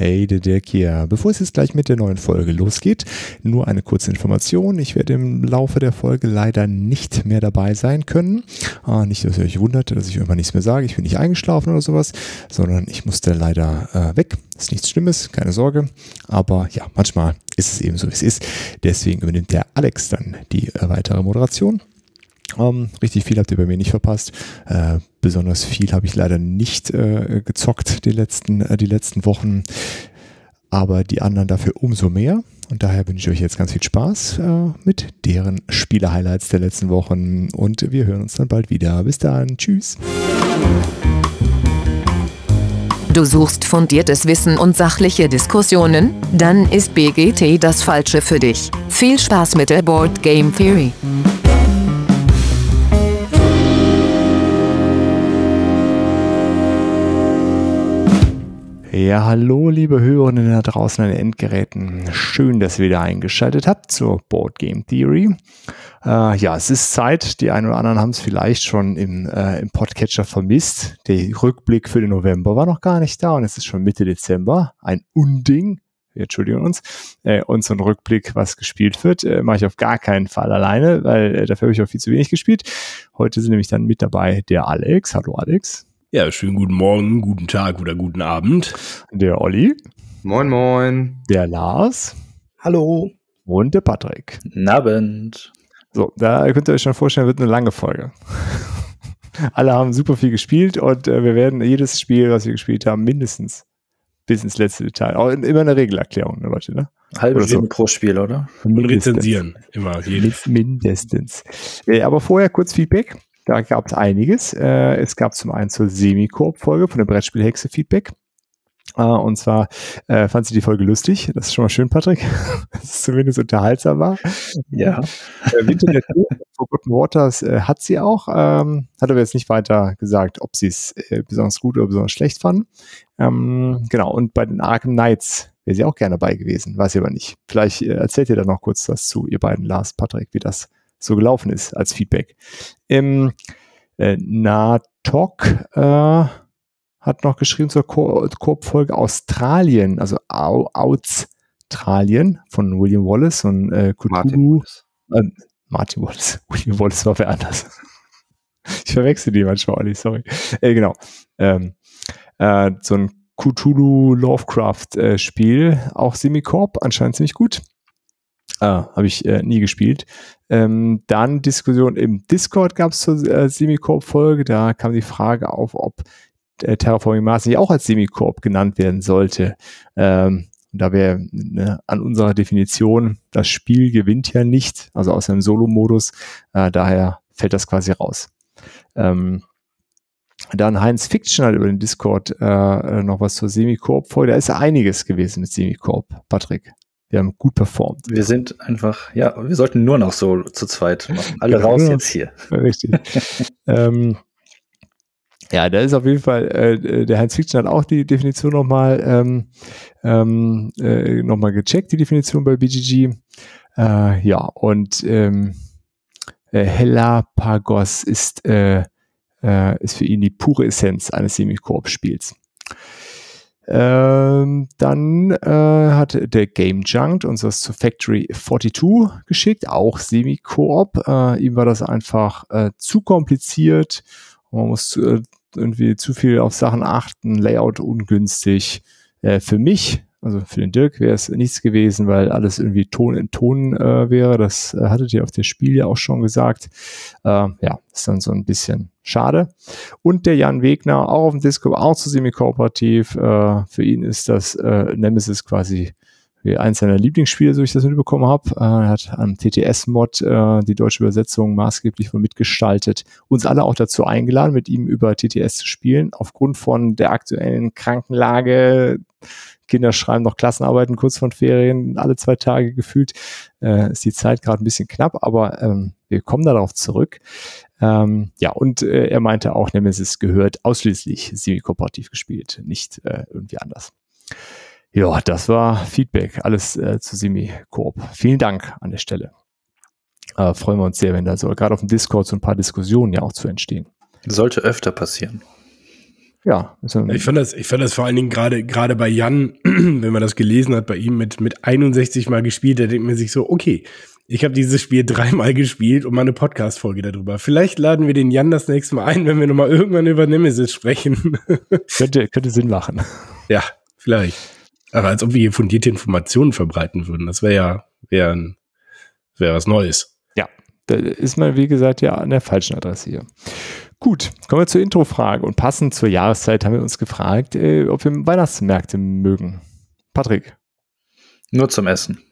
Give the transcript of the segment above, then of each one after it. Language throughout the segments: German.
Hey, der Dirk hier. Bevor es jetzt gleich mit der neuen Folge losgeht, nur eine kurze Information. Ich werde im Laufe der Folge leider nicht mehr dabei sein können. Ah, nicht, dass ihr euch wundert, dass ich irgendwann nichts mehr sage. Ich bin nicht eingeschlafen oder sowas, sondern ich musste leider äh, weg. Ist nichts Schlimmes, keine Sorge. Aber ja, manchmal ist es eben so, wie es ist. Deswegen übernimmt der Alex dann die äh, weitere Moderation. Ähm, richtig viel habt ihr bei mir nicht verpasst. Äh, besonders viel habe ich leider nicht äh, gezockt die letzten, äh, die letzten Wochen. Aber die anderen dafür umso mehr. Und daher wünsche ich euch jetzt ganz viel Spaß äh, mit deren Spiele-Highlights der letzten Wochen. Und wir hören uns dann bald wieder. Bis dann. Tschüss. Du suchst fundiertes Wissen und sachliche Diskussionen? Dann ist BGT das Falsche für dich. Viel Spaß mit der Board Game Theory. Ja, hallo, liebe Hörerinnen da draußen an den Endgeräten. Schön, dass ihr wieder eingeschaltet habt zur Board Game Theory. Äh, ja, es ist Zeit. Die einen oder anderen haben es vielleicht schon im, äh, im Podcatcher vermisst. Der Rückblick für den November war noch gar nicht da und es ist schon Mitte Dezember. Ein Unding. Wir entschuldigen uns. Äh, und so ein Rückblick, was gespielt wird, äh, mache ich auf gar keinen Fall alleine, weil äh, dafür habe ich auch viel zu wenig gespielt. Heute sind nämlich dann mit dabei der Alex. Hallo Alex. Ja, schönen guten Morgen, guten Tag oder guten Abend. Der Olli. Moin, moin. Der Lars. Hallo. Und der Patrick. Guten Abend. So, da könnt ihr euch schon vorstellen, wird eine lange Folge. Alle haben super viel gespielt und äh, wir werden jedes Spiel, was wir gespielt haben, mindestens bis ins letzte Detail. Auch immer eine Regelerklärung, ne, Leute, ne? Halbe Stunde so. pro Spiel, oder? Und rezensieren. Immer. Jedes. Mindestens. Äh, aber vorher kurz Feedback. Da gab es einiges. Äh, es gab zum einen zur Semi-Koop-Folge von der Brettspielhexe Feedback. Uh, und zwar äh, fand sie die Folge lustig. Das ist schon mal schön, Patrick. dass es zumindest unterhaltsam war. Ja. Äh, Winter der Forgotten Waters äh, hat sie auch. Ähm, hat aber jetzt nicht weiter gesagt, ob sie es äh, besonders gut oder besonders schlecht fanden. Ähm, genau. Und bei den Arkham Knights wäre sie auch gerne dabei gewesen. Weiß sie aber nicht. Vielleicht äh, erzählt ihr da noch kurz was zu, ihr beiden, Lars, Patrick, wie das so gelaufen ist als Feedback. Im äh, Natok äh, hat noch geschrieben zur Koop-Folge Australien, also Au Australien von William Wallace und äh, Cthulhu. Martin Wallace. Äh, Martin Wallace. William Wallace war wer anders. ich verwechsel die manchmal, Olli, sorry. Äh, genau. Ähm, äh, so ein Cthulhu Lovecraft äh, Spiel, auch Semicorp, anscheinend ziemlich gut. Ah, habe ich äh, nie gespielt. Ähm, dann Diskussion im Discord gab es zur äh, Semicorp-Folge. Da kam die Frage auf, ob äh, Terraforming Mars nicht auch als Semicorp genannt werden sollte. Ähm, da wäre ne, an unserer Definition, das Spiel gewinnt ja nicht, also aus einem Solo-Modus. Äh, daher fällt das quasi raus. Ähm, dann Heinz Fiction hat über den Discord äh, noch was zur Semicorp-Folge. Da ist einiges gewesen mit Semicorp, Patrick. Wir haben gut performt. Wir sind einfach, ja, wir sollten nur noch so zu zweit machen. Alle raus jetzt hier. Richtig. ähm, ja, da ist auf jeden Fall, äh, der Heinz Fiction hat auch die Definition nochmal ähm, ähm, äh, noch gecheckt, die Definition bei BGG. Äh, ja, und ähm, äh, Hellapagos ist, äh, äh, ist für ihn die pure Essenz eines Semikorb-Spiels. Ähm, dann äh, hat der Game Junked uns das zu Factory 42 geschickt, auch Semi-Koop. Äh, ihm war das einfach äh, zu kompliziert. Man muss äh, irgendwie zu viel auf Sachen achten, Layout ungünstig. Äh, für mich, also für den Dirk wäre es nichts gewesen, weil alles irgendwie Ton in Ton äh, wäre. Das äh, hattet ihr auf der Spiel ja auch schon gesagt. Äh, ja, ist dann so ein bisschen schade. Und der Jan Wegner, auch auf dem Disco, auch zu semi-kooperativ. Äh, für ihn ist das äh, Nemesis quasi eins seiner Lieblingsspiele, so ich das mitbekommen habe. Äh, er hat am TTS-Mod äh, die deutsche Übersetzung maßgeblich wohl mitgestaltet. Uns alle auch dazu eingeladen, mit ihm über TTS zu spielen. Aufgrund von der aktuellen Krankenlage, Kinder schreiben noch Klassenarbeiten kurz von Ferien, alle zwei Tage gefühlt, äh, ist die Zeit gerade ein bisschen knapp, aber ähm, wir kommen darauf zurück. Ähm, ja, und äh, er meinte auch, Nemesis gehört ausschließlich semi-kooperativ gespielt, nicht äh, irgendwie anders. Ja, das war Feedback, alles äh, zu Semi-Koop. Vielen Dank an der Stelle. Äh, freuen wir uns sehr, wenn da so gerade auf dem Discord so ein paar Diskussionen ja auch zu entstehen. Sollte öfter passieren. Ja. ich fand das, ich fand das vor allen Dingen gerade, gerade bei Jan wenn man das gelesen hat bei ihm mit, mit 61 Mal gespielt, da denkt man sich so, okay, ich habe dieses Spiel dreimal gespielt und mal eine Podcast-Folge darüber. Vielleicht laden wir den Jan das nächste Mal ein, wenn wir nochmal irgendwann über Nemesis sprechen. könnte, könnte Sinn machen. Ja, vielleicht. Aber als ob wir hier fundierte Informationen verbreiten würden. Das wäre ja wäre wär was Neues. Ja, da ist man, wie gesagt, ja an der falschen Adresse hier. Gut, kommen wir zur Introfrage. Und passend zur Jahreszeit haben wir uns gefragt, äh, ob wir Weihnachtsmärkte mögen. Patrick. Nur zum Essen.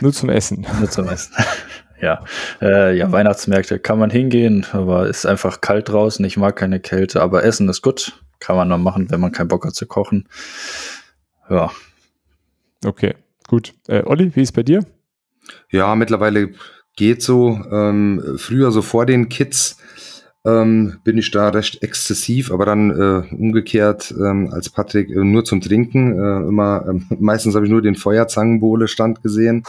Nur zum Essen. Nur zum Essen. ja. Äh, ja, Weihnachtsmärkte kann man hingehen, aber ist einfach kalt draußen. Ich mag keine Kälte, aber Essen ist gut. Kann man nur machen, wenn man keinen Bock hat zu kochen. Ja. Okay, gut. Äh, Olli, wie ist es bei dir? Ja, mittlerweile geht so. Ähm, früher so vor den Kids ähm, bin ich da recht exzessiv, aber dann äh, umgekehrt ähm, als Patrick äh, nur zum Trinken. Äh, immer äh, meistens habe ich nur den Feuerzangenbowle-Stand gesehen.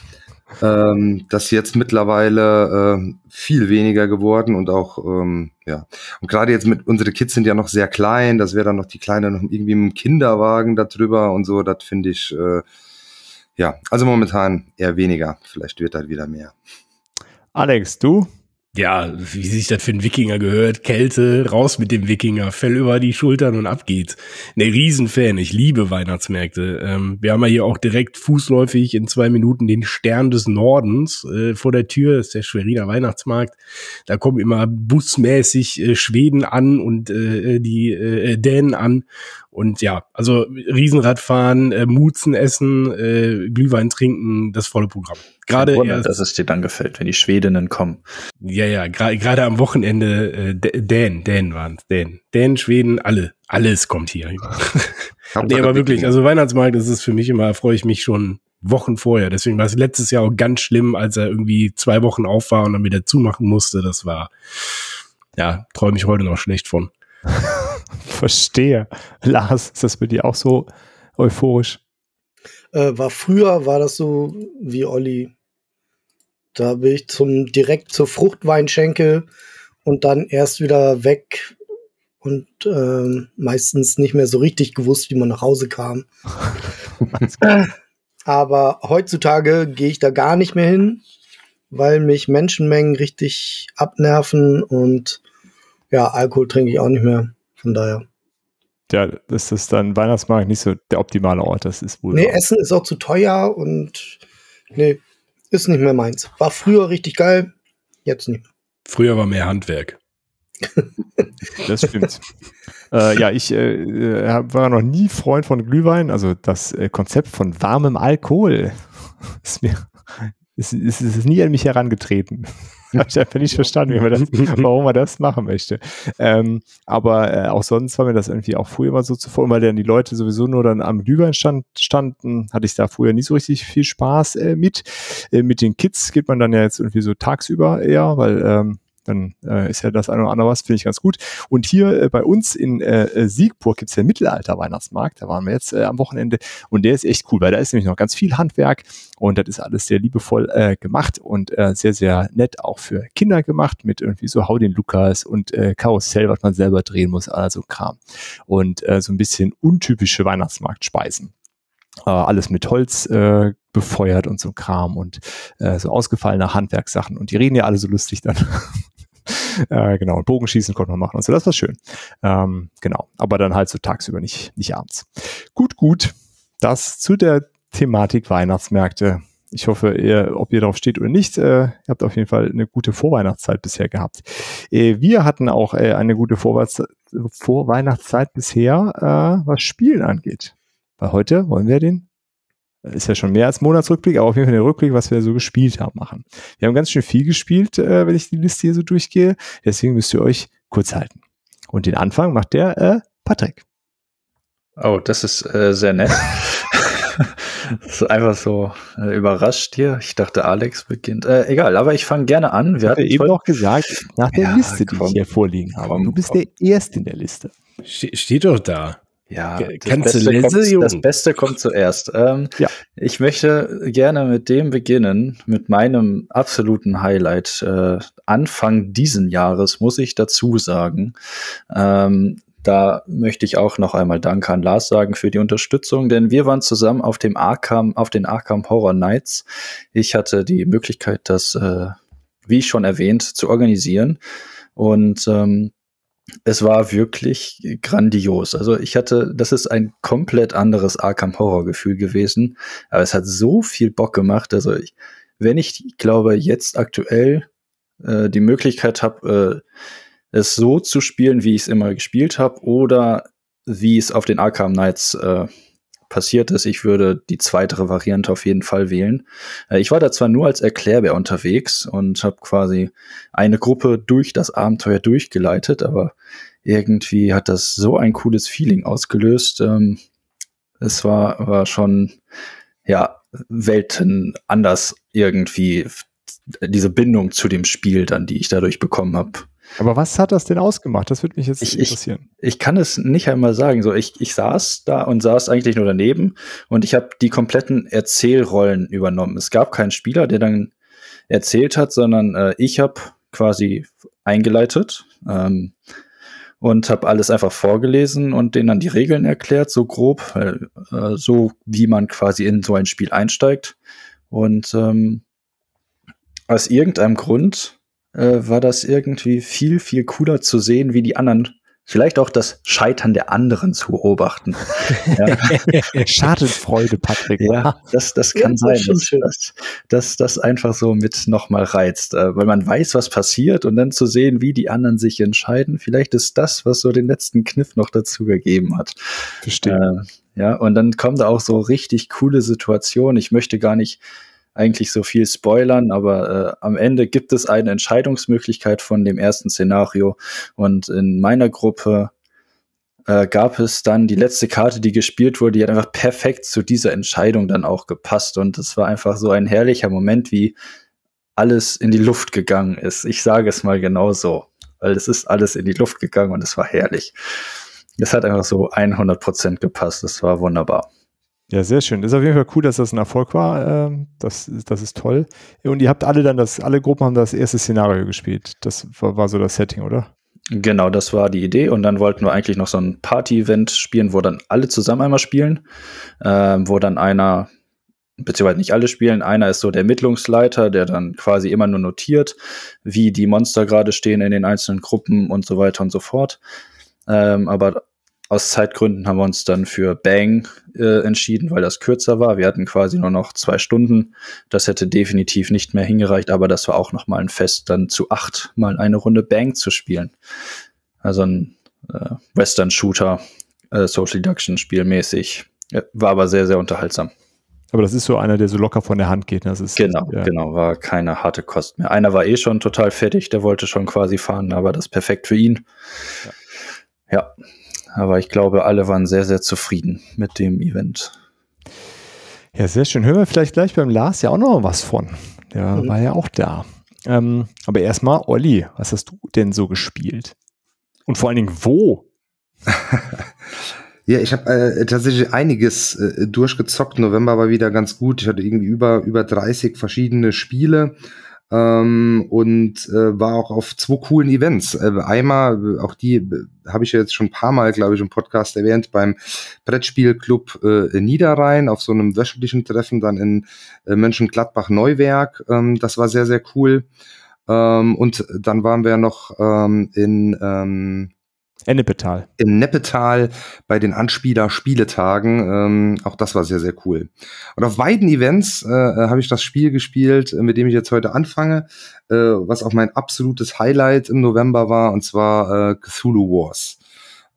ähm, das jetzt mittlerweile äh, viel weniger geworden und auch ähm, ja und gerade jetzt mit unsere Kids sind ja noch sehr klein, das wäre dann noch die kleine noch irgendwie im Kinderwagen darüber und so. Das finde ich äh, ja also momentan eher weniger. Vielleicht wird halt wieder mehr. Alex, du? Ja, wie sich das für einen Wikinger gehört, Kälte, raus mit dem Wikinger, fell über die Schultern und ab geht's. Ne, Riesenfan, ich liebe Weihnachtsmärkte. Ähm, wir haben ja hier auch direkt fußläufig in zwei Minuten den Stern des Nordens äh, vor der Tür, ist der Schweriner Weihnachtsmarkt. Da kommen immer busmäßig äh, Schweden an und äh, die äh, Dänen an und ja, also Riesenradfahren, äh, Mutzen essen, äh, Glühwein trinken, das volle Programm. Gerade Wunder, dass es dir dann gefällt, wenn die Schwedinnen kommen. Ja, ja, gerade am Wochenende äh, Dänen, Dänen waren es, Dänen. Dänen, Schweden, alle, alles kommt hier. nee, aber wirklich, also Weihnachtsmarkt, das ist für mich immer, freue ich mich schon Wochen vorher. Deswegen war es letztes Jahr auch ganz schlimm, als er irgendwie zwei Wochen auf war und dann wieder zumachen musste. Das war, ja, träume ich heute noch schlecht von. Verstehe. Lars, ist das bei dir auch so euphorisch? Äh, war früher, war das so wie Olli. Da bin ich zum direkt zur Fruchtweinschenke und dann erst wieder weg und äh, meistens nicht mehr so richtig gewusst, wie man nach Hause kam. Aber heutzutage gehe ich da gar nicht mehr hin, weil mich Menschenmengen richtig abnerven und ja, Alkohol trinke ich auch nicht mehr. Von daher. Ja, das ist dann Weihnachtsmarkt nicht so der optimale Ort. Das ist wohl. Nee, auch. Essen ist auch zu teuer und nee, ist nicht mehr meins. War früher richtig geil, jetzt nicht mehr. Früher war mehr Handwerk. das stimmt. äh, ja, ich äh, äh, war noch nie Freund von Glühwein. Also das äh, Konzept von warmem Alkohol ist mir ist, ist, ist nie an mich herangetreten. Habe ich einfach nicht verstanden, wie man das, warum man das machen möchte. Ähm, aber äh, auch sonst war mir das irgendwie auch früher immer so zuvor, weil dann die Leute sowieso nur dann am Glühwein stand, standen, hatte ich da früher nie so richtig viel Spaß äh, mit. Äh, mit den Kids geht man dann ja jetzt irgendwie so tagsüber eher, weil ähm, dann äh, ist ja das eine oder andere was, finde ich ganz gut. Und hier äh, bei uns in äh, Siegburg gibt es ja Mittelalter-Weihnachtsmarkt, da waren wir jetzt äh, am Wochenende und der ist echt cool, weil da ist nämlich noch ganz viel Handwerk und das ist alles sehr liebevoll äh, gemacht und äh, sehr, sehr nett auch für Kinder gemacht mit irgendwie so Hau den Lukas und äh, Karussell, was man selber drehen muss, also Kram. Und äh, so ein bisschen untypische Weihnachtsmarktspeisen. Äh, alles mit Holz äh, befeuert und so Kram und äh, so ausgefallene Handwerkssachen. Und die reden ja alle so lustig dann. äh, genau, und Bogenschießen konnte man machen und so, das war schön. Ähm, genau, aber dann halt so tagsüber, nicht, nicht abends. Gut, gut. Das zu der Thematik Weihnachtsmärkte. Ich hoffe, ihr, ob ihr darauf steht oder nicht, äh, ihr habt auf jeden Fall eine gute Vorweihnachtszeit bisher gehabt. Äh, wir hatten auch äh, eine gute Vorweihnachtszeit bisher, äh, was Spielen angeht. Weil heute wollen wir den ist ja schon mehr als Monatsrückblick, aber auf jeden Fall den Rückblick, was wir so gespielt haben, machen. Wir haben ganz schön viel gespielt, äh, wenn ich die Liste hier so durchgehe. Deswegen müsst ihr euch kurz halten. Und den Anfang macht der äh, Patrick. Oh, das ist äh, sehr nett. so einfach so äh, überrascht hier. Ich dachte, Alex beginnt. Äh, egal, aber ich fange gerne an. Wir hatten eben noch gesagt, nach der ja, Liste, die komm, ich hier vorliegen habe. Du bist komm. der Erste in der Liste. Steht doch da. Ja, das Beste, kommt, das Beste, kommt, zuerst. Ähm, ja. Ich möchte gerne mit dem beginnen, mit meinem absoluten Highlight. Äh, Anfang diesen Jahres muss ich dazu sagen. Ähm, da möchte ich auch noch einmal Danke an Lars sagen für die Unterstützung, denn wir waren zusammen auf dem Arkham, auf den Arkham Horror Nights. Ich hatte die Möglichkeit, das, äh, wie schon erwähnt, zu organisieren. Und ähm, es war wirklich grandios. Also ich hatte, das ist ein komplett anderes Arkham Horror Gefühl gewesen, aber es hat so viel Bock gemacht. Also ich, wenn ich, glaube, jetzt aktuell äh, die Möglichkeit habe, äh, es so zu spielen, wie ich es immer gespielt habe, oder wie es auf den Arkham Knights äh, passiert ist. Ich würde die zweitere Variante auf jeden Fall wählen. Äh, ich war da zwar nur als Erklärbär unterwegs und habe quasi eine Gruppe durch das Abenteuer durchgeleitet, aber irgendwie hat das so ein cooles Feeling ausgelöst. Ähm, es war, war schon, ja, Welten anders irgendwie diese Bindung zu dem Spiel dann, die ich dadurch bekommen habe. Aber was hat das denn ausgemacht? Das würde mich jetzt ich, interessieren. Ich, ich kann es nicht einmal sagen. So, ich, ich saß da und saß eigentlich nur daneben und ich habe die kompletten Erzählrollen übernommen. Es gab keinen Spieler, der dann erzählt hat, sondern äh, ich habe quasi eingeleitet ähm, und habe alles einfach vorgelesen und denen dann die Regeln erklärt, so grob, äh, so wie man quasi in so ein Spiel einsteigt. Und ähm, aus irgendeinem Grund äh, war das irgendwie viel, viel cooler zu sehen, wie die anderen vielleicht auch das Scheitern der anderen zu beobachten. ja. Schadenfreude, Patrick. Ja, das, das kann ja, das sein, dass, dass das einfach so mit nochmal reizt, äh, weil man weiß, was passiert und dann zu sehen, wie die anderen sich entscheiden, vielleicht ist das, was so den letzten Kniff noch dazu gegeben hat. Verstehe. Äh, ja, und dann kommen da auch so richtig coole Situationen. Ich möchte gar nicht eigentlich so viel spoilern, aber äh, am Ende gibt es eine Entscheidungsmöglichkeit von dem ersten Szenario. Und in meiner Gruppe äh, gab es dann die letzte Karte, die gespielt wurde, die hat einfach perfekt zu dieser Entscheidung dann auch gepasst. Und es war einfach so ein herrlicher Moment, wie alles in die Luft gegangen ist. Ich sage es mal genau so, weil es ist alles in die Luft gegangen und es war herrlich. Es hat einfach so 100 Prozent gepasst. Es war wunderbar. Ja, sehr schön. Ist auf jeden Fall cool, dass das ein Erfolg war. Ähm, das, das ist toll. Und ihr habt alle dann das, alle Gruppen haben das erste Szenario gespielt. Das war, war so das Setting, oder? Genau, das war die Idee. Und dann wollten wir eigentlich noch so ein Party-Event spielen, wo dann alle zusammen einmal spielen, ähm, wo dann einer, beziehungsweise nicht alle spielen, einer ist so der Ermittlungsleiter, der dann quasi immer nur notiert, wie die Monster gerade stehen in den einzelnen Gruppen und so weiter und so fort. Ähm, aber aus Zeitgründen haben wir uns dann für Bang äh, entschieden, weil das kürzer war. Wir hatten quasi nur noch zwei Stunden. Das hätte definitiv nicht mehr hingereicht, aber das war auch noch mal ein Fest, dann zu acht mal eine Runde Bang zu spielen. Also ein äh, Western-Shooter, äh, Social Deduction spielmäßig. Ja, war aber sehr, sehr unterhaltsam. Aber das ist so einer, der so locker von der Hand geht. Ne? Das ist, genau, ja. genau, war keine harte Kost mehr. Einer war eh schon total fertig, der wollte schon quasi fahren, aber das ist perfekt für ihn. ja. ja aber ich glaube, alle waren sehr, sehr zufrieden mit dem Event. Ja, sehr schön. Hören wir vielleicht gleich beim Lars ja auch noch was von. Der mhm. war ja auch da. Ähm, aber erstmal, Olli, was hast du denn so gespielt? Und vor allen Dingen, wo? ja, ich habe äh, tatsächlich einiges äh, durchgezockt. November war wieder ganz gut. Ich hatte irgendwie über, über 30 verschiedene Spiele ähm, und äh, war auch auf zwei coolen Events. Äh, einmal, auch die äh, habe ich jetzt schon ein paar Mal, glaube ich, im Podcast erwähnt, beim Brettspielclub äh, Niederrhein auf so einem wöchentlichen Treffen dann in äh, Mönchengladbach-Neuwerk. Ähm, das war sehr, sehr cool. Ähm, und dann waren wir noch ähm, in ähm, Ennepetal. In Neppetal bei den Anspieler-Spieletagen. Ähm, auch das war sehr, sehr cool. Und auf beiden Events äh, habe ich das Spiel gespielt, äh, mit dem ich jetzt heute anfange, äh, was auch mein absolutes Highlight im November war, und zwar äh, Cthulhu Wars.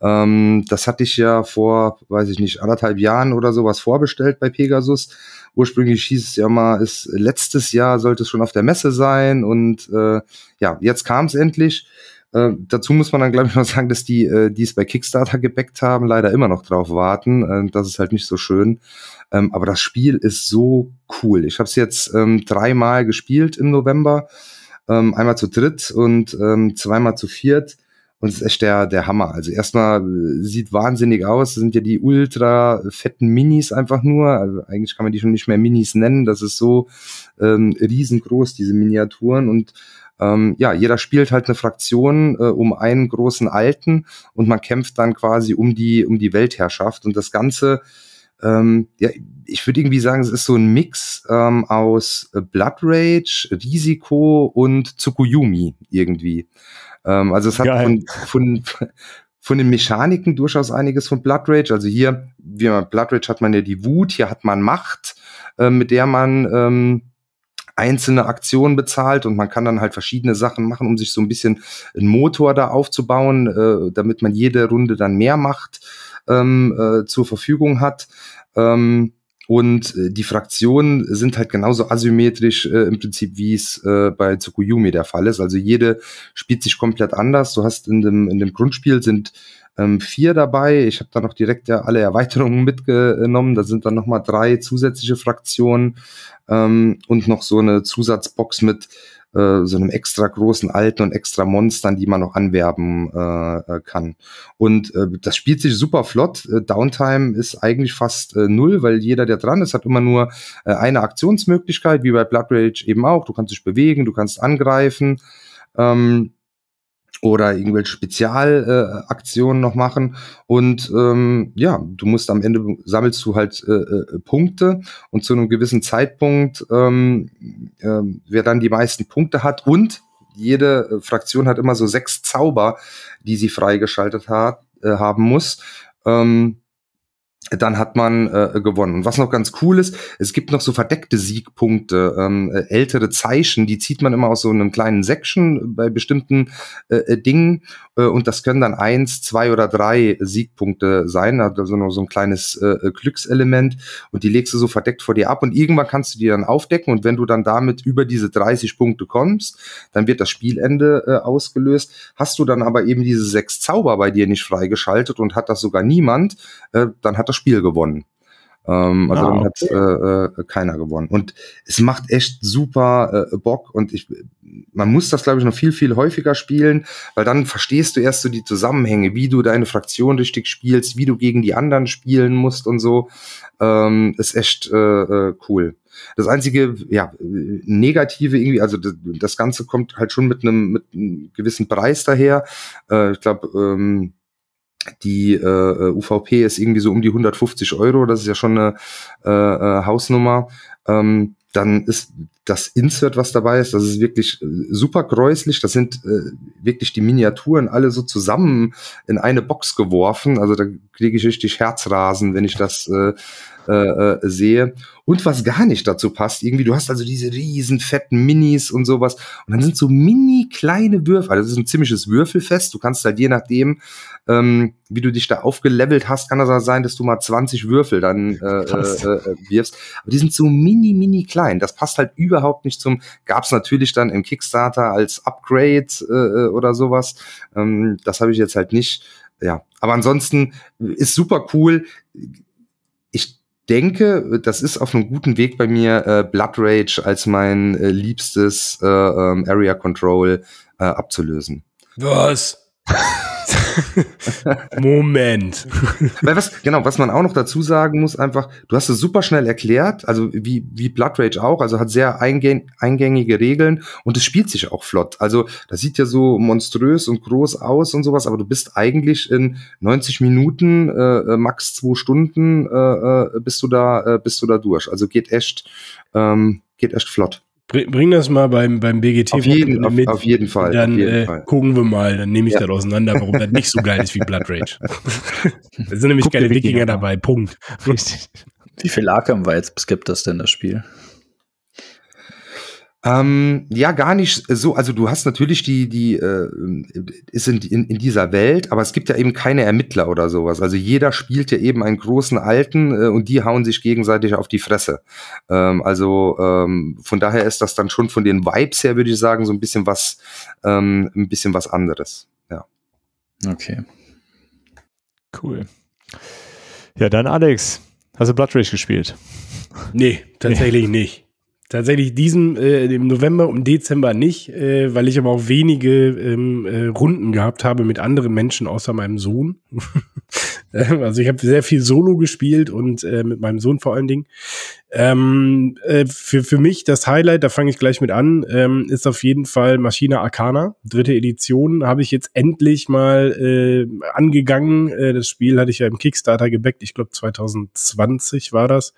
Ähm, das hatte ich ja vor, weiß ich nicht, anderthalb Jahren oder sowas vorbestellt bei Pegasus. Ursprünglich hieß es ja mal, ist letztes Jahr sollte es schon auf der Messe sein und äh, ja, jetzt kam es endlich. Äh, dazu muss man dann, glaube ich, noch sagen, dass die, äh, die es bei Kickstarter gebackt haben, leider immer noch drauf warten. Äh, das ist halt nicht so schön. Ähm, aber das Spiel ist so cool. Ich habe es jetzt ähm, dreimal gespielt im November. Ähm, einmal zu dritt und ähm, zweimal zu viert. und es ist echt der, der Hammer. Also erstmal äh, sieht wahnsinnig aus. Das sind ja die ultra fetten Minis einfach nur. Also eigentlich kann man die schon nicht mehr Minis nennen. Das ist so ähm, riesengroß, diese Miniaturen. Und ähm, ja, jeder spielt halt eine Fraktion äh, um einen großen Alten und man kämpft dann quasi um die, um die Weltherrschaft. Und das Ganze ähm, ja, ich würde irgendwie sagen, es ist so ein Mix ähm, aus Blood Rage, Risiko und Tsukuyomi irgendwie. Ähm, also es hat von, von, von den Mechaniken durchaus einiges von Blood Rage. Also hier, wie man Blood Rage hat man ja die Wut, hier hat man Macht, äh, mit der man ähm, einzelne Aktionen bezahlt und man kann dann halt verschiedene Sachen machen, um sich so ein bisschen einen Motor da aufzubauen, äh, damit man jede Runde dann mehr Macht ähm, äh, zur Verfügung hat. Ähm, und äh, die Fraktionen sind halt genauso asymmetrisch äh, im Prinzip, wie es äh, bei Tsukuyumi der Fall ist. Also jede spielt sich komplett anders. Du hast in dem, in dem Grundspiel sind ähm, vier dabei. Ich habe da noch direkt ja alle Erweiterungen mitgenommen. Da sind dann nochmal drei zusätzliche Fraktionen ähm, und noch so eine Zusatzbox mit äh, so einem extra großen Alten und extra Monstern, die man noch anwerben äh, äh, kann. Und äh, das spielt sich super flott. Äh, Downtime ist eigentlich fast äh, null, weil jeder, der dran ist, hat immer nur eine Aktionsmöglichkeit, wie bei Blood Rage eben auch. Du kannst dich bewegen, du kannst angreifen. Ähm, oder irgendwelche Spezialaktionen äh, noch machen. Und ähm, ja, du musst am Ende sammelst du halt äh, äh, Punkte und zu einem gewissen Zeitpunkt, ähm, äh, wer dann die meisten Punkte hat und jede äh, Fraktion hat immer so sechs Zauber, die sie freigeschaltet hat, äh, haben muss. Ähm, dann hat man äh, gewonnen. Und was noch ganz cool ist, es gibt noch so verdeckte Siegpunkte, ähm, äh, ältere Zeichen, die zieht man immer aus so einem kleinen Section bei bestimmten äh, äh Dingen äh, und das können dann eins, zwei oder drei Siegpunkte sein, also nur so ein kleines äh, Glückselement und die legst du so verdeckt vor dir ab und irgendwann kannst du die dann aufdecken und wenn du dann damit über diese 30 Punkte kommst, dann wird das Spielende äh, ausgelöst. Hast du dann aber eben diese sechs Zauber bei dir nicht freigeschaltet und hat das sogar niemand, äh, dann hat das Spiel gewonnen. Ähm, also ah, dann hat okay. äh, äh, keiner gewonnen. Und es macht echt super äh, Bock und ich, man muss das, glaube ich, noch viel, viel häufiger spielen, weil dann verstehst du erst so die Zusammenhänge, wie du deine Fraktion richtig spielst, wie du gegen die anderen spielen musst und so. Ähm, ist echt äh, äh, cool. Das einzige, ja, negative irgendwie, also das, das Ganze kommt halt schon mit einem mit einem gewissen Preis daher. Äh, ich glaube, ähm, die äh, UVP ist irgendwie so um die 150 Euro, das ist ja schon eine äh, äh, Hausnummer. Ähm, dann ist das Insert, was dabei ist, das ist wirklich äh, super gräuslich. Das sind äh, wirklich die Miniaturen alle so zusammen in eine Box geworfen. Also da kriege ich richtig Herzrasen, wenn ich das äh, äh, äh, sehe. Und was gar nicht dazu passt, irgendwie, du hast also diese riesen fetten Minis und sowas. Und dann sind so mini kleine Würfel. Also das ist ein ziemliches Würfelfest. Du kannst halt je nachdem, ähm, wie du dich da aufgelevelt hast, kann das auch sein, dass du mal 20 Würfel dann äh, äh, äh, wirfst. Aber die sind so mini, mini klein. Das passt halt überhaupt nicht zum, gab's natürlich dann im Kickstarter als Upgrade äh, äh oder sowas. Ähm, das habe ich jetzt halt nicht. Ja, aber ansonsten ist super cool. Denke, das ist auf einem guten Weg bei mir, äh, Blood Rage als mein äh, liebstes äh, ähm, Area Control äh, abzulösen. Was? Moment. Weil was, genau, was man auch noch dazu sagen muss, einfach, du hast es super schnell erklärt, also wie, wie Blood Rage auch, also hat sehr eingäng, eingängige Regeln und es spielt sich auch flott. Also das sieht ja so monströs und groß aus und sowas, aber du bist eigentlich in 90 Minuten, äh, äh, max zwei Stunden, äh, äh, bist du da, äh, bist du da durch. Also geht echt, ähm, geht echt flott. Bring, das mal beim, beim BGT auf jeden, auf, auf, jeden Fall. Dann jeden äh, Fall. gucken wir mal, dann nehme ich ja. das auseinander, warum das nicht so geil ist wie Blood Rage. da sind nämlich Guck keine Wikinger dabei, Punkt. Richtig. Wie viel Arkham Vibes gibt das denn, das Spiel? Ähm, ja, gar nicht so. Also du hast natürlich die, die äh, ist in, in, in dieser Welt, aber es gibt ja eben keine Ermittler oder sowas. Also jeder spielt ja eben einen großen Alten äh, und die hauen sich gegenseitig auf die Fresse. Ähm, also ähm, von daher ist das dann schon von den Vibes her, würde ich sagen, so ein bisschen was, ähm, ein bisschen was anderes. Ja. Okay. Cool. Ja, dann Alex, hast du Blood Rage gespielt? Nee, tatsächlich nee. nicht. Tatsächlich diesen äh, im November und Dezember nicht, äh, weil ich aber auch wenige ähm, äh, Runden gehabt habe mit anderen Menschen außer meinem Sohn. also ich habe sehr viel Solo gespielt und äh, mit meinem Sohn vor allen Dingen. Ähm, äh, für, für mich das Highlight, da fange ich gleich mit an, ähm, ist auf jeden Fall Maschine Arcana. Dritte Edition habe ich jetzt endlich mal äh, angegangen. Äh, das Spiel hatte ich ja im Kickstarter gebackt. Ich glaube 2020 war das.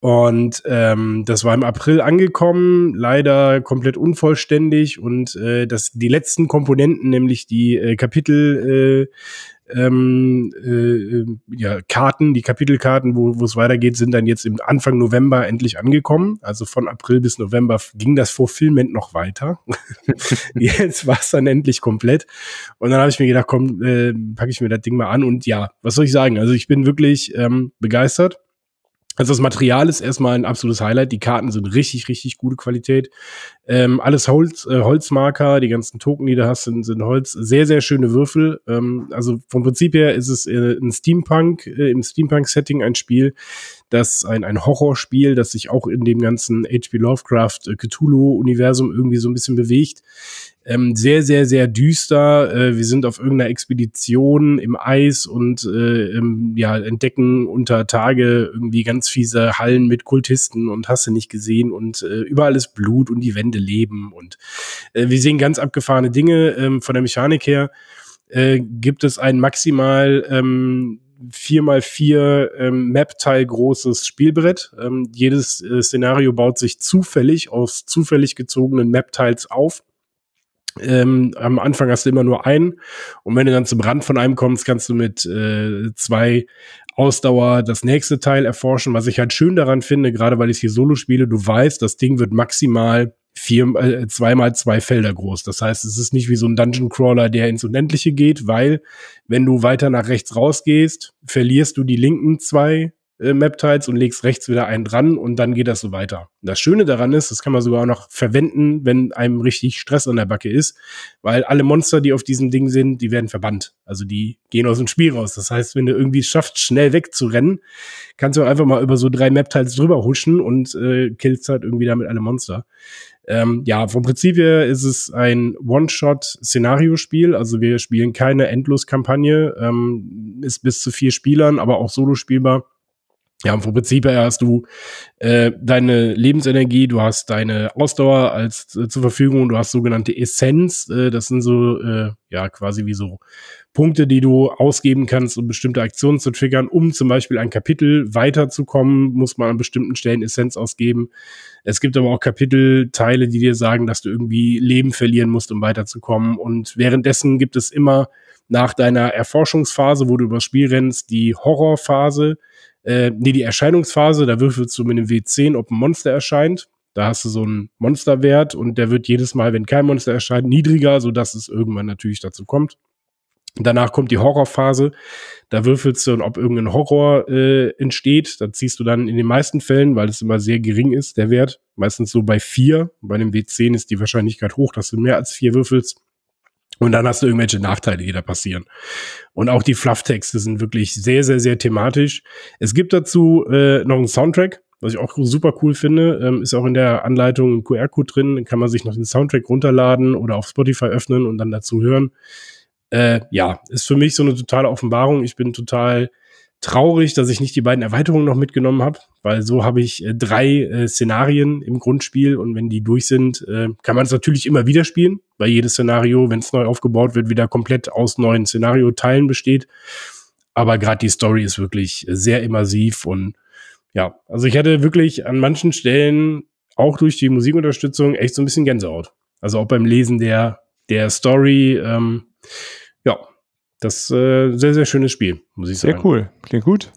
Und ähm, das war im April angekommen, leider komplett unvollständig und äh, das die letzten Komponenten, nämlich die äh, Kapitel äh, ähm, äh, ja, Karten, die Kapitelkarten, wo es weitergeht, sind dann jetzt im Anfang November endlich angekommen. Also von April bis November ging das Fulfillment noch weiter. jetzt war es dann endlich komplett. Und dann habe ich mir gedacht, komm, äh, packe ich mir das Ding mal an. Und ja, was soll ich sagen? Also ich bin wirklich ähm, begeistert. Also das Material ist erstmal ein absolutes Highlight. Die Karten sind richtig, richtig gute Qualität. Ähm, alles Holz, äh, Holzmarker, die ganzen Token, die du hast, sind, sind Holz. Sehr, sehr schöne Würfel. Ähm, also vom Prinzip her ist es äh, ein Steampunk, äh, im Steampunk-Setting ein Spiel, das ein, ein Horrorspiel, das sich auch in dem ganzen H.P. Lovecraft äh, Cthulhu-Universum irgendwie so ein bisschen bewegt. Ähm, sehr, sehr, sehr düster. Äh, wir sind auf irgendeiner Expedition im Eis und äh, ähm, ja, entdecken unter Tage irgendwie ganz fiese Hallen mit Kultisten und hast du nicht gesehen und äh, überall ist Blut und die Wände leben und äh, wir sehen ganz abgefahrene Dinge. Ähm, von der Mechanik her äh, gibt es ein maximal ähm, 4x4 ähm, Map-Teil großes Spielbrett. Ähm, jedes äh, Szenario baut sich zufällig aus zufällig gezogenen Map-Teils auf. Ähm, am Anfang hast du immer nur einen und wenn du dann zum Rand von einem kommst, kannst du mit äh, zwei Ausdauer das nächste Teil erforschen. Was ich halt schön daran finde, gerade weil ich hier Solo spiele, du weißt, das Ding wird maximal vier, äh, zweimal zwei Felder groß. Das heißt, es ist nicht wie so ein Dungeon Crawler, der ins Unendliche geht, weil wenn du weiter nach rechts rausgehst, verlierst du die linken zwei äh, Map-Tiles und legst rechts wieder einen dran und dann geht das so weiter. Das Schöne daran ist, das kann man sogar auch noch verwenden, wenn einem richtig Stress an der Backe ist, weil alle Monster, die auf diesem Ding sind, die werden verbannt. Also die gehen aus dem Spiel raus. Das heißt, wenn du irgendwie schaffst, schnell wegzurennen, kannst du einfach mal über so drei Map-Tiles drüber huschen und äh, killst halt irgendwie damit alle Monster. Ähm, ja, vom Prinzip her ist es ein One-Shot-Szenariospiel. Also wir spielen keine Endlos-Kampagne, ähm, ist bis zu vier Spielern, aber auch solo spielbar. Ja, vom Prinzip hast du äh, deine Lebensenergie, du hast deine Ausdauer als äh, zur Verfügung, du hast sogenannte Essenz, äh, das sind so äh, ja quasi wie so Punkte, die du ausgeben kannst, um bestimmte Aktionen zu triggern. Um zum Beispiel ein Kapitel weiterzukommen, muss man an bestimmten Stellen Essenz ausgeben. Es gibt aber auch Kapitelteile, die dir sagen, dass du irgendwie Leben verlieren musst, um weiterzukommen. Und währenddessen gibt es immer nach deiner Erforschungsphase, wo du übers Spiel rennst, die Horrorphase, äh, nee, die Erscheinungsphase, da würfelst du mit dem W10, ob ein Monster erscheint. Da hast du so einen Monsterwert und der wird jedes Mal, wenn kein Monster erscheint, niedriger, sodass es irgendwann natürlich dazu kommt. Danach kommt die Horrorphase. Da würfelst du, ob irgendein Horror äh, entsteht. Da ziehst du dann in den meisten Fällen, weil es immer sehr gering ist, der Wert, meistens so bei vier. Bei dem W10 ist die Wahrscheinlichkeit hoch, dass du mehr als vier würfelst. Und dann hast du irgendwelche Nachteile, die da passieren. Und auch die Flufftexte sind wirklich sehr, sehr, sehr thematisch. Es gibt dazu äh, noch einen Soundtrack, was ich auch super cool finde. Ähm, ist auch in der Anleitung ein QR-Code drin. Kann man sich noch den Soundtrack runterladen oder auf Spotify öffnen und dann dazu hören. Äh, ja, ist für mich so eine totale Offenbarung. Ich bin total traurig, dass ich nicht die beiden Erweiterungen noch mitgenommen habe, weil so habe ich äh, drei äh, Szenarien im Grundspiel und wenn die durch sind, äh, kann man es natürlich immer wieder spielen, weil jedes Szenario, wenn es neu aufgebaut wird, wieder komplett aus neuen Szenario-Teilen besteht. Aber gerade die Story ist wirklich sehr immersiv und ja, also ich hatte wirklich an manchen Stellen auch durch die Musikunterstützung echt so ein bisschen Gänsehaut. Also auch beim Lesen der der Story. Ähm, das äh, sehr, sehr schönes Spiel, muss ich sagen. Sehr cool. Klingt gut.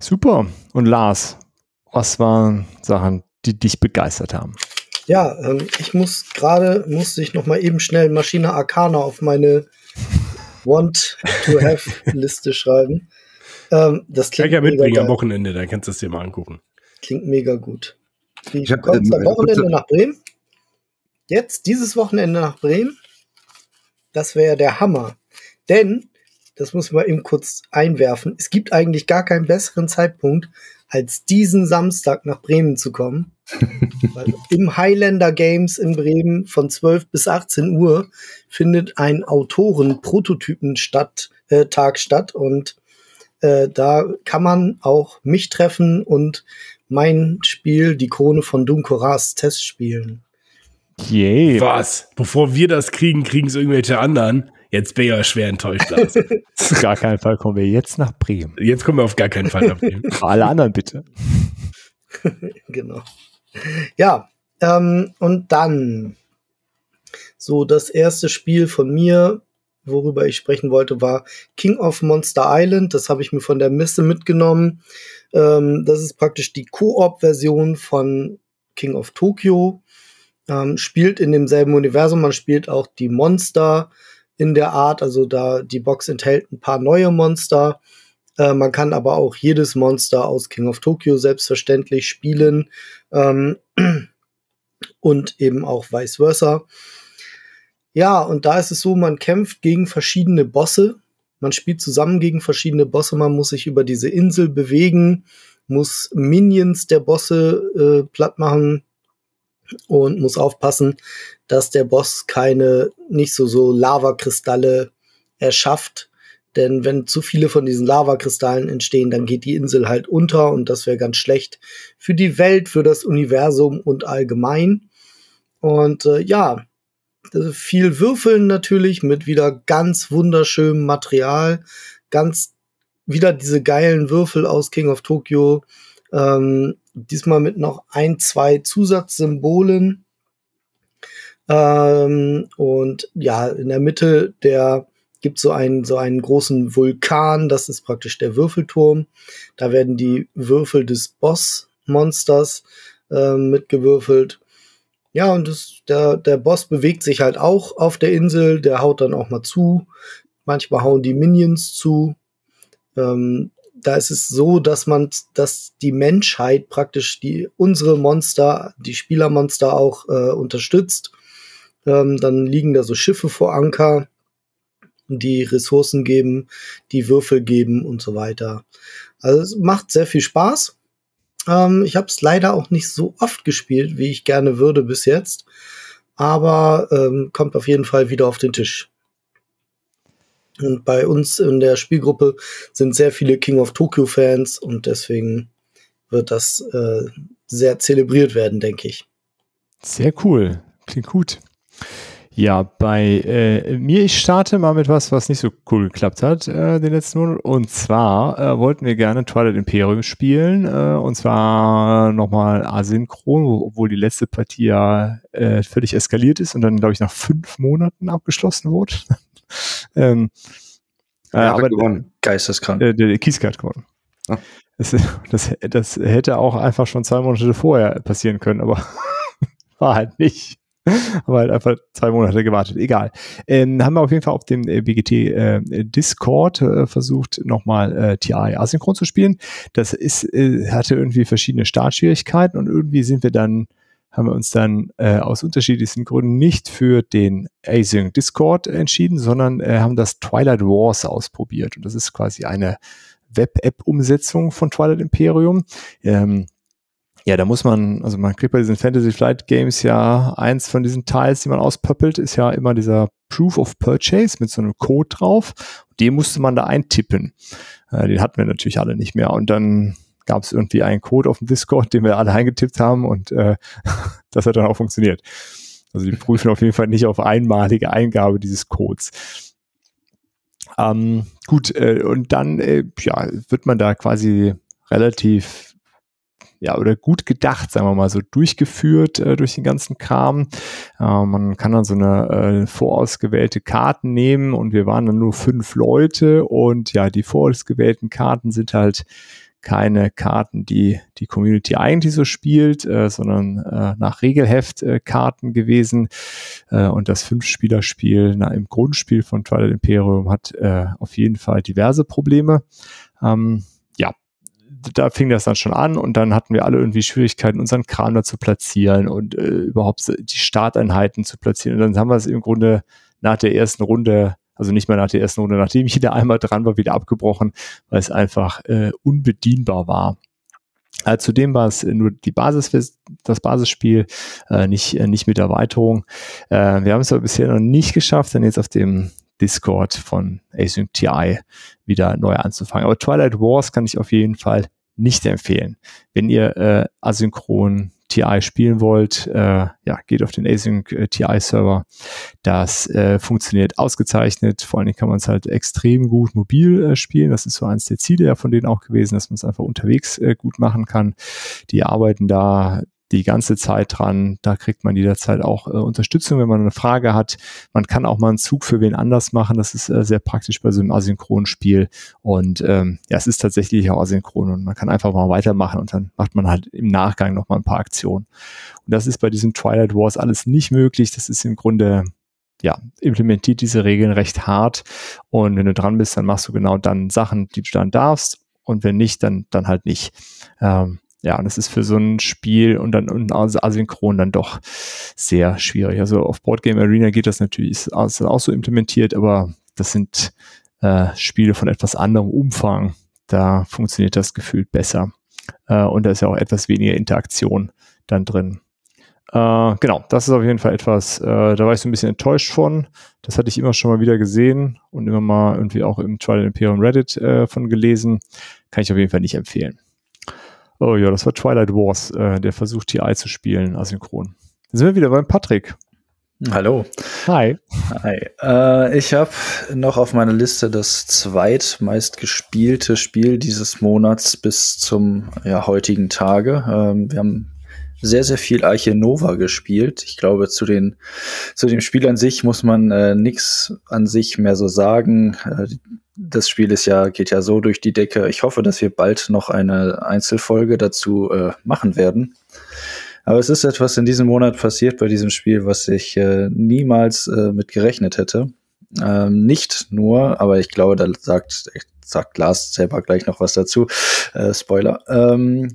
Super. Und Lars, was waren Sachen, die dich begeistert haben? Ja, ähm, ich muss gerade, musste ich noch mal eben schnell Maschine Arcana auf meine Want-to-Have-Liste schreiben. Ähm, das klingt Kann ich ja mitbringen am Wochenende, dann kannst du es dir mal angucken. Klingt mega gut. Wie ich hab, ähm, am Wochenende nach Bremen. Jetzt, dieses Wochenende nach Bremen das wäre der Hammer. Denn das muss man eben kurz einwerfen. Es gibt eigentlich gar keinen besseren Zeitpunkt, als diesen Samstag nach Bremen zu kommen. Weil Im Highlander Games in Bremen von 12 bis 18 Uhr findet ein Autoren-Prototypen statt, äh, statt und äh, da kann man auch mich treffen und mein Spiel, die Krone von Dunkoras, Test spielen. Yay. Was? Bevor wir das kriegen, kriegen es irgendwelche anderen. Jetzt bin ich ja schwer enttäuscht. Lars. Auf gar keinen Fall kommen wir jetzt nach Bremen. Jetzt kommen wir auf gar keinen Fall nach Bremen. Alle anderen bitte. genau. Ja, ähm, und dann so das erste Spiel von mir, worüber ich sprechen wollte, war King of Monster Island. Das habe ich mir von der Messe mitgenommen. Ähm, das ist praktisch die Koop-Version von King of Tokyo. Ähm, spielt in demselben Universum. Man spielt auch die Monster in der Art. Also da die Box enthält ein paar neue Monster. Äh, man kann aber auch jedes Monster aus King of Tokyo selbstverständlich spielen. Ähm, und eben auch vice versa. Ja, und da ist es so, man kämpft gegen verschiedene Bosse. Man spielt zusammen gegen verschiedene Bosse. Man muss sich über diese Insel bewegen, muss Minions der Bosse äh, platt machen und muss aufpassen, dass der Boss keine nicht so so Lavakristalle erschafft. Denn wenn zu viele von diesen Lavakristallen entstehen, dann geht die Insel halt unter und das wäre ganz schlecht für die Welt, für das Universum und allgemein. Und äh, ja, viel Würfeln natürlich mit wieder ganz wunderschönem Material, ganz wieder diese geilen Würfel aus King of Tokyo. Ähm, diesmal mit noch ein, zwei Zusatzsymbolen. Ähm, und ja, in der Mitte der gibt so einen so einen großen Vulkan, das ist praktisch der Würfelturm. Da werden die Würfel des Boss-Monsters äh, mitgewürfelt. Ja, und das, der, der Boss bewegt sich halt auch auf der Insel, der haut dann auch mal zu. Manchmal hauen die Minions zu. Ähm, da ist es so, dass man, dass die Menschheit praktisch die unsere Monster, die Spielermonster auch äh, unterstützt. Ähm, dann liegen da so Schiffe vor Anker, die Ressourcen geben, die Würfel geben und so weiter. Also es macht sehr viel Spaß. Ähm, ich habe es leider auch nicht so oft gespielt, wie ich gerne würde bis jetzt, aber ähm, kommt auf jeden Fall wieder auf den Tisch. Und bei uns in der Spielgruppe sind sehr viele King of Tokyo Fans und deswegen wird das äh, sehr zelebriert werden, denke ich. Sehr cool. Klingt gut. Ja, bei äh, mir, ich starte mal mit was, was nicht so cool geklappt hat äh, den letzten Monat. Und zwar äh, wollten wir gerne Twilight Imperium spielen. Äh, und zwar nochmal asynchron, obwohl die letzte Partie ja äh, völlig eskaliert ist und dann, glaube ich, nach fünf Monaten abgeschlossen wurde. Ähm, äh, Ja, aber gewonnen. Geisteskrank. äh, der, der Kieskat hat gewonnen. Ah. Das, das, das hätte auch einfach schon zwei Monate vorher passieren können, aber war halt nicht. Haben wir halt einfach zwei Monate gewartet. Egal. Ähm, haben wir auf jeden Fall auf dem äh, BGT äh, Discord äh, versucht, nochmal äh, TI asynchron zu spielen. Das ist, äh, hatte irgendwie verschiedene Startschwierigkeiten und irgendwie sind wir dann, haben wir uns dann äh, aus unterschiedlichsten Gründen nicht für den Async Discord entschieden, sondern äh, haben das Twilight Wars ausprobiert. Und das ist quasi eine Web-App-Umsetzung von Twilight Imperium. Ähm, ja, da muss man, also man kriegt bei diesen Fantasy Flight Games ja eins von diesen Teils, die man auspöppelt, ist ja immer dieser Proof of Purchase mit so einem Code drauf. Den musste man da eintippen. Äh, den hatten wir natürlich alle nicht mehr. Und dann gab es irgendwie einen Code auf dem Discord, den wir alle eingetippt haben und äh, das hat dann auch funktioniert. Also die prüfen auf jeden Fall nicht auf einmalige Eingabe dieses Codes. Ähm, gut, äh, und dann äh, ja, wird man da quasi relativ ja, oder gut gedacht, sagen wir mal, so durchgeführt äh, durch den ganzen Kram. Äh, man kann dann so eine äh, vorausgewählte Karten nehmen und wir waren dann nur fünf Leute und ja, die vorausgewählten Karten sind halt keine Karten, die die Community eigentlich so spielt, äh, sondern äh, nach Regelheft äh, Karten gewesen. Äh, und das Fünf-Spieler-Spiel im Grundspiel von Twilight Imperium hat äh, auf jeden Fall diverse Probleme. Ähm, ja, da fing das dann schon an und dann hatten wir alle irgendwie Schwierigkeiten, unseren Kram da zu platzieren und äh, überhaupt die Starteinheiten zu platzieren. Und dann haben wir es im Grunde nach der ersten Runde Also nicht mehr nach der ersten Runde, nachdem ich da einmal dran war, wieder abgebrochen, weil es einfach äh, unbedienbar war. Äh, zudem war es nur die Basis, das Basisspiel, äh, nicht, äh, nicht mit Erweiterung. Äh, wir haben es aber bisher noch nicht geschafft, dann jetzt auf dem Discord von Async TI wieder neu anzufangen. Aber Twilight Wars kann ich auf jeden Fall nicht empfehlen. Wenn ihr äh, asynchron TI spielen wollt, äh, ja, geht auf den Async äh, TI Server. Das äh, funktioniert ausgezeichnet. Vor allen Dingen kann man es halt extrem gut mobil äh, spielen. Das ist so eins der Ziele ja von denen auch gewesen, dass man es einfach unterwegs äh, gut machen kann. Die arbeiten da die ganze Zeit dran. Da kriegt man jederzeit auch äh, Unterstützung, wenn man eine Frage hat. Man kann auch mal einen Zug für wen anders machen. Das ist äh, sehr praktisch bei so einem asynchronen Spiel. Und ähm, ja, es ist tatsächlich auch asynchron und man kann einfach mal weitermachen und dann macht man halt im Nachgang noch mal ein paar Aktionen. Und das ist bei diesem Twilight Wars alles nicht möglich. Das ist im Grunde ja, implementiert diese Regeln recht hart. Und wenn du dran bist, dann machst du genau dann Sachen, die du dann darfst. Und wenn nicht, dann, dann halt nicht. Ähm, ja, und das ist für so ein Spiel und dann und asynchron dann doch sehr schwierig. Also auf Boardgame Arena geht das natürlich, ist auch so implementiert, aber das sind äh, Spiele von etwas anderem Umfang. Da funktioniert das gefühlt besser. Äh, und da ist ja auch etwas weniger Interaktion dann drin. Äh, genau, das ist auf jeden Fall etwas, äh, da war ich so ein bisschen enttäuscht von. Das hatte ich immer schon mal wieder gesehen und immer mal irgendwie auch im Twilight Imperium Reddit äh, von gelesen. Kann ich auf jeden Fall nicht empfehlen. Oh ja, das war Twilight Wars, äh, der versucht TI zu spielen, asynchron. Dann sind wir wieder beim Patrick. Hallo. Hi. Hi. Äh, ich habe noch auf meiner Liste das zweitmeist gespielte Spiel dieses Monats bis zum ja, heutigen Tage. Ähm, wir haben sehr, sehr viel Arche Nova gespielt. Ich glaube, zu, den, zu dem Spiel an sich muss man äh, nichts an sich mehr so sagen. Äh, das Spiel ist ja, geht ja so durch die Decke. Ich hoffe, dass wir bald noch eine Einzelfolge dazu äh, machen werden. Aber es ist etwas in diesem Monat passiert bei diesem Spiel, was ich äh, niemals äh, mit gerechnet hätte. Ähm, nicht nur, aber ich glaube, da sagt, sagt Lars selber gleich noch was dazu. Äh, Spoiler. Ähm,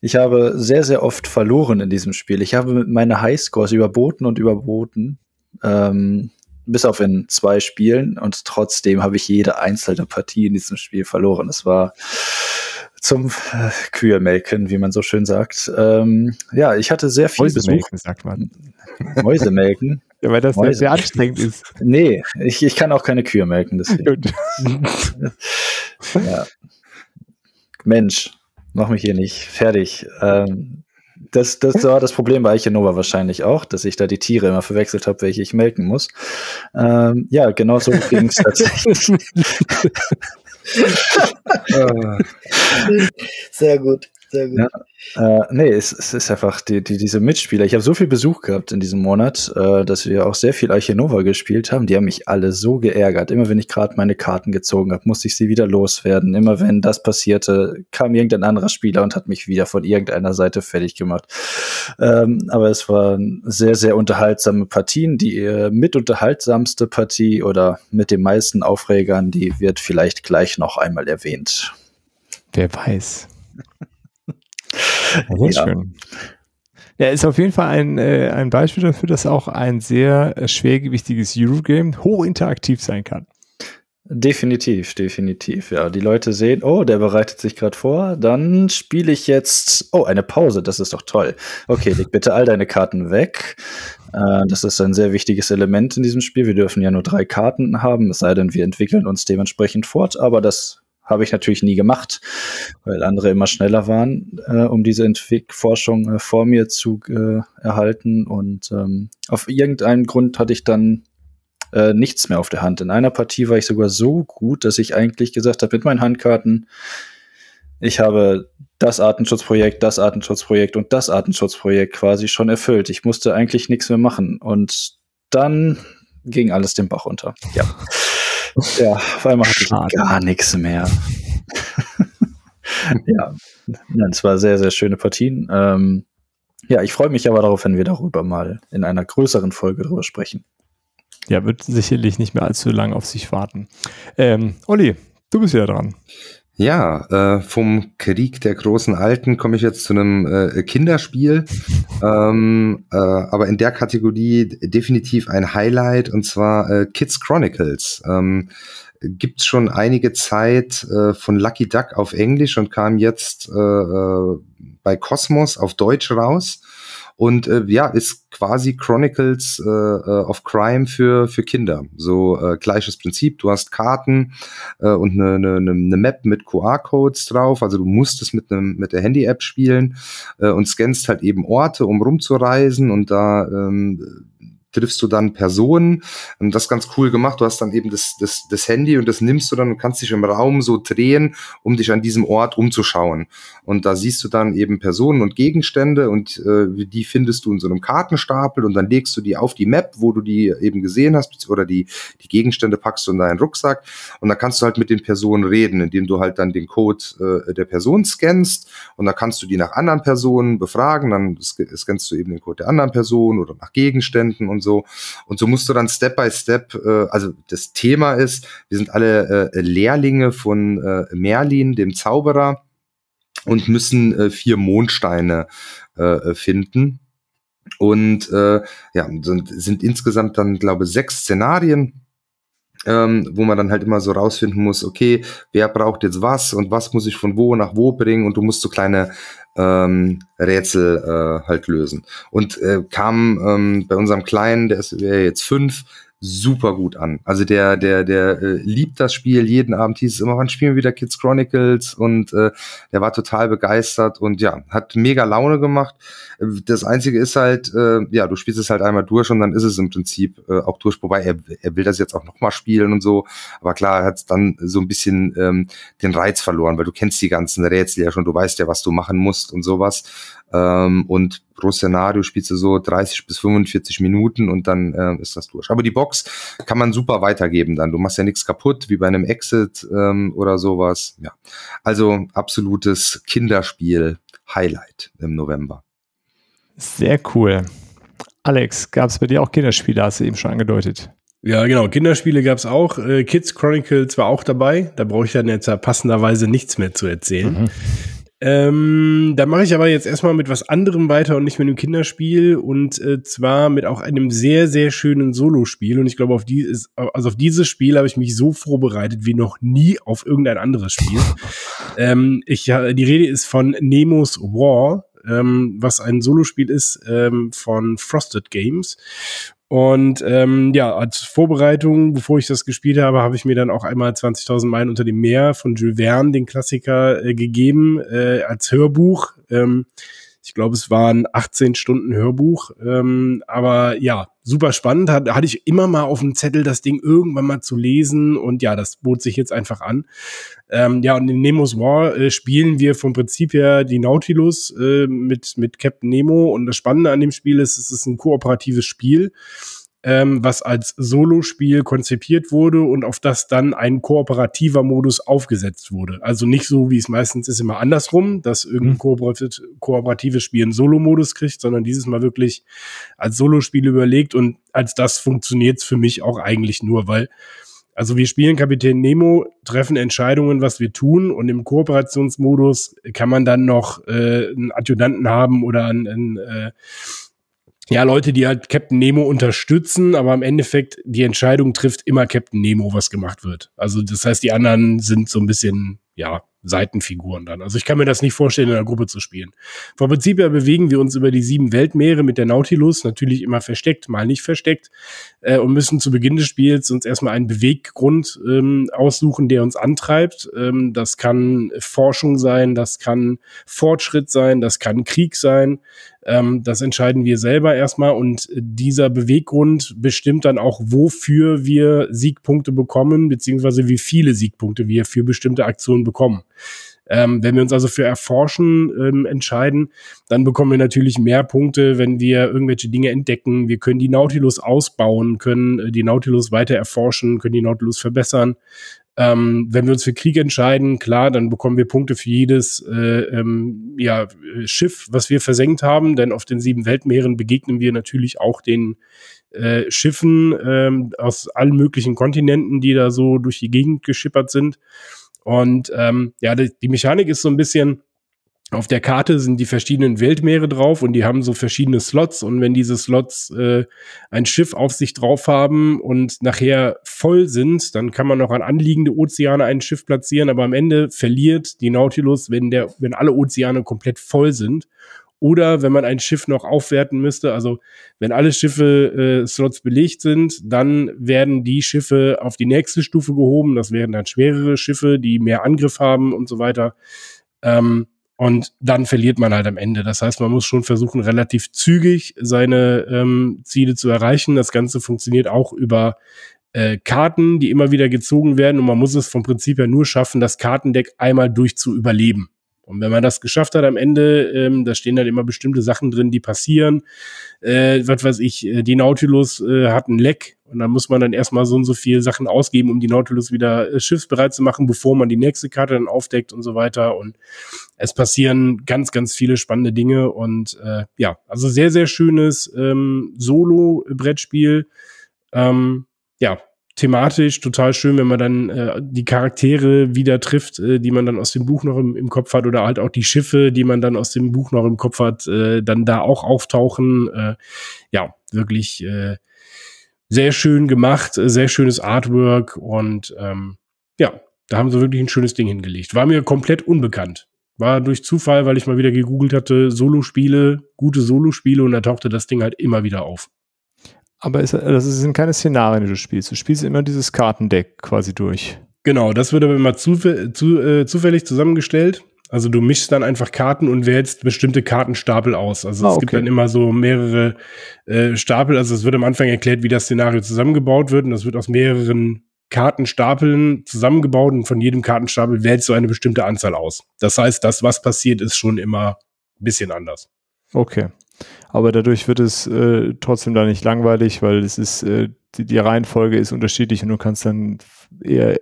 ich habe sehr, sehr oft verloren in diesem Spiel. Ich habe meine Highscores überboten und überboten. Ähm, bis auf in zwei Spielen und trotzdem habe ich jede einzelne Partie in diesem Spiel verloren. Es war zum äh, Kühe-Melken, wie man so schön sagt. Ähm, ja, ich hatte sehr viel Mäusemelken, sagt man. Mäusemelken. ja, weil das Mäuse. sehr anstrengend ist. Nee, ich, ich kann auch keine Kühe melken, deswegen. ja. Mensch, mach mich hier nicht fertig. Ähm, das, das war das Problem bei Eichenova wahrscheinlich auch, dass ich da die Tiere immer verwechselt habe, welche ich melken muss. Ähm, ja, genau so ging es tatsächlich. Sehr gut. Sehr gut. Ja, äh, nee, es, es, ist einfach die, die, diese Mitspieler. Ich habe so viel Besuch gehabt in diesem Monat, äh, dass wir auch sehr viel Archinova gespielt haben. Die haben mich alle so geärgert. Immer wenn ich gerade meine Karten gezogen habe, musste ich sie wieder loswerden. Immer wenn das passierte, kam irgendein anderer Spieler und hat mich wieder von irgendeiner Seite fertig gemacht. Ähm, aber es waren sehr, sehr unterhaltsame Partien. Die äh, mit unterhaltsamste Partie oder mit den meisten Aufregern, die wird vielleicht gleich noch einmal erwähnt. Wer weiß. Sehr ja. schön. Ja, ist auf jeden Fall ein, äh, ein Beispiel dafür, dass auch ein sehr äh, schwergewichtiges Eurogame hochinteraktiv sein kann. Definitiv, definitiv. Ja, die Leute sehen, oh, der bereitet sich gerade vor, dann spiele ich jetzt. Oh, eine Pause, das ist doch toll. Okay, leg bitte all deine Karten weg. Äh, das ist ein sehr wichtiges Element in diesem Spiel. Wir dürfen ja nur drei Karten haben, es sei denn, wir entwickeln uns dementsprechend fort, aber das habe ich natürlich nie gemacht, weil andere immer schneller waren, äh, um diese Entwick-Forschung äh, vor mir zu äh, erhalten. Und ähm, auf irgendeinen Grund hatte ich dann äh, nichts mehr auf der Hand. In einer Partie war ich sogar so gut, dass ich eigentlich gesagt habe, mit meinen Handkarten, ich habe das Artenschutzprojekt, das Artenschutzprojekt und das Artenschutzprojekt quasi schon erfüllt. Ich musste eigentlich nichts mehr machen. Und dann ging alles den Bach runter. Ja. Ja, auf einmal hatte ich gar nichts mehr. ja, es war sehr, sehr schöne Partien. Ähm, ja, ich freue mich aber darauf, wenn wir darüber mal in einer größeren Folge drüber sprechen. Ja, wird sicherlich nicht mehr allzu lange auf sich warten. Ähm, Olli, du bist wieder dran. Ja, äh, vom Krieg der großen Alten komme ich jetzt zu einem äh, Kinderspiel, ähm, äh, aber in der Kategorie definitiv ein Highlight und zwar äh, Kids Chronicles. Ähm, gibt's schon einige Zeit äh, von Lucky Duck auf Englisch und kam jetzt äh, bei Cosmos auf Deutsch raus und äh, ja, ist quasi Chronicles äh, äh, of Crime für, für Kinder. So äh, gleiches Prinzip, du hast Karten äh, und eine, eine, eine Map mit QR-Codes drauf, also du musst es mit, einem, mit der Handy-App spielen äh, und scannst halt eben Orte, um rumzureisen. Und da ähm, triffst du dann Personen. Und das ist ganz cool gemacht. Du hast dann eben das, das, das Handy und das nimmst du dann und kannst dich im Raum so drehen, um dich an diesem Ort umzuschauen. Und da siehst du dann eben Personen und Gegenstände und äh, die findest du in so einem Kartenstapel und dann legst du die auf die Map, wo du die eben gesehen hast, oder die, die Gegenstände packst du in deinen Rucksack und dann kannst du halt mit den Personen reden, indem du halt dann den Code äh, der Person scannst und dann kannst du die nach anderen Personen befragen, dann scannst du eben den Code der anderen Person oder nach Gegenständen und so. Und so musst du dann Step by Step, äh, also das Thema ist, wir sind alle äh, Lehrlinge von äh, Merlin, dem Zauberer, und müssen äh, vier Mondsteine äh, finden. Und äh, ja, sind, sind insgesamt dann, glaube ich, sechs Szenarien ähm, wo man dann halt immer so rausfinden muss, okay, wer braucht jetzt was und was muss ich von wo nach wo bringen und du musst so kleine ähm, Rätsel äh, halt lösen. Und äh, kam ähm, bei unserem Kleinen, der ist jetzt fünf, super gut an. Also der, der, der äh, liebt das Spiel. Jeden Abend hieß es immer, wann spielen wir wieder Kids Chronicles? Und äh, der war total begeistert und ja, hat mega Laune gemacht. Das Einzige ist halt, äh, ja, du spielst es halt einmal durch und dann ist es im Prinzip äh, auch durch. Wobei er, er will das jetzt auch nochmal spielen und so. Aber klar, er hat dann so ein bisschen ähm, den Reiz verloren, weil du kennst die ganzen Rätsel ja schon, du weißt ja, was du machen musst und sowas. Ähm, und pro Szenario spielst du so 30 bis 45 Minuten und dann äh, ist das durch. Aber die Box kann man super weitergeben dann. Du machst ja nichts kaputt, wie bei einem Exit ähm, oder sowas. Ja. Also absolutes Kinderspiel-Highlight im November. Sehr cool. Alex, gab es bei dir auch Kinderspiele, hast du eben schon angedeutet. Ja, genau. Kinderspiele gab es auch. Äh, Kids Chronicles war auch dabei. Da brauche ich dann jetzt passenderweise nichts mehr zu erzählen. Mhm. Ähm, da mache ich aber jetzt erstmal mit was anderem weiter und nicht mit einem Kinderspiel und äh, zwar mit auch einem sehr, sehr schönen Solospiel. Und ich glaube, auf die ist, also auf dieses Spiel habe ich mich so vorbereitet wie noch nie auf irgendein anderes Spiel. ähm, ich, die Rede ist von Nemos War, ähm, was ein Solospiel ist ähm, von Frosted Games. Und ähm, ja, als Vorbereitung, bevor ich das gespielt habe, habe ich mir dann auch einmal 20.000 Meilen unter dem Meer von Jules Verne, den Klassiker, äh, gegeben äh, als Hörbuch. Ähm, ich glaube, es waren 18 Stunden Hörbuch. Ähm, aber ja, super spannend. Hat, hatte ich immer mal auf dem Zettel, das Ding irgendwann mal zu lesen. Und ja, das bot sich jetzt einfach an. Ähm, ja, und in Nemo's War äh, spielen wir vom Prinzip her die Nautilus äh, mit, mit Captain Nemo. Und das Spannende an dem Spiel ist, es ist ein kooperatives Spiel ähm, was als Solospiel konzipiert wurde und auf das dann ein kooperativer Modus aufgesetzt wurde. Also nicht so, wie es meistens ist, immer andersrum, dass irgendein mhm. kooperatives Spiel einen Solo-Modus kriegt, sondern dieses Mal wirklich als Solospiel überlegt und als das funktioniert es für mich auch eigentlich nur, weil also wir spielen Kapitän Nemo, treffen Entscheidungen, was wir tun und im Kooperationsmodus kann man dann noch äh, einen Adjutanten haben oder einen, einen äh, ja, Leute, die halt Captain Nemo unterstützen, aber im Endeffekt die Entscheidung trifft immer Captain Nemo, was gemacht wird. Also das heißt, die anderen sind so ein bisschen, ja, Seitenfiguren dann. Also ich kann mir das nicht vorstellen, in einer Gruppe zu spielen. Vom Prinzip her bewegen wir uns über die sieben Weltmeere mit der Nautilus, natürlich immer versteckt, mal nicht versteckt, äh, und müssen zu Beginn des Spiels uns erstmal einen Beweggrund ähm, aussuchen, der uns antreibt. Ähm, das kann Forschung sein, das kann Fortschritt sein, das kann Krieg sein. Ähm, das entscheiden wir selber erstmal und dieser Beweggrund bestimmt dann auch, wofür wir Siegpunkte bekommen, beziehungsweise wie viele Siegpunkte wir für bestimmte Aktionen bekommen. Ähm, wenn wir uns also für Erforschen ähm, entscheiden, dann bekommen wir natürlich mehr Punkte, wenn wir irgendwelche Dinge entdecken. Wir können die Nautilus ausbauen, können äh, die Nautilus weiter erforschen, können die Nautilus verbessern. Ähm, wenn wir uns für Krieg entscheiden, klar, dann bekommen wir Punkte für jedes äh, ähm, ja, Schiff, was wir versenkt haben, denn auf den sieben Weltmeeren begegnen wir natürlich auch den äh, Schiffen ähm, aus allen möglichen Kontinenten, die da so durch die Gegend geschippert sind. Und ähm, ja, die, die Mechanik ist so ein bisschen, auf der Karte sind die verschiedenen Weltmeere drauf und die haben so verschiedene Slots und wenn diese Slots äh, ein Schiff auf sich drauf haben und nachher voll sind, dann kann man noch an anliegende Ozeane ein Schiff platzieren, aber am Ende verliert die Nautilus, wenn der wenn alle Ozeane komplett voll sind oder wenn man ein Schiff noch aufwerten müsste, also wenn alle Schiffe äh, Slots belegt sind, dann werden die Schiffe auf die nächste Stufe gehoben. Das wären dann schwerere Schiffe, die mehr Angriff haben und so weiter. Ähm, und dann verliert man halt am Ende. Das heißt, man muss schon versuchen, relativ zügig seine ähm, Ziele zu erreichen. Das Ganze funktioniert auch über äh, Karten, die immer wieder gezogen werden. Und man muss es vom Prinzip her nur schaffen, das Kartendeck einmal durch zu überleben. Und wenn man das geschafft hat am Ende, ähm, da stehen dann immer bestimmte Sachen drin, die passieren. Äh, was weiß ich, äh, die Nautilus äh, hat ein Leck und dann muss man dann erstmal so und so viel Sachen ausgeben, um die Nautilus wieder äh, schiffsbereit zu machen, bevor man die nächste Karte dann aufdeckt und so weiter. Und es passieren ganz, ganz viele spannende Dinge und äh, ja, also sehr, sehr schönes ähm, Solo-Brettspiel. Ähm, ja, thematisch total schön, wenn man dann äh, die Charaktere wieder trifft, äh, die man dann aus dem Buch noch im, im, Kopf hat oder halt auch die Schiffe, die man dann aus dem Buch noch im Kopf hat, äh, dann da auch auftauchen. Äh, ja, wirklich äh, sehr schön gemacht, sehr schönes Artwork und ähm, ja, da haben sie wirklich ein schönes Ding hingelegt. War mir komplett unbekannt. War durch Zufall, weil ich mal wieder gegoogelt hatte, Solospiele, gute Solospiele und da tauchte das Ding halt immer wieder auf. Aber es, das sind keine Szenarien, die du spielst. Du spielst immer dieses Kartendeck quasi durch. Genau, das wird aber immer zuf zu, äh, zufällig zusammengestellt. Also du mischst dann einfach Karten und wählst bestimmte Kartenstapel aus. Also ah, es okay. gibt dann immer so mehrere äh, Stapel. Also es wird am Anfang erklärt, wie das Szenario zusammengebaut wird. Und das wird aus mehreren Kartenstapeln zusammengebaut und von jedem Kartenstapel wählst du eine bestimmte Anzahl aus. Das heißt, das, was passiert, ist schon immer ein bisschen anders. Okay aber dadurch wird es äh, trotzdem da nicht langweilig, weil es ist, äh, die, die Reihenfolge ist unterschiedlich und du kannst dann eher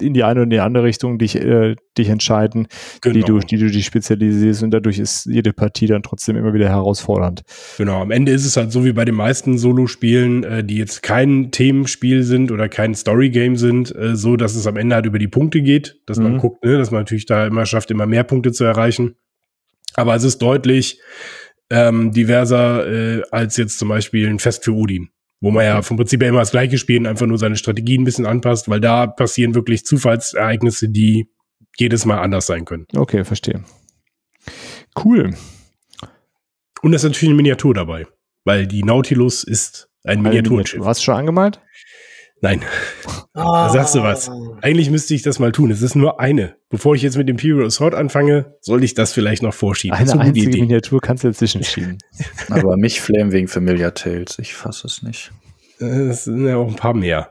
in die eine oder in die andere Richtung dich, äh, dich entscheiden, genau. die, du, die du dich spezialisierst und dadurch ist jede Partie dann trotzdem immer wieder herausfordernd. Genau, am Ende ist es halt so wie bei den meisten Solo-Spielen, äh, die jetzt kein Themenspiel sind oder kein Story-Game sind, äh, so dass es am Ende halt über die Punkte geht, dass mhm. man guckt, ne, dass man natürlich da immer schafft, immer mehr Punkte zu erreichen. Aber es ist deutlich, ähm, diverser äh, als jetzt zum Beispiel ein Fest für Odin, wo man ja vom Prinzip her immer das gleiche spielt, einfach nur seine Strategien ein bisschen anpasst, weil da passieren wirklich Zufallsereignisse, die jedes Mal anders sein können. Okay, verstehe. Cool. Und da ist natürlich eine Miniatur dabei, weil die Nautilus ist ein Miniaturschiff. Hast du schon angemalt? Nein. Ah. Da sagst du was. Eigentlich müsste ich das mal tun. Es ist nur eine. Bevor ich jetzt mit Imperial Assault anfange, soll ich das vielleicht noch vorschieben. Eine einzige Idee. Miniatur kannst du dazwischen schieben. Aber mich flamen wegen Familiar Tales. Ich fasse es nicht. Es sind ja auch ein paar mehr.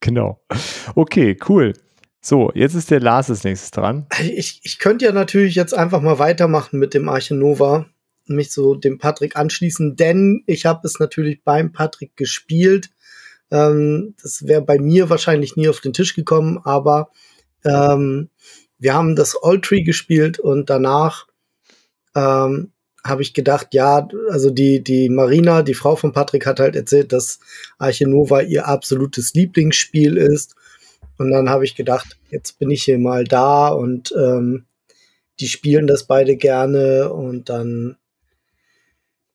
Genau. Okay, cool. So, jetzt ist der Lars als nächstes dran. Ich, ich könnte ja natürlich jetzt einfach mal weitermachen mit dem Archinova mich so dem Patrick anschließen, denn ich habe es natürlich beim Patrick gespielt ähm, das wäre bei mir wahrscheinlich nie auf den Tisch gekommen, aber ähm, wir haben das All Tree gespielt und danach ähm, habe ich gedacht, ja, also die, die Marina, die Frau von Patrick, hat halt erzählt, dass Arche Nova ihr absolutes Lieblingsspiel ist. Und dann habe ich gedacht, jetzt bin ich hier mal da und ähm, die spielen das beide gerne und dann,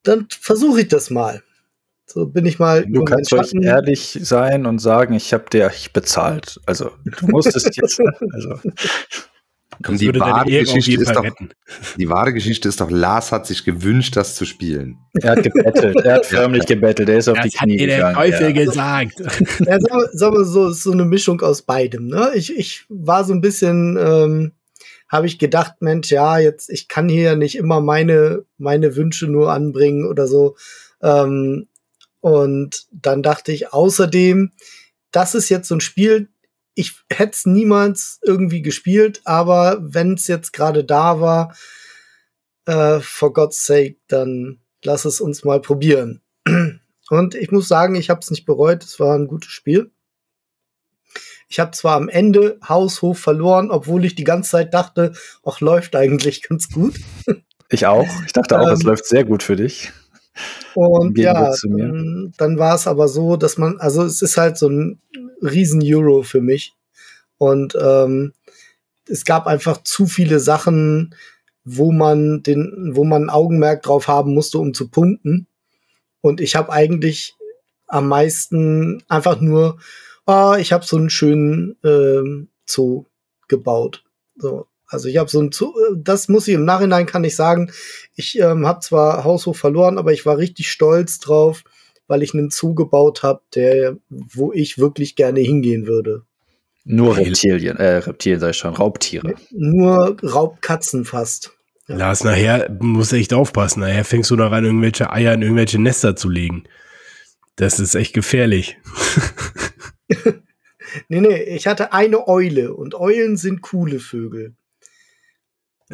dann versuche ich das mal. So bin ich mal. Du kannst ruhig ehrlich sein und sagen, ich habe dir bezahlt. Also du musstest jetzt. Also. Komm, die, wahre Geschichte ist doch, die wahre Geschichte ist doch, Lars hat sich gewünscht, das zu spielen. Er hat gebettelt, er hat förmlich gebettelt, er ist auf das die Knie gegangen. Der Teufel ja. gesagt. Ja, sagen wir so, so eine Mischung aus beidem. Ne? Ich, ich war so ein bisschen, ähm, habe ich gedacht, Mensch, ja, jetzt, ich kann hier nicht immer meine, meine Wünsche nur anbringen oder so. Ähm, und dann dachte ich außerdem, das ist jetzt so ein Spiel, ich hätte es niemals irgendwie gespielt, aber wenn es jetzt gerade da war, äh, for God's sake, dann lass es uns mal probieren. Und ich muss sagen, ich habe es nicht bereut, es war ein gutes Spiel. Ich habe zwar am Ende Haushof verloren, obwohl ich die ganze Zeit dachte, ach, läuft eigentlich ganz gut. Ich auch. Ich dachte auch, ähm, es läuft sehr gut für dich. Und ja, dann, dann war es aber so, dass man, also es ist halt so ein riesen Euro für mich. Und ähm, es gab einfach zu viele Sachen, wo man den, wo man Augenmerk drauf haben musste, um zu punkten. Und ich habe eigentlich am meisten einfach nur, ah, ich habe so einen schönen ähm, Zoo gebaut. So, also ich habe so ein Zoo, das muss ich im Nachhinein kann ich sagen. Ich ähm, habe zwar Haushof verloren, aber ich war richtig stolz drauf, weil ich einen Zoo gebaut habe, der, wo ich wirklich gerne hingehen würde. Nur Reptilien, äh, Reptilien sag ich schon, Raubtiere. Nur Raubkatzen fast. Ja. Lars, nachher muss echt aufpassen. Nachher fängst du daran, irgendwelche Eier in irgendwelche Nester zu legen. Das ist echt gefährlich. nee, nee, ich hatte eine Eule und Eulen sind coole Vögel.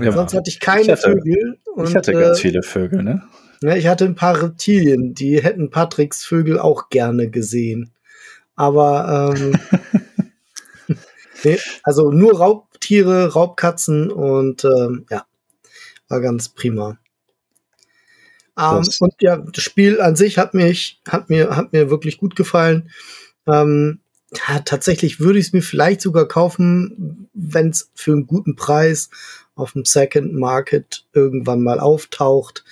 Ja, Sonst hatte ich keine ich hatte, Vögel. Und, ich hatte ganz äh, viele Vögel, ne? Ja, ich hatte ein paar Reptilien, die hätten Patricks Vögel auch gerne gesehen. Aber ähm, nee, also nur Raubtiere, Raubkatzen und ähm, ja, war ganz prima. Ähm, und ja, das Spiel an sich hat mich, hat mir, hat mir wirklich gut gefallen. Ähm, ja, tatsächlich würde ich es mir vielleicht sogar kaufen, wenn es für einen guten Preis auf dem Second Market irgendwann mal auftaucht.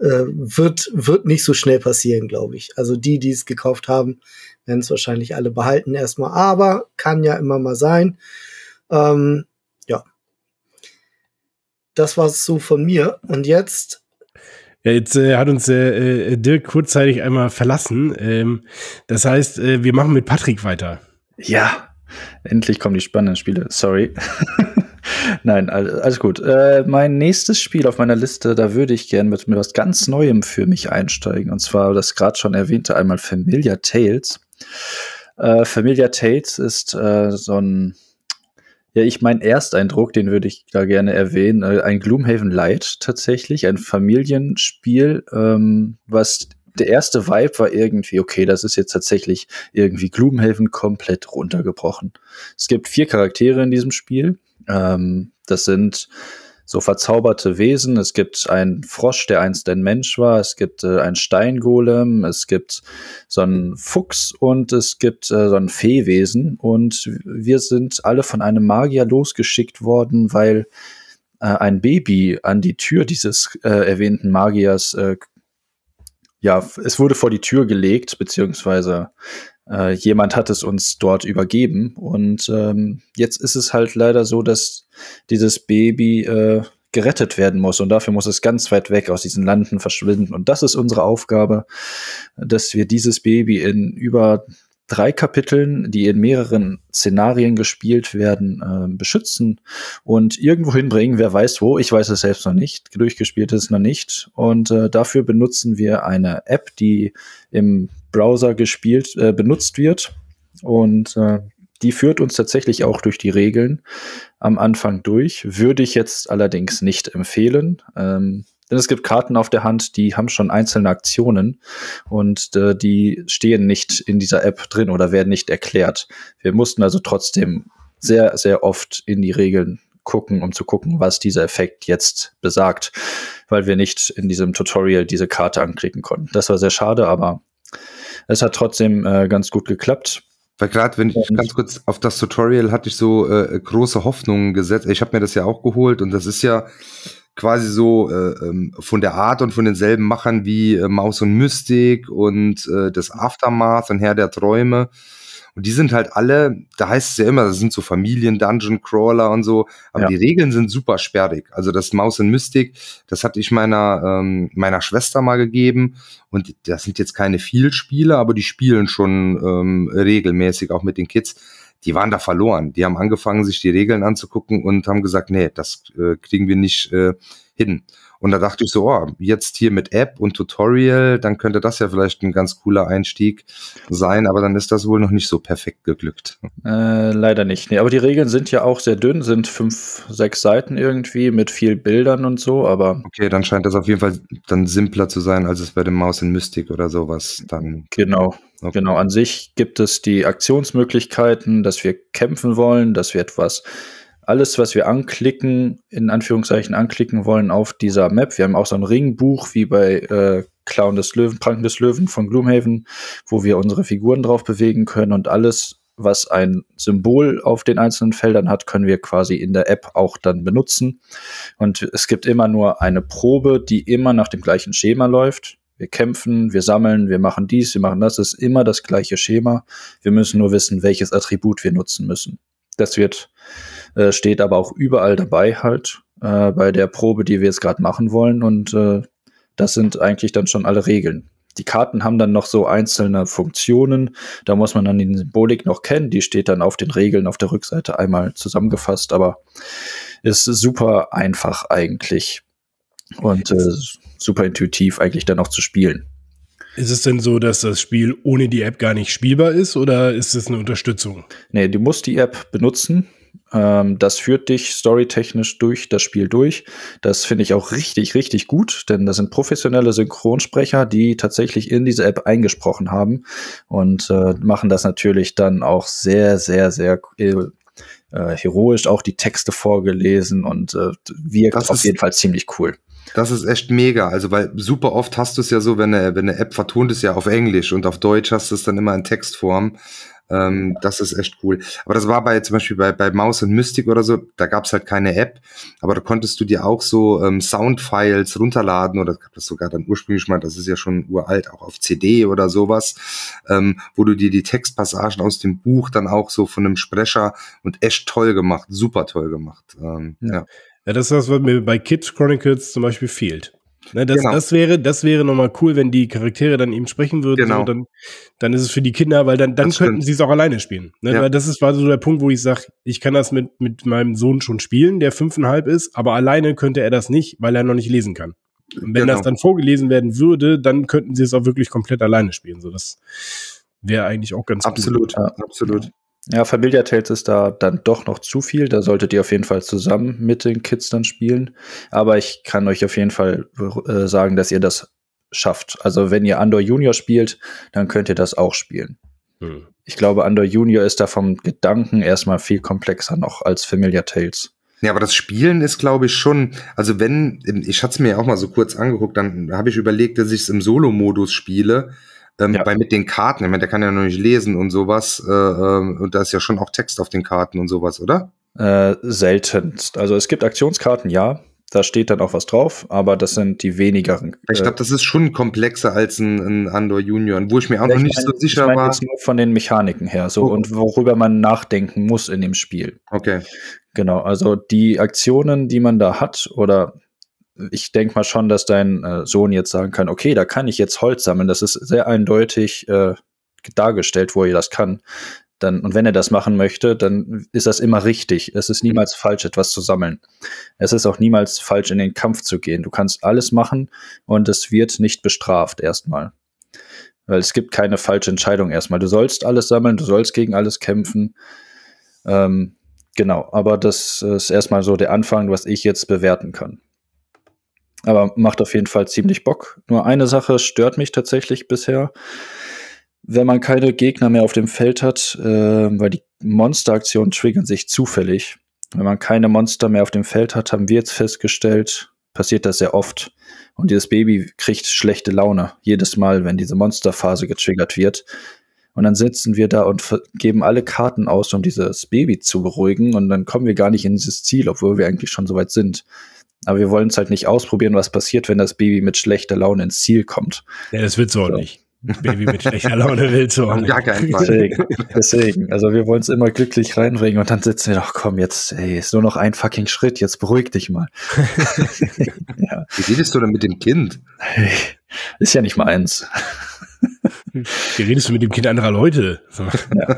Äh, wird, wird nicht so schnell passieren, glaube ich. Also die, die es gekauft haben, werden es wahrscheinlich alle behalten erstmal, aber kann ja immer mal sein. Ähm, ja. Das war es so von mir. Und jetzt ja, jetzt äh, hat uns äh, äh, Dirk kurzzeitig einmal verlassen. Ähm, das heißt, äh, wir machen mit Patrick weiter. Ja, endlich kommen die spannenden Spiele. Sorry. Nein, alles gut. Äh, mein nächstes Spiel auf meiner Liste, da würde ich gerne mit, mit was ganz Neuem für mich einsteigen. Und zwar das gerade schon erwähnte einmal Familiar Tales. Äh, Familiar Tales ist äh, so ein ja, ich mein Ersteindruck, den würde ich da gerne erwähnen. Äh, ein Gloomhaven Light tatsächlich, ein Familienspiel, ähm, was der erste Vibe war irgendwie, okay, das ist jetzt tatsächlich irgendwie Gloomhaven komplett runtergebrochen. Es gibt vier Charaktere in diesem Spiel. Ähm, das sind so verzauberte Wesen. Es gibt einen Frosch, der einst ein Mensch war. Es gibt äh, einen Steingolem. Es gibt so einen Fuchs und es gibt äh, so ein Feewesen. Und wir sind alle von einem Magier losgeschickt worden, weil äh, ein Baby an die Tür dieses äh, erwähnten Magiers äh, ja, es wurde vor die Tür gelegt, beziehungsweise äh, jemand hat es uns dort übergeben. Und ähm, jetzt ist es halt leider so, dass dieses Baby äh, gerettet werden muss. Und dafür muss es ganz weit weg aus diesen Landen verschwinden. Und das ist unsere Aufgabe, dass wir dieses Baby in über drei Kapiteln, die in mehreren Szenarien gespielt werden, äh, beschützen und irgendwo hinbringen. Wer weiß wo, ich weiß es selbst noch nicht, durchgespielt ist noch nicht. Und äh, dafür benutzen wir eine App, die im Browser gespielt, äh, benutzt wird. Und äh, die führt uns tatsächlich auch durch die Regeln am Anfang durch. Würde ich jetzt allerdings nicht empfehlen. Ähm, denn es gibt Karten auf der Hand, die haben schon einzelne Aktionen und äh, die stehen nicht in dieser App drin oder werden nicht erklärt. Wir mussten also trotzdem sehr, sehr oft in die Regeln gucken, um zu gucken, was dieser Effekt jetzt besagt, weil wir nicht in diesem Tutorial diese Karte anklicken konnten. Das war sehr schade, aber es hat trotzdem äh, ganz gut geklappt. Weil gerade, wenn ich ganz kurz auf das Tutorial hatte ich so äh, große Hoffnungen gesetzt. Ich habe mir das ja auch geholt und das ist ja quasi so äh, ähm, von der Art und von denselben Machern wie äh, Maus und Mystik und äh, das Aftermath und Herr der Träume. Und die sind halt alle, da heißt es ja immer, das sind so Familien, Dungeon Crawler und so, aber ja. die Regeln sind super sperrig. Also das Maus und Mystik, das hatte ich meiner, ähm, meiner Schwester mal gegeben und das sind jetzt keine Vielspiele, aber die spielen schon ähm, regelmäßig auch mit den Kids die waren da verloren. Die haben angefangen, sich die Regeln anzugucken und haben gesagt, nee, das äh, kriegen wir nicht äh, hin. Und da dachte ich so, oh, jetzt hier mit App und Tutorial, dann könnte das ja vielleicht ein ganz cooler Einstieg sein, aber dann ist das wohl noch nicht so perfekt geglückt. Äh, leider nicht. Nee, aber die Regeln sind ja auch sehr dünn, sind fünf, sechs Seiten irgendwie mit viel Bildern und so, aber. Okay, dann scheint das auf jeden Fall dann simpler zu sein, als es bei dem Maus in Mystic oder sowas dann. Genau. Okay. Genau, an sich gibt es die Aktionsmöglichkeiten, dass wir kämpfen wollen, dass wir etwas alles, was wir anklicken, in Anführungszeichen anklicken wollen auf dieser Map. Wir haben auch so ein Ringbuch wie bei äh, Clown des Löwen, Pranken des Löwen von Gloomhaven, wo wir unsere Figuren drauf bewegen können und alles was ein Symbol auf den einzelnen Feldern hat, können wir quasi in der App auch dann benutzen. Und es gibt immer nur eine Probe, die immer nach dem gleichen Schema läuft. Wir kämpfen, wir sammeln, wir machen dies, wir machen das. Es ist immer das gleiche Schema. Wir müssen nur wissen, welches Attribut wir nutzen müssen. Das wird, äh, steht aber auch überall dabei halt äh, bei der Probe, die wir jetzt gerade machen wollen. Und äh, das sind eigentlich dann schon alle Regeln. Die Karten haben dann noch so einzelne Funktionen. Da muss man dann die Symbolik noch kennen. Die steht dann auf den Regeln auf der Rückseite einmal zusammengefasst, aber ist super einfach eigentlich und äh, super intuitiv eigentlich dann auch zu spielen. Ist es denn so, dass das Spiel ohne die App gar nicht spielbar ist oder ist es eine Unterstützung? Nee, du musst die App benutzen. Ähm, das führt dich storytechnisch durch das Spiel durch. Das finde ich auch richtig, richtig gut, denn das sind professionelle Synchronsprecher, die tatsächlich in diese App eingesprochen haben und äh, machen das natürlich dann auch sehr, sehr, sehr äh, äh heroisch, auch die Texte vorgelesen und äh, wirkt das auf jeden Fall ziemlich cool. Das ist echt mega. Also, weil super oft hast du es ja so, wenn eine, wenn eine App vertont ist ja auf Englisch und auf Deutsch hast du es dann immer in Textform. Ähm, das ist echt cool. Aber das war bei zum Beispiel bei, bei Maus und Mystic oder so, da gab es halt keine App, aber da konntest du dir auch so ähm, Soundfiles runterladen oder gab das sogar dann ursprünglich mal, das ist ja schon uralt, auch auf CD oder sowas, ähm, wo du dir die Textpassagen aus dem Buch dann auch so von einem Sprecher und echt toll gemacht, super toll gemacht. Ähm, ja. ja. Ja, das ist das, was mir bei Kids Chronicles zum Beispiel fehlt. Ne, das, genau. das wäre, das wäre nochmal cool, wenn die Charaktere dann eben sprechen würden. Genau. So, dann, dann ist es für die Kinder, weil dann, dann könnten sie es auch alleine spielen. Ne? Ja. Weil das ist war so der Punkt, wo ich sage, ich kann das mit, mit meinem Sohn schon spielen, der fünfeinhalb ist, aber alleine könnte er das nicht, weil er noch nicht lesen kann. Und wenn genau. das dann vorgelesen werden würde, dann könnten sie es auch wirklich komplett alleine spielen. So, das wäre eigentlich auch ganz absolut, cool. Absolut, ja, Familia Tales ist da dann doch noch zu viel. Da solltet ihr auf jeden Fall zusammen mit den Kids dann spielen. Aber ich kann euch auf jeden Fall äh, sagen, dass ihr das schafft. Also wenn ihr Andor Junior spielt, dann könnt ihr das auch spielen. Hm. Ich glaube, Andor Junior ist da vom Gedanken erstmal viel komplexer noch als Familia Tales. Ja, aber das Spielen ist, glaube ich, schon, also wenn, ich hatte es mir ja auch mal so kurz angeguckt, dann habe ich überlegt, dass ich es im Solo-Modus spiele ähm, ja. Bei mit den Karten, ich meine, der kann ja noch nicht lesen und sowas. Äh, äh, und da ist ja schon auch Text auf den Karten und sowas, oder? Äh, seltenst. Also es gibt Aktionskarten, ja. Da steht dann auch was drauf, aber das sind die wenigeren. Ich glaube, das ist schon komplexer als ein, ein Andor Junior, wo ich mir auch noch nicht mein, so sicher ich mein war. Jetzt nur von den Mechaniken her, so oh. und worüber man nachdenken muss in dem Spiel. Okay. Genau, also die Aktionen, die man da hat, oder ich denke mal schon, dass dein äh, Sohn jetzt sagen kann, okay, da kann ich jetzt Holz sammeln. Das ist sehr eindeutig äh, dargestellt, wo er das kann. Dann, und wenn er das machen möchte, dann ist das immer richtig. Es ist niemals falsch, etwas zu sammeln. Es ist auch niemals falsch, in den Kampf zu gehen. Du kannst alles machen und es wird nicht bestraft erstmal. Weil es gibt keine falsche Entscheidung erstmal. Du sollst alles sammeln, du sollst gegen alles kämpfen. Ähm, genau, aber das ist erstmal so der Anfang, was ich jetzt bewerten kann. Aber macht auf jeden Fall ziemlich Bock. Nur eine Sache stört mich tatsächlich bisher. Wenn man keine Gegner mehr auf dem Feld hat, äh, weil die Monsteraktionen triggern sich zufällig. Wenn man keine Monster mehr auf dem Feld hat, haben wir jetzt festgestellt, passiert das sehr oft. Und dieses Baby kriegt schlechte Laune jedes Mal, wenn diese Monsterphase getriggert wird. Und dann sitzen wir da und geben alle Karten aus, um dieses Baby zu beruhigen. Und dann kommen wir gar nicht in dieses Ziel, obwohl wir eigentlich schon so weit sind. Aber wir wollen es halt nicht ausprobieren, was passiert, wenn das Baby mit schlechter Laune ins Ziel kommt. Ja, das wird so, so. nicht. Baby mit schlechter Laune will so. Gar keinen Fall. Deswegen, deswegen. Also wir wollen es immer glücklich reinbringen und dann sitzen wir doch, komm, jetzt, ey, ist nur noch ein fucking Schritt, jetzt beruhig dich mal. ja. Wie redest du denn mit dem Kind? Ist ja nicht meins. Wie redest du mit dem Kind anderer Leute? Ja.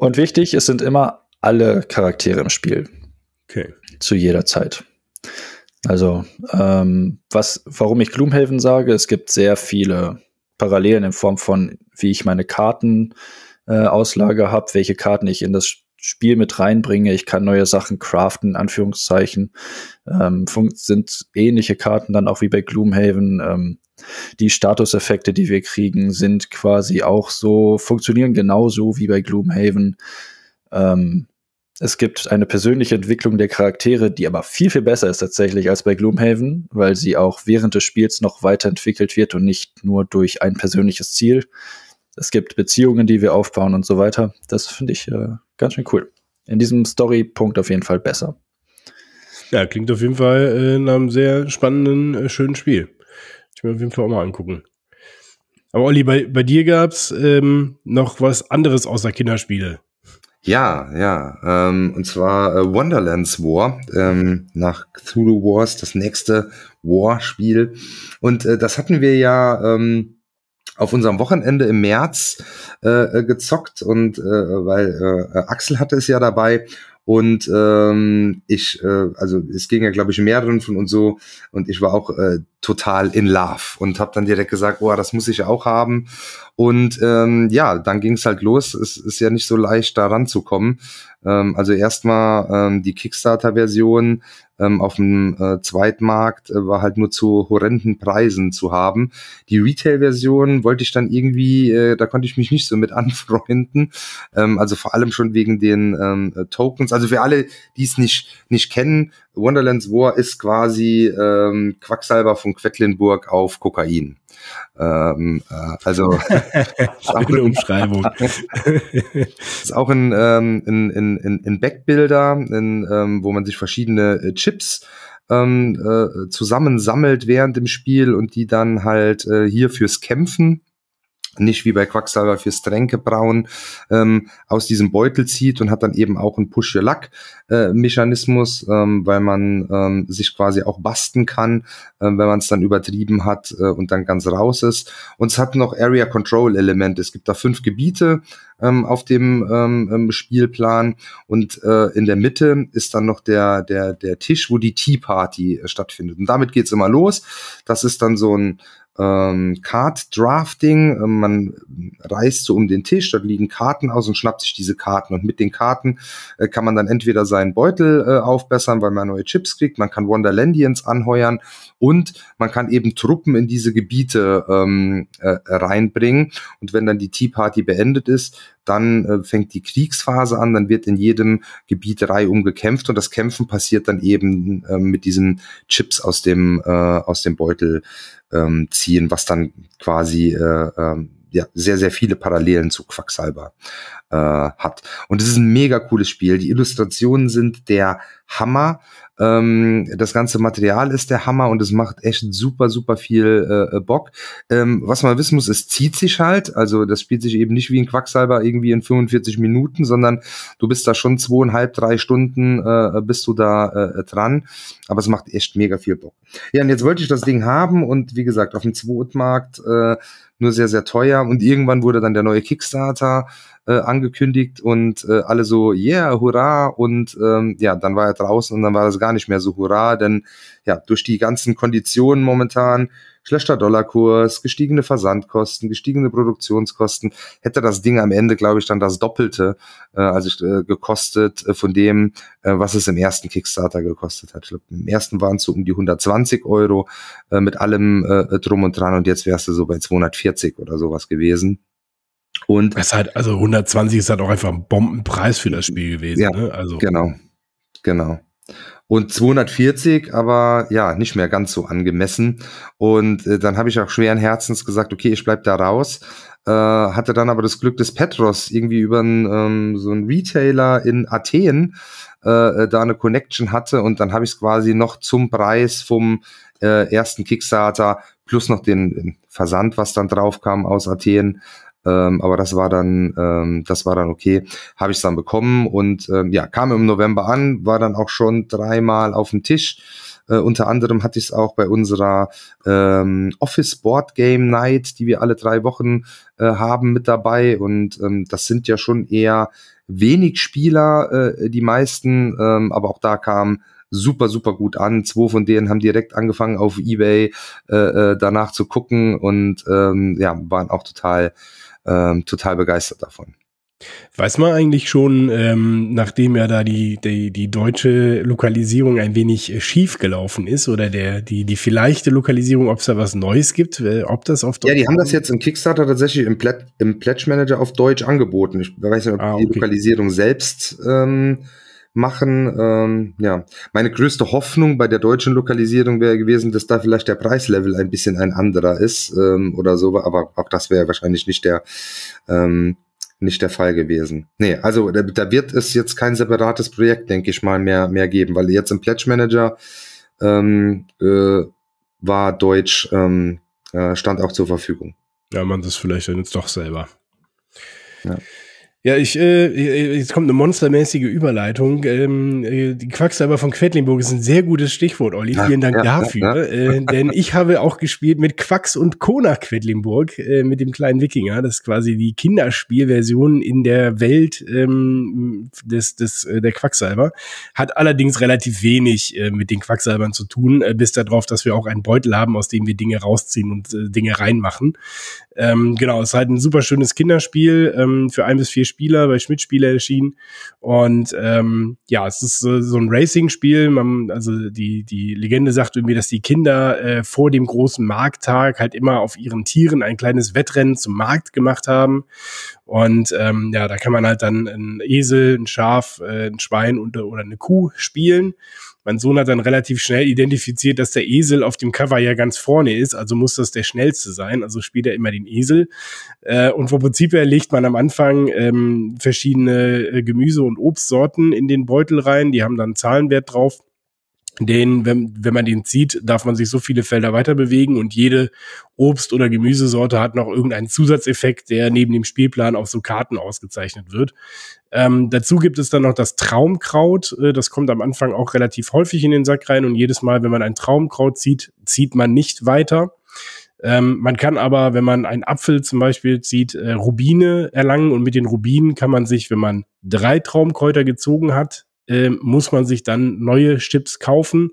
Und wichtig, es sind immer alle Charaktere im Spiel. Okay. Zu jeder Zeit. Also, ähm, was, warum ich Gloomhaven sage, es gibt sehr viele Parallelen in Form von, wie ich meine Karten äh, habe, welche Karten ich in das Spiel mit reinbringe. Ich kann neue Sachen craften, Anführungszeichen. Ähm, sind ähnliche Karten dann auch wie bei Gloomhaven. Ähm, die Statuseffekte, die wir kriegen, sind quasi auch so, funktionieren genauso wie bei Gloomhaven. Ähm, es gibt eine persönliche Entwicklung der Charaktere, die aber viel, viel besser ist tatsächlich als bei Gloomhaven, weil sie auch während des Spiels noch weiterentwickelt wird und nicht nur durch ein persönliches Ziel. es gibt Beziehungen, die wir aufbauen und so weiter. Das finde ich äh, ganz schön cool. In diesem Story-Punkt auf jeden Fall besser. Ja, klingt auf jeden Fall äh, nach einem sehr spannenden, äh, schönen Spiel. Ich will auf jeden Fall auch mal angucken. Aber Olli, bei, bei dir gab's ähm, noch was anderes außer Kinderspiele. Ja, ja. Ähm, und zwar äh, Wonderlands War, ähm, nach Cthulhu Wars, das nächste War-Spiel. Und äh, das hatten wir ja ähm, auf unserem Wochenende im März äh, gezockt und äh, weil äh, Axel hatte es ja dabei und ähm, ich, äh, also es ging ja, glaube ich, mehreren von uns so und ich war auch äh, total in love und habe dann direkt gesagt, oh, das muss ich auch haben. Und ähm, ja, dann ging es halt los. Es ist ja nicht so leicht, da ranzukommen. Ähm, also erstmal ähm, die Kickstarter-Version ähm, auf dem äh, Zweitmarkt äh, war halt nur zu horrenden Preisen zu haben. Die Retail-Version wollte ich dann irgendwie, äh, da konnte ich mich nicht so mit anfreunden. Ähm, also vor allem schon wegen den ähm, äh, Tokens. Also für alle, die es nicht, nicht kennen, Wonderlands War ist quasi ähm, Quacksalber von Quedlinburg auf Kokain. Ähm, äh, also eine Umschreibung. ist auch ein, ähm, ein, ein, ein, ein Backbuilder, in, ähm, wo man sich verschiedene äh, Chips ähm, äh, zusammensammelt während dem Spiel und die dann halt äh, hier fürs Kämpfen nicht wie bei Quacksalber fürs Tränkebrauen ähm, aus diesem Beutel zieht und hat dann eben auch einen Push-Your-Luck-Mechanismus, äh, ähm, weil man ähm, sich quasi auch basten kann, äh, wenn man es dann übertrieben hat äh, und dann ganz raus ist. Und es hat noch Area-Control-Elemente. Es gibt da fünf Gebiete ähm, auf dem ähm, ähm, Spielplan und äh, in der Mitte ist dann noch der, der, der Tisch, wo die Tea Party äh, stattfindet. Und damit geht's immer los. Das ist dann so ein ähm, Card Drafting. Ähm, man reist so um den Tisch, dort liegen Karten aus und schnappt sich diese Karten. Und mit den Karten äh, kann man dann entweder seinen Beutel äh, aufbessern, weil man neue Chips kriegt, man kann Wonderlandians anheuern und man kann eben Truppen in diese Gebiete ähm, äh, reinbringen. Und wenn dann die Tea Party beendet ist, dann äh, fängt die Kriegsphase an, dann wird in jedem Gebiet reihum gekämpft und das Kämpfen passiert dann eben äh, mit diesen Chips aus dem, äh, aus dem Beutel ähm, ziehen, was dann quasi äh, äh, ja, sehr, sehr viele Parallelen zu Quacksalber äh, hat. Und es ist ein mega cooles Spiel. Die Illustrationen sind der Hammer. Ähm, das ganze Material ist der Hammer und es macht echt super, super viel äh, Bock. Ähm, was man wissen muss, es zieht sich halt. Also das spielt sich eben nicht wie ein Quacksalber irgendwie in 45 Minuten, sondern du bist da schon zweieinhalb, drei Stunden äh, bist du da äh, dran. Aber es macht echt mega viel Bock. Ja, und jetzt wollte ich das Ding haben und wie gesagt, auf dem Zweitmarkt äh, nur sehr, sehr teuer. Und irgendwann wurde dann der neue Kickstarter äh, angekündigt und äh, alle so, yeah, hurra. Und ähm, ja, dann war er draußen und dann war das gar nicht mehr so hurra, denn ja, durch die ganzen Konditionen momentan, schlechter Dollarkurs, gestiegene Versandkosten, gestiegene Produktionskosten, hätte das Ding am Ende, glaube ich, dann das Doppelte äh, also äh, gekostet äh, von dem, äh, was es im ersten Kickstarter gekostet hat. Ich glaube, im ersten waren es so um die 120 Euro äh, mit allem äh, drum und dran und jetzt wärst du so bei 240 oder sowas gewesen. Und es halt, also 120 ist halt auch einfach ein Bombenpreis für das Spiel gewesen. Ja, ne? also. genau, genau. Und 240, aber ja, nicht mehr ganz so angemessen. Und äh, dann habe ich auch schweren Herzens gesagt, okay, ich bleib da raus. Äh, hatte dann aber das Glück des Petros irgendwie über einen, ähm, so einen Retailer in Athen äh, da eine Connection hatte und dann habe ich es quasi noch zum Preis vom äh, ersten Kickstarter plus noch den Versand, was dann drauf kam aus Athen, ähm, aber das war dann, ähm, das war dann okay. Habe ich dann bekommen und ähm, ja, kam im November an, war dann auch schon dreimal auf dem Tisch. Äh, unter anderem hatte ich es auch bei unserer ähm, Office Board Game Night, die wir alle drei Wochen äh, haben, mit dabei. Und ähm, das sind ja schon eher wenig Spieler, äh, die meisten, ähm, aber auch da kam super, super gut an. Zwei von denen haben direkt angefangen auf Ebay äh, äh, danach zu gucken und ähm, ja, waren auch total ähm, total begeistert davon. Weiß man eigentlich schon, ähm, nachdem ja da die, die, die deutsche Lokalisierung ein wenig äh, schief gelaufen ist oder der, die, die vielleicht Lokalisierung, ob es da was Neues gibt, äh, ob das auf Deutsch Ja, die haben das jetzt im Kickstarter tatsächlich im, Plet im Pledge Manager auf Deutsch angeboten. Ich weiß nicht, ob ah, okay. die Lokalisierung selbst ähm, machen. Ähm, ja, meine größte Hoffnung bei der deutschen Lokalisierung wäre gewesen, dass da vielleicht der Preislevel ein bisschen ein anderer ist ähm, oder so, aber auch das wäre wahrscheinlich nicht der ähm, nicht der Fall gewesen. Nee, also da, da wird es jetzt kein separates Projekt, denke ich mal, mehr mehr geben, weil jetzt im Pledge Manager ähm, äh, war Deutsch ähm, äh, stand auch zur Verfügung. Ja, man das vielleicht dann jetzt doch selber. Ja. Ja, ich, äh, jetzt kommt eine monstermäßige Überleitung. Ähm, äh, die Quacksalber von Quedlinburg ist ein sehr gutes Stichwort, Olli. Vielen Dank ja, dafür. Ja, ja. Äh, denn ich habe auch gespielt mit Quacks und Kona Quedlinburg, äh, mit dem kleinen Wikinger. Das ist quasi die Kinderspielversion in der Welt ähm, des, des, äh, der Quacksalber. Hat allerdings relativ wenig äh, mit den Quacksalbern zu tun, äh, bis darauf, dass wir auch einen Beutel haben, aus dem wir Dinge rausziehen und äh, Dinge reinmachen. Ähm, genau, es ist halt ein super schönes Kinderspiel ähm, für ein bis vier Spieler, bei Schmidt-Spieler erschienen. Und ähm, ja, es ist so, so ein Racing-Spiel. Also die, die Legende sagt irgendwie, dass die Kinder äh, vor dem großen Markttag halt immer auf ihren Tieren ein kleines Wettrennen zum Markt gemacht haben. Und ähm, ja, da kann man halt dann ein Esel, ein Schaf, äh, ein Schwein und, oder eine Kuh spielen. Mein Sohn hat dann relativ schnell identifiziert, dass der Esel auf dem Cover ja ganz vorne ist, also muss das der schnellste sein. Also spielt er immer den Esel. Äh, und vom Prinzip her legt man am Anfang ähm, verschiedene äh, Gemüse- und Obstsorten in den Beutel rein. Die haben dann Zahlenwert drauf den, wenn, wenn man den zieht, darf man sich so viele Felder weiter bewegen und jede Obst- oder Gemüsesorte hat noch irgendeinen Zusatzeffekt, der neben dem Spielplan auf so Karten ausgezeichnet wird. Ähm, dazu gibt es dann noch das Traumkraut. Äh, das kommt am Anfang auch relativ häufig in den Sack rein und jedes Mal, wenn man ein Traumkraut zieht, zieht man nicht weiter. Ähm, man kann aber, wenn man einen Apfel zum Beispiel zieht, äh, Rubine erlangen und mit den Rubinen kann man sich, wenn man drei Traumkräuter gezogen hat, äh, muss man sich dann neue Chips kaufen.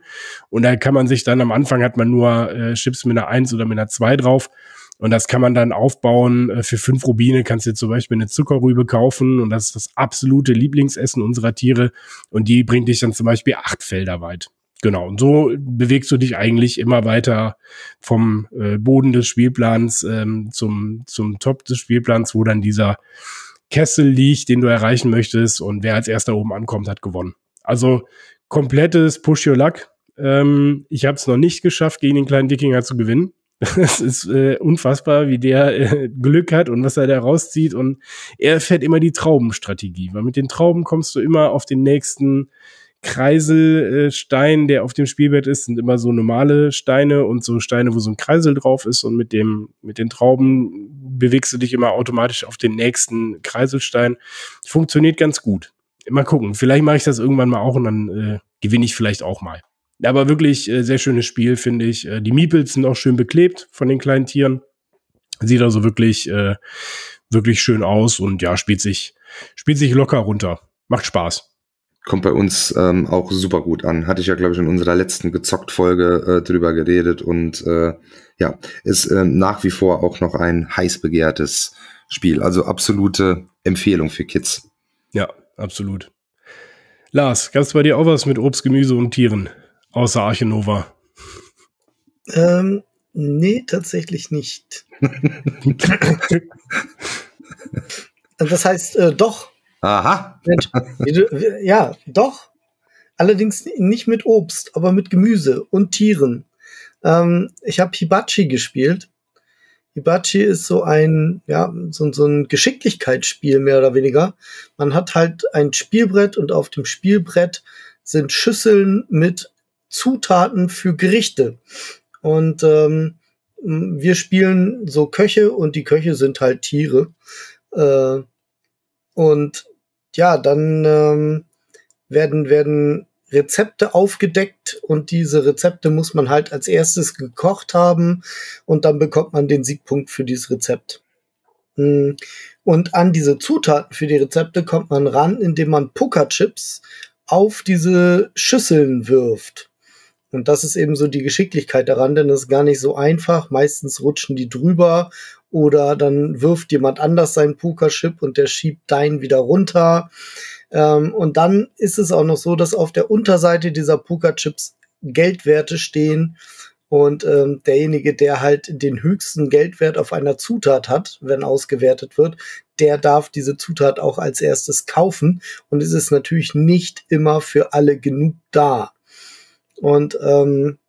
Und da kann man sich dann am Anfang hat man nur äh, Chips mit einer 1 oder mit einer 2 drauf. Und das kann man dann aufbauen. Äh, für fünf Rubine kannst du zum Beispiel eine Zuckerrübe kaufen. Und das ist das absolute Lieblingsessen unserer Tiere. Und die bringt dich dann zum Beispiel acht Felder weit. Genau, und so bewegst du dich eigentlich immer weiter vom äh, Boden des Spielplans ähm, zum, zum Top des Spielplans, wo dann dieser Kessel liegt, den du erreichen möchtest und wer als erster oben ankommt, hat gewonnen. Also komplettes Push Your Luck. Ähm, ich habe es noch nicht geschafft, gegen den kleinen Wikinger zu gewinnen. Es ist äh, unfassbar, wie der äh, Glück hat und was er da rauszieht. Und er fährt immer die Traubenstrategie, weil mit den Trauben kommst du immer auf den nächsten Kreiselstein, der auf dem Spielbett ist, sind immer so normale Steine und so Steine, wo so ein Kreisel drauf ist und mit dem, mit den Trauben bewegst du dich immer automatisch auf den nächsten Kreiselstein. Funktioniert ganz gut. Mal gucken. Vielleicht mache ich das irgendwann mal auch und dann äh, gewinne ich vielleicht auch mal. Aber wirklich äh, sehr schönes Spiel, finde ich. Äh, die Meeples sind auch schön beklebt von den kleinen Tieren. Sieht also wirklich, äh, wirklich schön aus und ja, spielt sich, spielt sich locker runter. Macht Spaß kommt bei uns ähm, auch super gut an. Hatte ich ja, glaube ich, in unserer letzten Gezockt-Folge äh, drüber geredet und äh, ja, ist äh, nach wie vor auch noch ein heiß begehrtes Spiel. Also absolute Empfehlung für Kids. Ja, absolut. Lars, gab es bei dir auch was mit Obst, Gemüse und Tieren, außer Archenova? Ähm, nee, tatsächlich nicht. das heißt, äh, doch, Aha. Mensch, ja, doch. Allerdings nicht mit Obst, aber mit Gemüse und Tieren. Ähm, ich habe Hibachi gespielt. Hibachi ist so ein, ja, so, so ein Geschicklichkeitsspiel mehr oder weniger. Man hat halt ein Spielbrett und auf dem Spielbrett sind Schüsseln mit Zutaten für Gerichte. Und ähm, wir spielen so Köche und die Köche sind halt Tiere. Äh, und ja, dann ähm, werden, werden Rezepte aufgedeckt und diese Rezepte muss man halt als erstes gekocht haben und dann bekommt man den Siegpunkt für dieses Rezept. Hm, und an diese Zutaten für die Rezepte kommt man ran, indem man Pokerchips auf diese Schüsseln wirft. Und das ist eben so die Geschicklichkeit daran, denn es ist gar nicht so einfach. Meistens rutschen die drüber oder dann wirft jemand anders seinen Pokerchip und der schiebt deinen wieder runter. Ähm, und dann ist es auch noch so, dass auf der Unterseite dieser Pokerchips Geldwerte stehen Und ähm, derjenige, der halt den höchsten Geldwert auf einer Zutat hat, wenn ausgewertet wird, der darf diese Zutat auch als erstes kaufen. Und es ist natürlich nicht immer für alle genug da. Und ähm,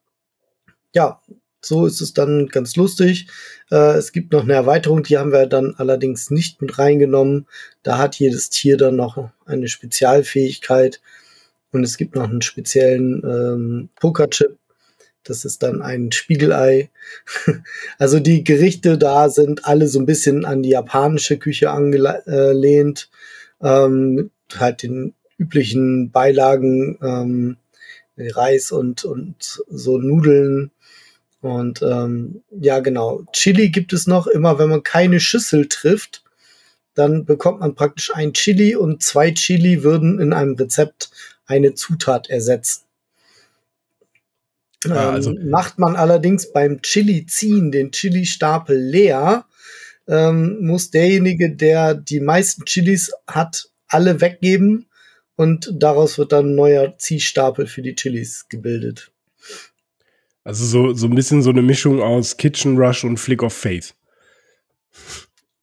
ja, so ist es dann ganz lustig. Äh, es gibt noch eine Erweiterung, die haben wir dann allerdings nicht mit reingenommen. Da hat jedes Tier dann noch eine Spezialfähigkeit. Und es gibt noch einen speziellen ähm, Pokerchip. Das ist dann ein Spiegelei. also die Gerichte da sind alle so ein bisschen an die japanische Küche angelehnt. Ähm, halt den üblichen Beilagen, ähm, Reis und, und so Nudeln. Und ähm, ja, genau. Chili gibt es noch immer, wenn man keine Schüssel trifft, dann bekommt man praktisch ein Chili und zwei Chili würden in einem Rezept eine Zutat ersetzen. Ah, also ähm, macht man allerdings beim Chili ziehen den Chili-Stapel leer, ähm, muss derjenige, der die meisten Chilis hat, alle weggeben und daraus wird dann ein neuer Ziehstapel für die Chilis gebildet. Also so, so ein bisschen so eine Mischung aus Kitchen Rush und Flick of Faith.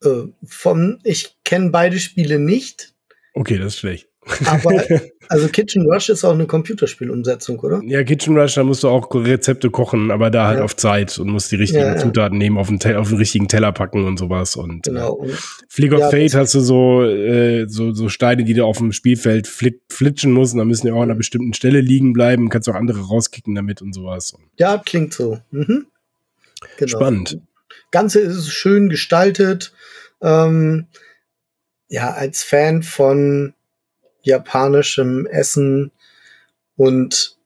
Äh, vom, ich kenne beide Spiele nicht. Okay, das ist schlecht. Aber also Kitchen Rush ist auch eine Computerspielumsetzung, oder? Ja, Kitchen Rush, da musst du auch Rezepte kochen, aber da halt ja. auf Zeit und musst die richtigen ja, ja. Zutaten nehmen, auf den, auf den richtigen Teller packen und sowas. Und genau. Und, Flick of Fate hast du so, äh, so, so Steine, die du auf dem Spielfeld flit, flitschen musst und dann müssen die auch an einer bestimmten Stelle liegen bleiben, kannst auch andere rauskicken damit und sowas. Ja, klingt so. Mhm. Genau. Spannend. Ganze ist schön gestaltet. Ähm, ja, als Fan von japanischem Essen und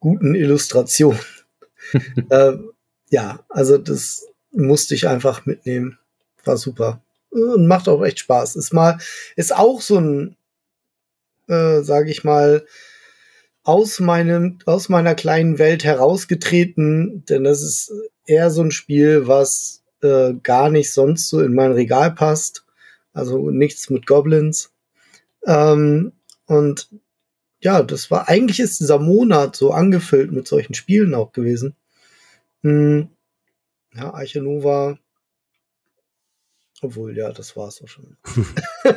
guten Illustrationen. äh, ja, also das musste ich einfach mitnehmen. War super. Und macht auch echt Spaß. Ist mal, ist auch so ein, äh, sage ich mal, aus meinem, aus meiner kleinen Welt herausgetreten, denn das ist eher so ein Spiel, was äh, gar nicht sonst so in mein Regal passt. Also nichts mit Goblins. Ähm, und ja, das war, eigentlich ist dieser Monat so angefüllt mit solchen Spielen auch gewesen. Hm, ja, Arche Nova. Obwohl, ja, das war's auch schon.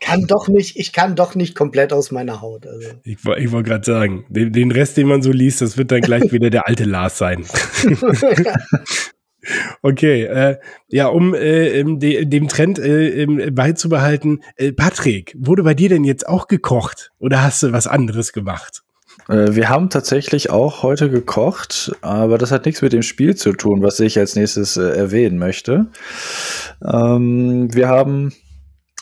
kann doch nicht, ich kann doch nicht komplett aus meiner Haut. Also. Ich, ich wollte gerade sagen, den, den, Rest, den man so liest, das wird dann gleich wieder der alte Lars sein. Okay, äh, ja, um äh, de, dem Trend äh, beizubehalten, äh, Patrick, wurde bei dir denn jetzt auch gekocht oder hast du was anderes gemacht? Äh, wir haben tatsächlich auch heute gekocht, aber das hat nichts mit dem Spiel zu tun, was ich als nächstes äh, erwähnen möchte. Ähm, wir haben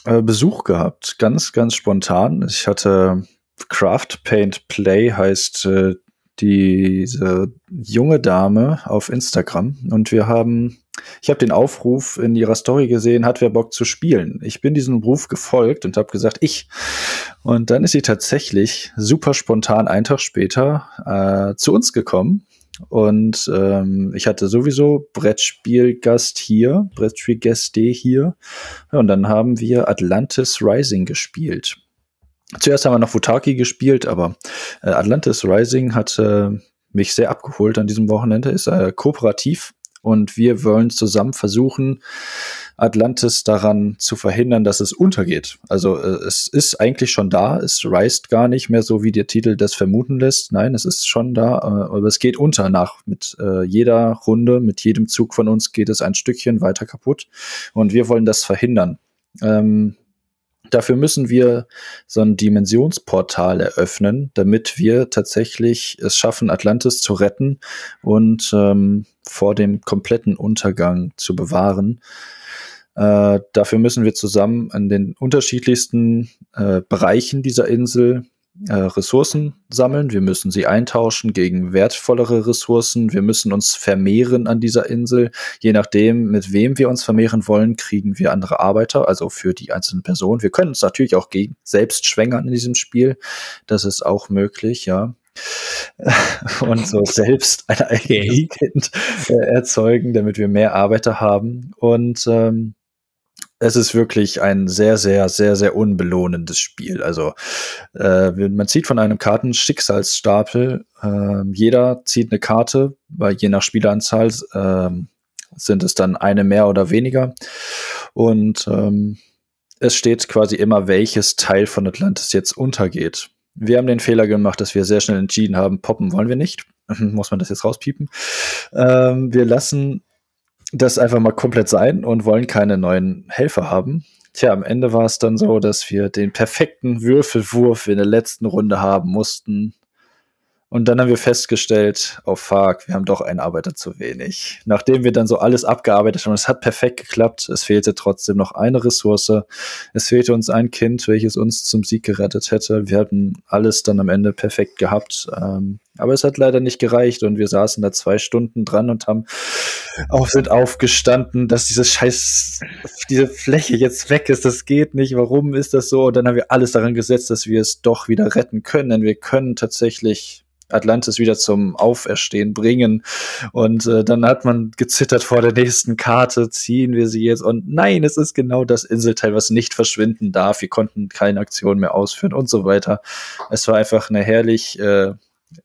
äh, Besuch gehabt, ganz, ganz spontan. Ich hatte Craft Paint Play heißt äh, diese junge Dame auf Instagram und wir haben, ich habe den Aufruf in ihrer Story gesehen, hat wer Bock zu spielen. Ich bin diesem Ruf gefolgt und habe gesagt, ich. Und dann ist sie tatsächlich super spontan einen Tag später äh, zu uns gekommen und ähm, ich hatte sowieso Brettspielgast hier, Brettspielgäste hier. und dann haben wir Atlantis Rising gespielt. Zuerst haben wir noch Futaki gespielt, aber äh, Atlantis Rising hat äh, mich sehr abgeholt an diesem Wochenende, ist äh, kooperativ und wir wollen zusammen versuchen, Atlantis daran zu verhindern, dass es untergeht. Also äh, es ist eigentlich schon da, es reist gar nicht mehr so, wie der Titel das vermuten lässt. Nein, es ist schon da, äh, aber es geht unter nach. Mit äh, jeder Runde, mit jedem Zug von uns geht es ein Stückchen weiter kaputt und wir wollen das verhindern. Ähm, Dafür müssen wir so ein Dimensionsportal eröffnen, damit wir tatsächlich es schaffen, Atlantis zu retten und ähm, vor dem kompletten Untergang zu bewahren. Äh, dafür müssen wir zusammen an den unterschiedlichsten äh, Bereichen dieser Insel äh, Ressourcen sammeln, wir müssen sie eintauschen gegen wertvollere Ressourcen, wir müssen uns vermehren an dieser Insel. Je nachdem, mit wem wir uns vermehren wollen, kriegen wir andere Arbeiter, also für die einzelnen Personen. Wir können uns natürlich auch gegen selbst schwängern in diesem Spiel. Das ist auch möglich, ja. und so selbst ein eigenes Kind äh, erzeugen, damit wir mehr Arbeiter haben. Und ähm, es ist wirklich ein sehr, sehr, sehr, sehr unbelohnendes Spiel. Also äh, man zieht von einem Kartenschicksalsstapel, äh, jeder zieht eine Karte, weil je nach Spieleranzahl äh, sind es dann eine mehr oder weniger. Und ähm, es steht quasi immer, welches Teil von Atlantis jetzt untergeht. Wir haben den Fehler gemacht, dass wir sehr schnell entschieden haben, poppen wollen wir nicht. Muss man das jetzt rauspiepen? Ähm, wir lassen das einfach mal komplett sein und wollen keine neuen Helfer haben. Tja, am Ende war es dann so, dass wir den perfekten Würfelwurf in der letzten Runde haben mussten, und dann haben wir festgestellt, oh fuck, wir haben doch einen Arbeiter zu wenig. Nachdem wir dann so alles abgearbeitet haben, es hat perfekt geklappt, es fehlte trotzdem noch eine Ressource. Es fehlte uns ein Kind, welches uns zum Sieg gerettet hätte. Wir hatten alles dann am Ende perfekt gehabt. Ähm, aber es hat leider nicht gereicht und wir saßen da zwei Stunden dran und haben auch sind aufgestanden, dass diese scheiß, diese Fläche jetzt weg ist. Das geht nicht. Warum ist das so? Und dann haben wir alles daran gesetzt, dass wir es doch wieder retten können. Denn wir können tatsächlich Atlantis wieder zum Auferstehen bringen. Und äh, dann hat man gezittert vor der nächsten Karte, ziehen wir sie jetzt. Und nein, es ist genau das Inselteil, was nicht verschwinden darf. Wir konnten keine Aktion mehr ausführen und so weiter. Es war einfach eine herrlich, äh,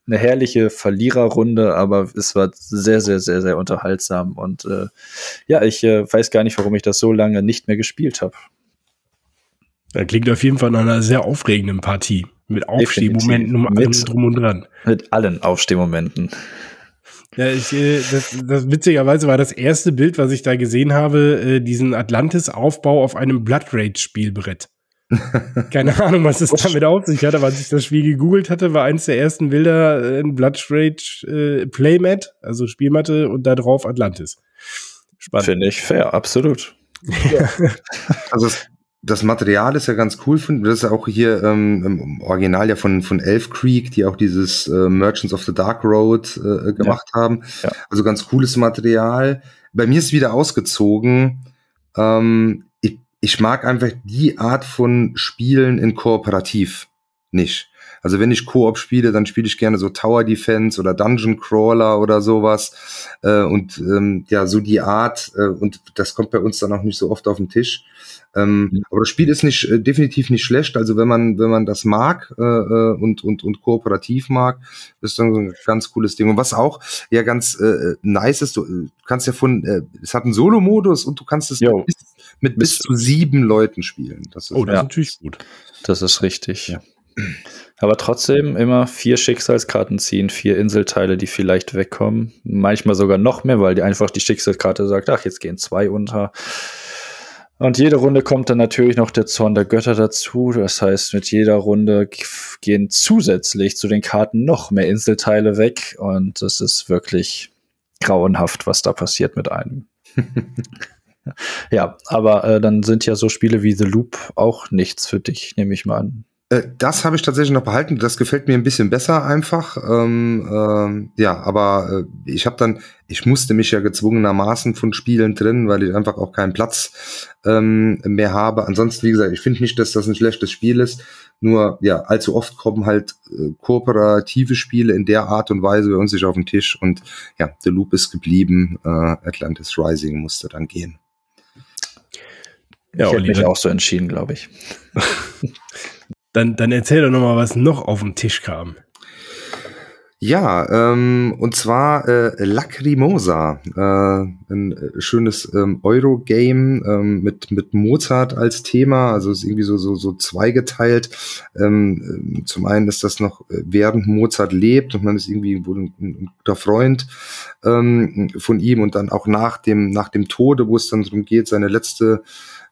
eine herrliche Verliererrunde, aber es war sehr, sehr, sehr, sehr unterhaltsam. Und äh, ja, ich äh, weiß gar nicht, warum ich das so lange nicht mehr gespielt habe. Da klingt auf jeden Fall nach einer sehr aufregenden Partie. Mit Aufstehmomenten um mit, drum und dran. Mit allen Aufstehmomenten. Ja, ich, äh, das, das witzigerweise war das erste Bild, was ich da gesehen habe, äh, diesen Atlantis-Aufbau auf einem Blood Rage-Spielbrett. Keine Ahnung, was es damit auf sich hat, aber als ich das Spiel gegoogelt hatte, war eins der ersten Bilder äh, ein Blood Rage äh, Playmat, also Spielmatte und da drauf Atlantis. Spannend. Finde ich fair, absolut. Ja. also das Material ist ja ganz cool. Das ist ja auch hier ähm, im Original ja von, von Elf Creek, die auch dieses äh, Merchants of the Dark Road äh, gemacht ja. haben. Ja. Also ganz cooles Material. Bei mir ist wieder ausgezogen. Ähm, ich, ich mag einfach die Art von Spielen in Kooperativ nicht. Also wenn ich Koop spiele, dann spiele ich gerne so Tower Defense oder Dungeon Crawler oder sowas. Äh, und ähm, ja, so die Art, äh, und das kommt bei uns dann auch nicht so oft auf den Tisch. Ähm, mhm. Aber das Spiel ist nicht äh, definitiv nicht schlecht. Also wenn man wenn man das mag äh, äh, und und und kooperativ mag, ist dann so ein ganz cooles Ding. Und was auch ja ganz äh, nice ist, du kannst ja von äh, es hat einen Solo-Modus und du kannst es mit, bis, mit bis, zu sieben Leuten spielen. Das ist oh, das ja. ist natürlich gut. Das ist richtig. Ja. Aber trotzdem immer vier Schicksalskarten ziehen, vier Inselteile, die vielleicht wegkommen. Manchmal sogar noch mehr, weil die einfach die Schicksalskarte sagt, ach, jetzt gehen zwei unter. Und jede Runde kommt dann natürlich noch der Zorn der Götter dazu. Das heißt, mit jeder Runde gehen zusätzlich zu den Karten noch mehr Inselteile weg. Und es ist wirklich grauenhaft, was da passiert mit einem. ja, aber äh, dann sind ja so Spiele wie The Loop auch nichts für dich, nehme ich mal an. Äh, das habe ich tatsächlich noch behalten. Das gefällt mir ein bisschen besser einfach. Ähm, ähm, ja, aber äh, ich habe dann, ich musste mich ja gezwungenermaßen von Spielen trennen, weil ich einfach auch keinen Platz ähm, mehr habe. Ansonsten, wie gesagt, ich finde nicht, dass das ein schlechtes Spiel ist. Nur, ja, allzu oft kommen halt äh, kooperative Spiele in der Art und Weise bei uns sich auf den Tisch. Und ja, The Loop ist geblieben. Äh, Atlantis Rising musste dann gehen. Ja, ich hätte mich auch so entschieden, glaube ich. Dann, dann erzähl doch nochmal, was noch auf den Tisch kam. Ja, ähm, und zwar äh, Lacrimosa, äh, ein äh, schönes ähm, Eurogame ähm, mit mit Mozart als Thema, also ist irgendwie so so so zweigeteilt. Ähm, äh, zum einen ist das noch äh, während Mozart lebt und man ist irgendwie wohl ein, ein guter Freund ähm, von ihm und dann auch nach dem nach dem Tode, wo es dann darum geht, seine letzte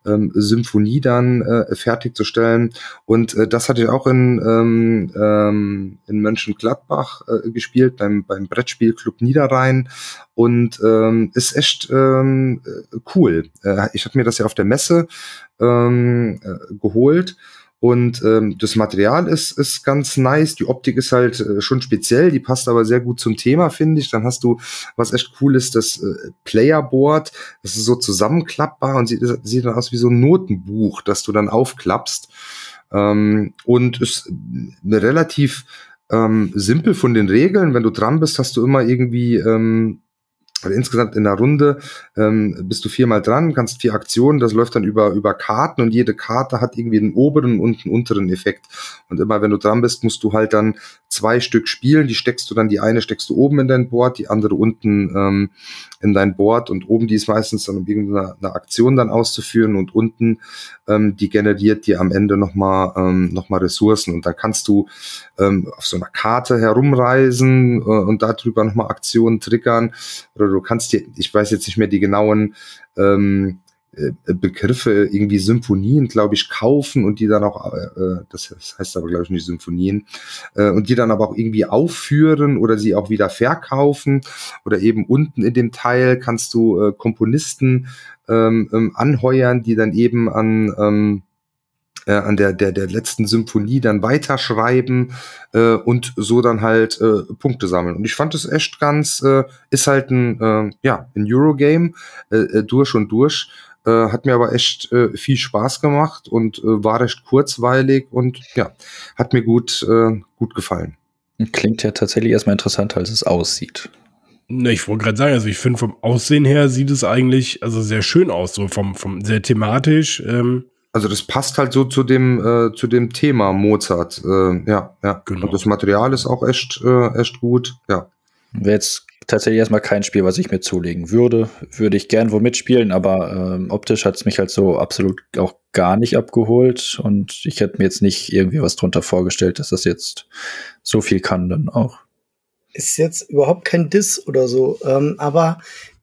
ähm, Symphonie dann äh, fertigzustellen. Und äh, das hatte ich auch in, ähm, ähm, in Mönchengladbach äh, gespielt, beim, beim Brettspielclub Niederrhein. Und ähm, ist echt ähm, äh, cool. Äh, ich habe mir das ja auf der Messe ähm, äh, geholt und ähm, das Material ist, ist ganz nice. Die Optik ist halt äh, schon speziell, die passt aber sehr gut zum Thema, finde ich. Dann hast du, was echt cool ist, das äh, Playerboard. Das ist so zusammenklappbar und sieht, sieht dann aus wie so ein Notenbuch, das du dann aufklappst. Ähm, und ist relativ ähm, simpel von den Regeln. Wenn du dran bist, hast du immer irgendwie ähm, also insgesamt in der Runde ähm, bist du viermal dran, kannst vier Aktionen, das läuft dann über, über Karten und jede Karte hat irgendwie einen oberen und einen unteren Effekt. Und immer wenn du dran bist, musst du halt dann zwei Stück spielen. Die steckst du dann, die eine steckst du oben in dein Board, die andere unten ähm, in dein Board und oben die ist meistens dann um irgendeine eine Aktion dann auszuführen und unten ähm, die generiert dir am Ende nochmal ähm, noch Ressourcen und dann kannst du ähm, auf so einer Karte herumreisen äh, und darüber nochmal Aktionen triggern oder du kannst dir, ich weiß jetzt nicht mehr die genauen ähm, äh, Begriffe, irgendwie Symphonien, glaube ich, kaufen und die dann auch, äh, das heißt aber, glaube ich, nicht Symphonien, äh, und die dann aber auch irgendwie aufführen oder sie auch wieder verkaufen oder eben unten in dem Teil kannst du äh, Komponisten ähm, ähm, anheuern, die dann eben an ähm, äh, an der, der, der letzten Symphonie dann weiterschreiben äh, und so dann halt äh, Punkte sammeln. Und ich fand es echt ganz, äh, ist halt ein, äh, ja, ein Eurogame äh, äh durch und durch. Äh, hat mir aber echt äh, viel Spaß gemacht und äh, war recht kurzweilig und ja, hat mir gut, äh, gut gefallen. Klingt ja tatsächlich erstmal interessanter, als es aussieht. Ne, ich wollte gerade sagen, also ich finde vom Aussehen her sieht es eigentlich also sehr schön aus, so vom, vom sehr thematisch. Ähm, also das passt halt so zu dem äh, zu dem Thema Mozart. Äh, ja, ja. Genau. Und das Material ist auch echt äh, echt gut. Ja. Wäre jetzt tatsächlich erstmal kein Spiel, was ich mir zulegen würde. Würde ich gern wo mitspielen, aber ähm, optisch hat es mich halt so absolut auch gar nicht abgeholt und ich hätte mir jetzt nicht irgendwie was drunter vorgestellt, dass das jetzt so viel kann dann auch. Ist jetzt überhaupt kein Diss oder so, ähm, aber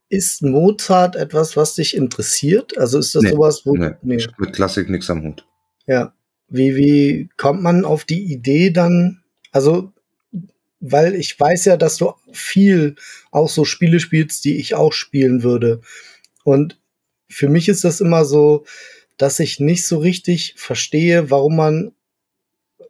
ist Mozart etwas, was dich interessiert? Also ist das nee, sowas, wo. Nee, nee. mit Klassik nichts am Hut. Ja. Wie, wie kommt man auf die Idee dann? Also, weil ich weiß ja, dass du viel auch so Spiele spielst, die ich auch spielen würde. Und für mich ist das immer so, dass ich nicht so richtig verstehe, warum man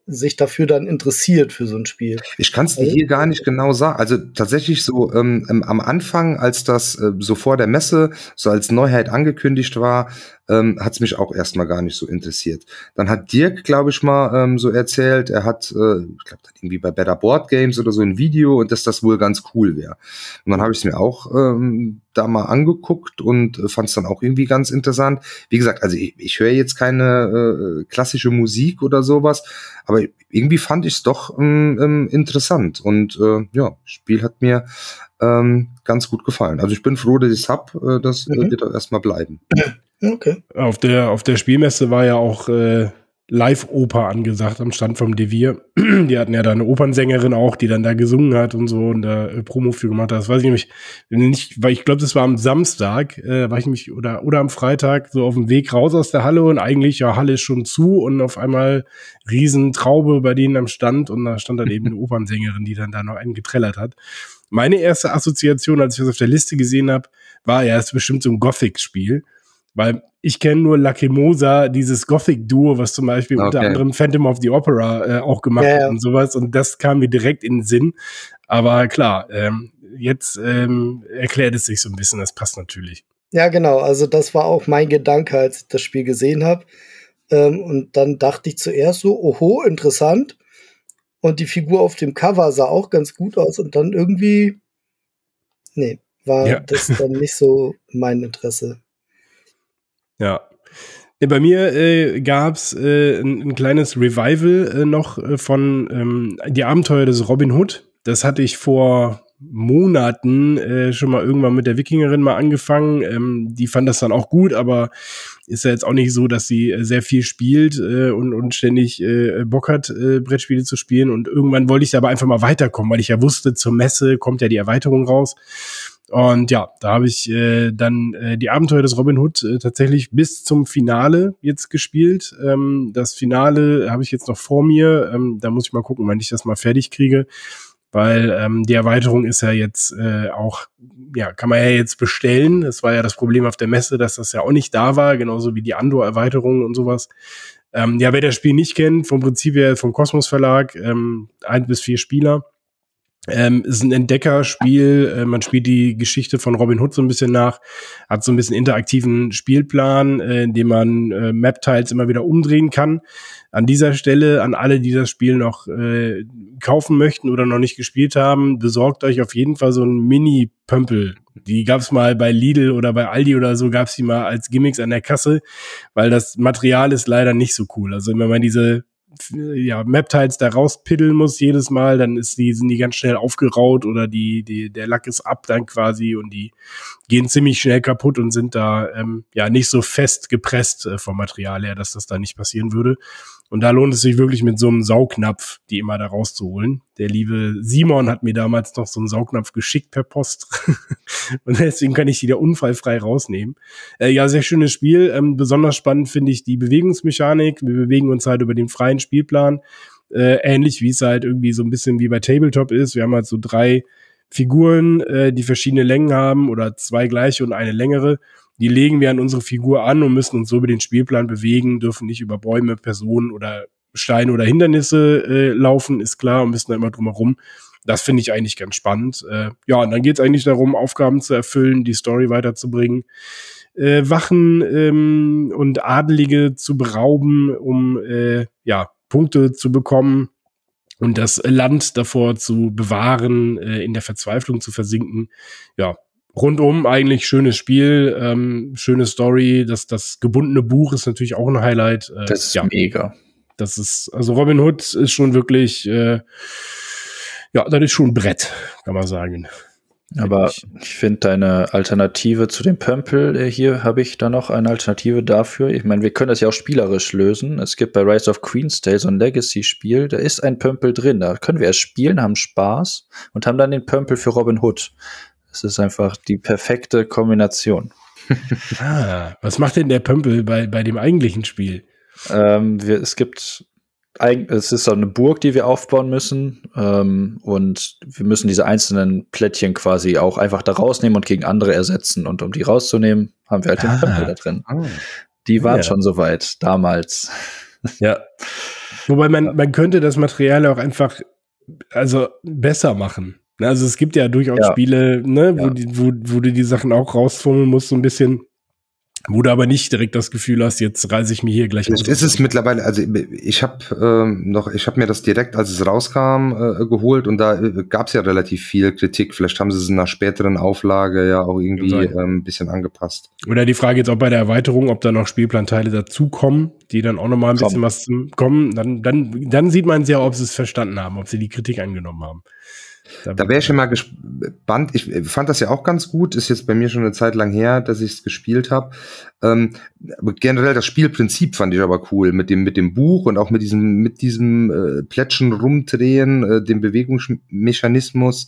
sich dafür dann interessiert für so ein Spiel. Ich kann es dir hier gar nicht genau sagen. Also tatsächlich so ähm, ähm, am Anfang, als das äh, so vor der Messe so als Neuheit angekündigt war, ähm, hat es mich auch erstmal gar nicht so interessiert. Dann hat Dirk, glaube ich mal, ähm, so erzählt, er hat, äh, ich glaube, irgendwie bei Better Board Games oder so ein Video und dass das wohl ganz cool wäre. Und dann habe ich es mir auch ähm, da mal angeguckt und äh, fand es dann auch irgendwie ganz interessant. Wie gesagt, also ich, ich höre jetzt keine äh, klassische Musik oder sowas, aber irgendwie fand ich es doch ähm, ähm, interessant und äh, ja, Spiel hat mir ähm, ganz gut gefallen. Also ich bin froh, dass ich es hab. Äh, das mhm. wird auch erstmal bleiben. Okay. Auf der, auf der Spielmesse war ja auch äh, Live-Oper angesagt am Stand vom Devier. die hatten ja da eine Opernsängerin auch, die dann da gesungen hat und so und da äh, Promo für gemacht hat. Das weiß ich nämlich nicht, weil ich glaube, das war am Samstag, äh, war ich nämlich, oder, oder am Freitag so auf dem Weg raus aus der Halle und eigentlich, ja, Halle ist schon zu und auf einmal Riesentraube bei denen am Stand und da stand dann eben eine Opernsängerin, die dann da noch einen getrellert hat. Meine erste Assoziation, als ich das auf der Liste gesehen habe, war ja, es ist bestimmt so ein Gothic-Spiel. Weil ich kenne nur Lacrimosa, dieses Gothic-Duo, was zum Beispiel okay. unter anderem Phantom of the Opera äh, auch gemacht ja, hat und sowas. Und das kam mir direkt in den Sinn. Aber klar, ähm, jetzt ähm, erklärt es sich so ein bisschen, das passt natürlich. Ja, genau. Also das war auch mein Gedanke, als ich das Spiel gesehen habe. Ähm, und dann dachte ich zuerst so, oho, interessant. Und die Figur auf dem Cover sah auch ganz gut aus. Und dann irgendwie, nee, war ja. das dann nicht so mein Interesse. Ja. Bei mir äh, gab es äh, ein, ein, kleines Revival äh, noch äh, von ähm, Die Abenteuer des Robin Hood. Das hatte ich vor Monaten äh, schon mal irgendwann mit der Wikingerin mal angefangen. Ähm, die fand das dann auch gut, aber ist ja jetzt auch nicht so, dass sie äh, sehr viel spielt äh, und, und ständig äh, Bock hat, äh, Brettspiele zu spielen. Und irgendwann wollte ich aber einfach mal weiterkommen, weil ich ja wusste, zur Messe kommt ja die Erweiterung raus. Und ja, da habe ich äh, dann äh, die Abenteuer des Robin Hood äh, tatsächlich bis zum Finale jetzt gespielt. Ähm, das Finale habe ich jetzt noch vor mir. Ähm, da muss ich mal gucken, wann ich das mal fertig kriege. Weil ähm, die Erweiterung ist ja jetzt äh, auch, ja, kann man ja jetzt bestellen. Das war ja das Problem auf der Messe, dass das ja auch nicht da war, genauso wie die Andor-Erweiterung und sowas. Ähm, ja, wer das Spiel nicht kennt, vom Prinzip her vom Kosmos Verlag, ähm, ein bis vier Spieler Ähm, ist ein Entdeckerspiel, äh, man spielt die Geschichte von Robin Hood so ein bisschen nach, hat so ein bisschen interaktiven Spielplan, äh, in dem man äh, Map-Tiles immer wieder umdrehen kann. An dieser Stelle, an alle, die das Spiel noch äh, kaufen möchten oder noch nicht gespielt haben, besorgt euch auf jeden Fall so ein Mini-Pömpel. Die gab's mal bei Lidl oder bei Aldi oder so, gab's die mal als Gimmicks an der Kasse, weil das Material ist leider nicht so cool. Also wenn man diese ja, Map-Tiles da rauspiddeln muss jedes Mal, dann ist die, sind die ganz schnell aufgeraut oder die, die, der Lack ist ab dann quasi und die gehen ziemlich schnell kaputt und sind da ähm, ja nicht so fest gepresst äh, vom Material her, dass das da nicht passieren würde. Und da lohnt es sich wirklich mit so einem Saugnapf, die immer da rauszuholen. Der liebe Simon hat mir damals noch so einen Saugnapf geschickt per Post. und deswegen kann ich die da unfallfrei rausnehmen. Äh, ja, sehr schönes Spiel. Ähm, besonders spannend finde ich die Bewegungsmechanik. Wir bewegen uns halt über den freien Spielplan. Äh, ähnlich wie es halt irgendwie so ein bisschen wie bei Tabletop ist. Wir haben halt so drei Figuren, äh, die verschiedene Längen haben oder zwei gleiche und eine längere die legen wir an unsere Figur an und müssen uns so über den Spielplan bewegen, dürfen nicht über Bäume, Personen oder Steine oder Hindernisse äh, laufen, ist klar, und müssen da immer drumherum. Das finde ich eigentlich ganz spannend. Äh, ja, und dann geht es eigentlich darum, Aufgaben zu erfüllen, die Story weiterzubringen, äh, Wachen ähm, und Adelige zu berauben, um äh, ja Punkte zu bekommen und das Land davor zu bewahren, äh, in der Verzweiflung zu versinken. Ja, rundum eigentlich schönes Spiel, ähm, schöne Story. Das, das gebundene Buch ist natürlich auch ein Highlight. Äh, das ist ja, mega. Das ist, also Robin Hood ist schon wirklich, äh, ja, das ist schon ein Brett, kann man sagen. Aber ich, finde deine Alternative zu dem Pömpel, äh, hier habe ich da noch eine Alternative dafür. Ich meine, wir können das ja auch spielerisch lösen. Es gibt bei Rise of Queen's so ein Legacy-Spiel, da ist ein Pömpel drin. Da können wir erst spielen, haben Spaß und haben dann den Pömpel für Robin Hood. Es ist einfach die perfekte Kombination. ah, was macht denn der Pömpel bei, bei dem eigentlichen Spiel? Ähm, wir, es gibt es ist so eine Burg, die wir aufbauen müssen. Ähm, und wir müssen diese einzelnen Plättchen quasi auch einfach da rausnehmen und gegen andere ersetzen. Und um die rauszunehmen, haben wir halt den ah. Pömpel da drin. Ah. Die waren ja. schon soweit damals. Ja. Wobei man, man könnte das Material auch einfach also besser machen. Ne, also es gibt ja durchaus ja. Spiele, ne, wo, ja. die, wo, wo du die Sachen auch rausfummeln musst, so ein bisschen, wo du aber nicht direkt das Gefühl hast, jetzt reise ich mir hier gleich. Es ist es mittlerweile, also ich habe ähm, noch, ich habe mir das direkt, als es rauskam, äh, geholt und da äh, gab es ja relativ viel Kritik. Vielleicht haben sie es in einer späteren Auflage ja auch irgendwie ähm, ein bisschen angepasst. Oder die Frage jetzt auch bei der Erweiterung, ob da noch Spielplanteile dazukommen, die dann auch noch mal ein bisschen was kommen. Dann, dann, dann sieht man ja, ob sie es verstanden haben, ob sie die Kritik angenommen haben. Da, wäre ich schon mal gespannt. Ich fand das ja auch ganz gut. Ist jetzt bei mir schon eine Zeit lang her, dass ich es gespielt habe. Ähm, generell das Spielprinzip fand ich aber cool mit dem mit dem Buch und auch mit diesem mit diesem äh, Plätschen rumdrehen, äh, dem Bewegungsmechanismus.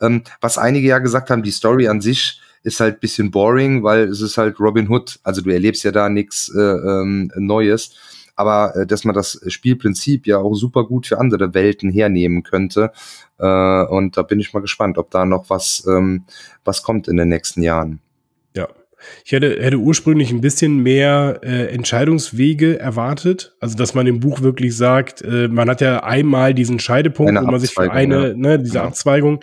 Ähm, was einige ja gesagt haben, die Story an sich ist halt bisschen boring, weil es ist halt Robin Hood. Also du erlebst ja da nichts äh, ähm, Neues aber äh, dass man das Spielprinzip ja auch super gut für andere Welten hernehmen könnte. Äh, und da bin ich mal gespannt, ob da noch was, ähm, was kommt in den nächsten Jahren. Ja. Ich hätte, hätte ursprünglich ein bisschen mehr äh, Entscheidungswege erwartet. Also, dass man im Buch wirklich sagt, äh, man hat ja einmal diesen Scheidepunkt, eine wo man sich für eine, ja. ne, diese ja. Abzweigung,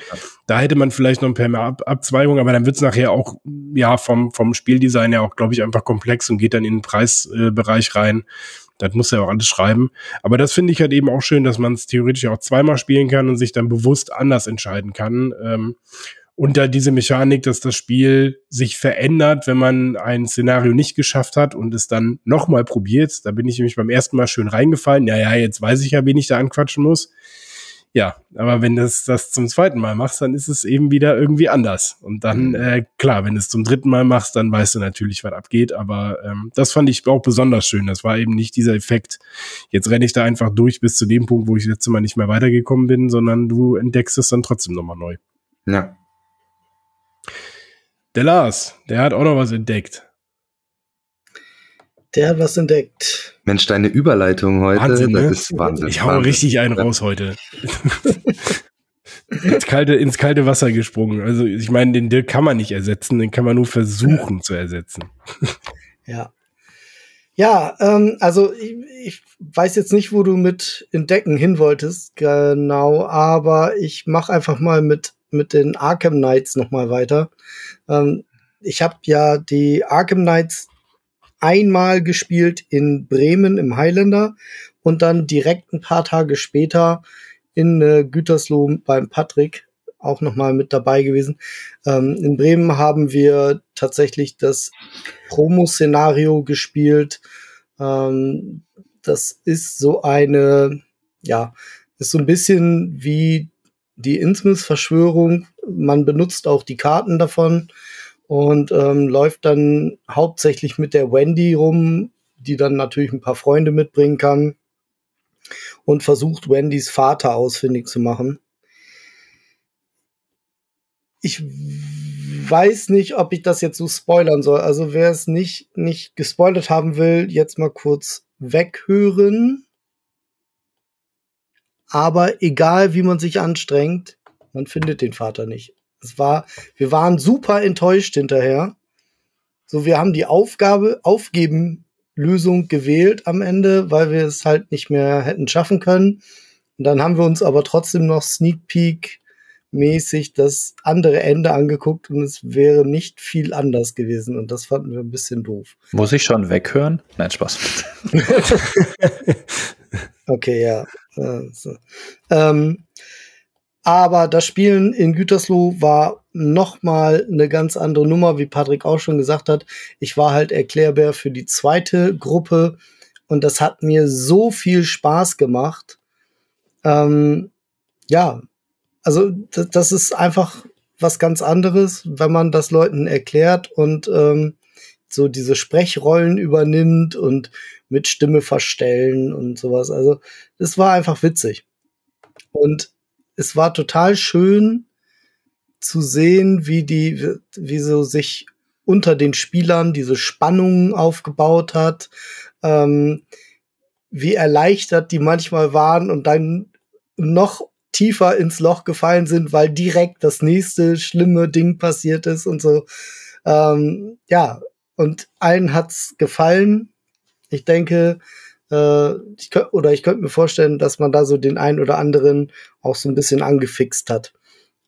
da hätte man vielleicht noch ein paar mehr Ab Abzweigung, aber dann wird's nachher auch, ja, vom, vom Spieldesign ja auch, glaube ich, einfach komplex und geht dann in den Preisbereich äh, rein. Das muss ja auch alles schreiben. Aber das finde ich halt eben auch schön, dass man es theoretisch auch zweimal spielen kann und sich dann bewusst anders entscheiden kann. Ähm, und da diese Mechanik, dass das Spiel sich verändert, wenn man ein Szenario nicht geschafft hat und es dann nochmal probiert. Da bin ich nämlich beim ersten Mal schön reingefallen. Ja, ja, jetzt weiß ich ja, wen ich da anquatschen muss. Ja, aber wenn du das, das zum zweiten Mal machst, dann ist es eben wieder irgendwie anders. Und dann, mhm. äh, klar, wenn du es zum dritten Mal machst, dann weißt du natürlich, was abgeht. Aber ähm, das fand ich auch besonders schön. Das war eben nicht dieser Effekt, jetzt renne ich da einfach durch bis zu dem Punkt, wo ich letztes Mal nicht mehr weitergekommen bin, sondern du entdeckst es dann trotzdem nochmal neu. Ja. Der Lars, der hat auch noch was entdeckt. Der hat was entdeckt. Mensch, deine Überleitung heute, Wahnsinn, das ne? ist Wahnsinn. Ich hau Wahnsinn. richtig einen raus heute. ins, kalte, ins kalte Wasser gesprungen. Also ich meine, den Dirk kann man nicht ersetzen, den kann man nur versuchen zu ersetzen. ja. Ja, ähm, also ich, ich weiß jetzt nicht, wo du mit Entdecken hin wolltest, genau, aber ich mache einfach mal mit, mit den Arkham Knights nochmal weiter. Ähm, ich habe ja die Arkham Knights einmal gespielt in Bremen im Highlander und dann direkt ein paar Tage später in äh, Gütersloh beim Patrick auch nochmal mit dabei gewesen. Ähm, in Bremen haben wir tatsächlich das Promo-Szenario gespielt. Ähm, das ist so eine, ja, ist so ein bisschen wie die Innsmouth-Verschwörung. Man benutzt auch die Karten davon und ähm, läuft dann hauptsächlich mit der Wendy rum, die dann natürlich ein paar Freunde mitbringen kann und versucht Wendys Vater ausfindig zu machen. Ich weiß nicht, ob ich das jetzt so spoilern soll. Also wer es nicht, nicht gespoilert haben will, jetzt mal kurz weghören. Aber egal wie man sich anstrengt, man findet den Vater nicht. Es war, wir waren super enttäuscht hinterher. So, wir haben die Aufgabe, aufgeben Lösung gewählt am Ende, weil wir es halt nicht mehr hätten schaffen können. Und dann haben wir uns aber trotzdem noch Sneak Peek mäßig das andere Ende angeguckt und es wäre nicht viel anders gewesen und das fanden wir ein bisschen doof. Muss ich schon weghören? Nein, Spaß. okay, ja. Also, ähm, aber das Spielen in Gütersloh war noch mal eine ganz andere Nummer, wie Patrick auch schon gesagt hat. Ich war halt Erklärbär für die zweite Gruppe und das hat mir so viel Spaß gemacht. Ähm, ja, also das, das ist einfach was ganz anderes, wenn man das Leuten erklärt und ähm, so diese Sprechrollen übernimmt und mit Stimme verstellen und sowas. Also es war einfach witzig. Und es war total schön zu sehen, wie die, wie so sich unter den Spielern diese Spannung aufgebaut hat, ähm, wie erleichtert die manchmal waren und dann noch tiefer ins Loch gefallen sind, weil direkt das nächste schlimme Ding passiert ist und so. Ähm, ja, und allen hat's gefallen. Ich denke, äh, ich könnt, oder ich könnte mir vorstellen, dass man da so den einen oder anderen auch so ein bisschen angefixt hat.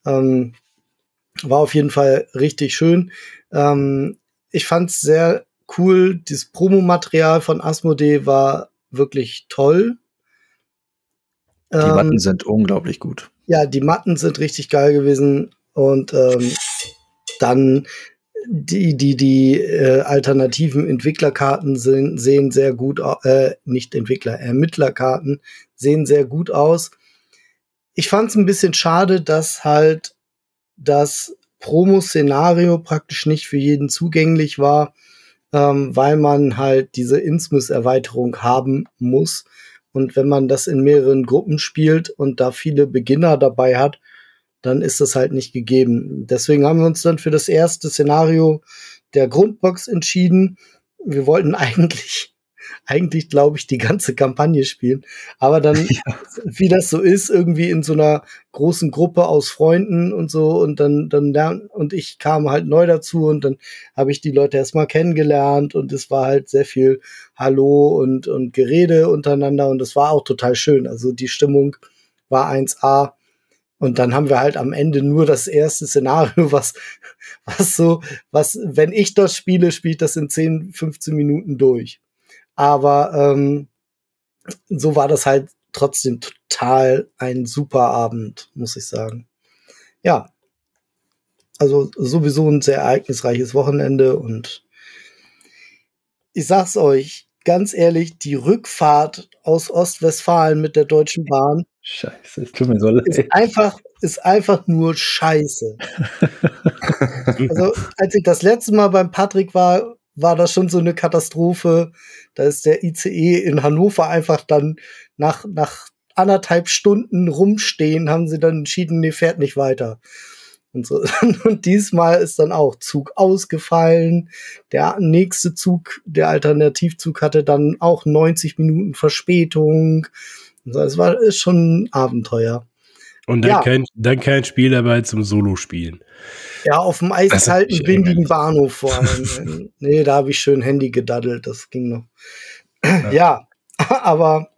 Ähm, war auf jeden Fall richtig schön. Ähm, ich fand's sehr cool. Das Promomaterial von Asmodee war wirklich toll. Die ähm, Matten sind unglaublich gut. Ja, die Matten sind richtig geil gewesen und ähm, dann die die die äh, alternativen Entwicklerkarten sind, sehen sehr gut äh, nicht Entwickler Ermittlerkarten sehen sehr gut aus. Ich fand es ein bisschen schade, dass halt das Promo-Szenario praktisch nicht für jeden zugänglich war, ähm, weil man halt diese Innsmouth-Erweiterung haben muss. Und wenn man das in mehreren Gruppen spielt und da viele Beginner dabei hat, dann ist das halt nicht gegeben. Deswegen haben wir uns dann für das erste Szenario der Grundbox entschieden. Wir wollten eigentlich eigentlich, glaube ich, die ganze Kampagne spielen. Aber dann, ja. wie das so ist, irgendwie in so einer großen Gruppe aus Freunden und so und dann, dann lernen, und ich kam halt neu dazu und dann habe ich die Leute erstmal kennengelernt und es war halt sehr viel Hallo und, und Gerede untereinander und es war auch total schön. Also die Stimmung war 1A. Und dann haben wir halt am Ende nur das erste Szenario, was, was so, was, wenn ich das spiele, spielt das in 10, 15 Minuten durch. Aber ähm, so war das halt trotzdem total ein super Abend, muss ich sagen. Ja. Also sowieso ein sehr ereignisreiches Wochenende und ich sag's euch ganz ehrlich, die Rückfahrt aus Ostwestfalen mit der Deutschen Bahn Scheiße, es tut mir so leid. Ist einfach, ist einfach nur Scheiße. also, als ich das letzte Mal beim Patrick war, war das schon so eine Katastrophe. Da ist der ICE in Hannover einfach dann nach, nach anderthalb Stunden rumstehen, haben sie dann entschieden, nee, fährt nicht weiter. Und so. Und diesmal ist dann auch Zug ausgefallen. Der nächste Zug, der Alternativzug hatte dann auch 90 Minuten Verspätung. Also es war ist schon ein Abenteuer. Und dann, Ja. kein, dann kein Spiel dabei zum Solo-Spielen. Ja, auf dem eiskalten, windigen. Bahnhof vor allem. nee, da habe ich schön Handy gedaddelt, das ging noch. Ja, aber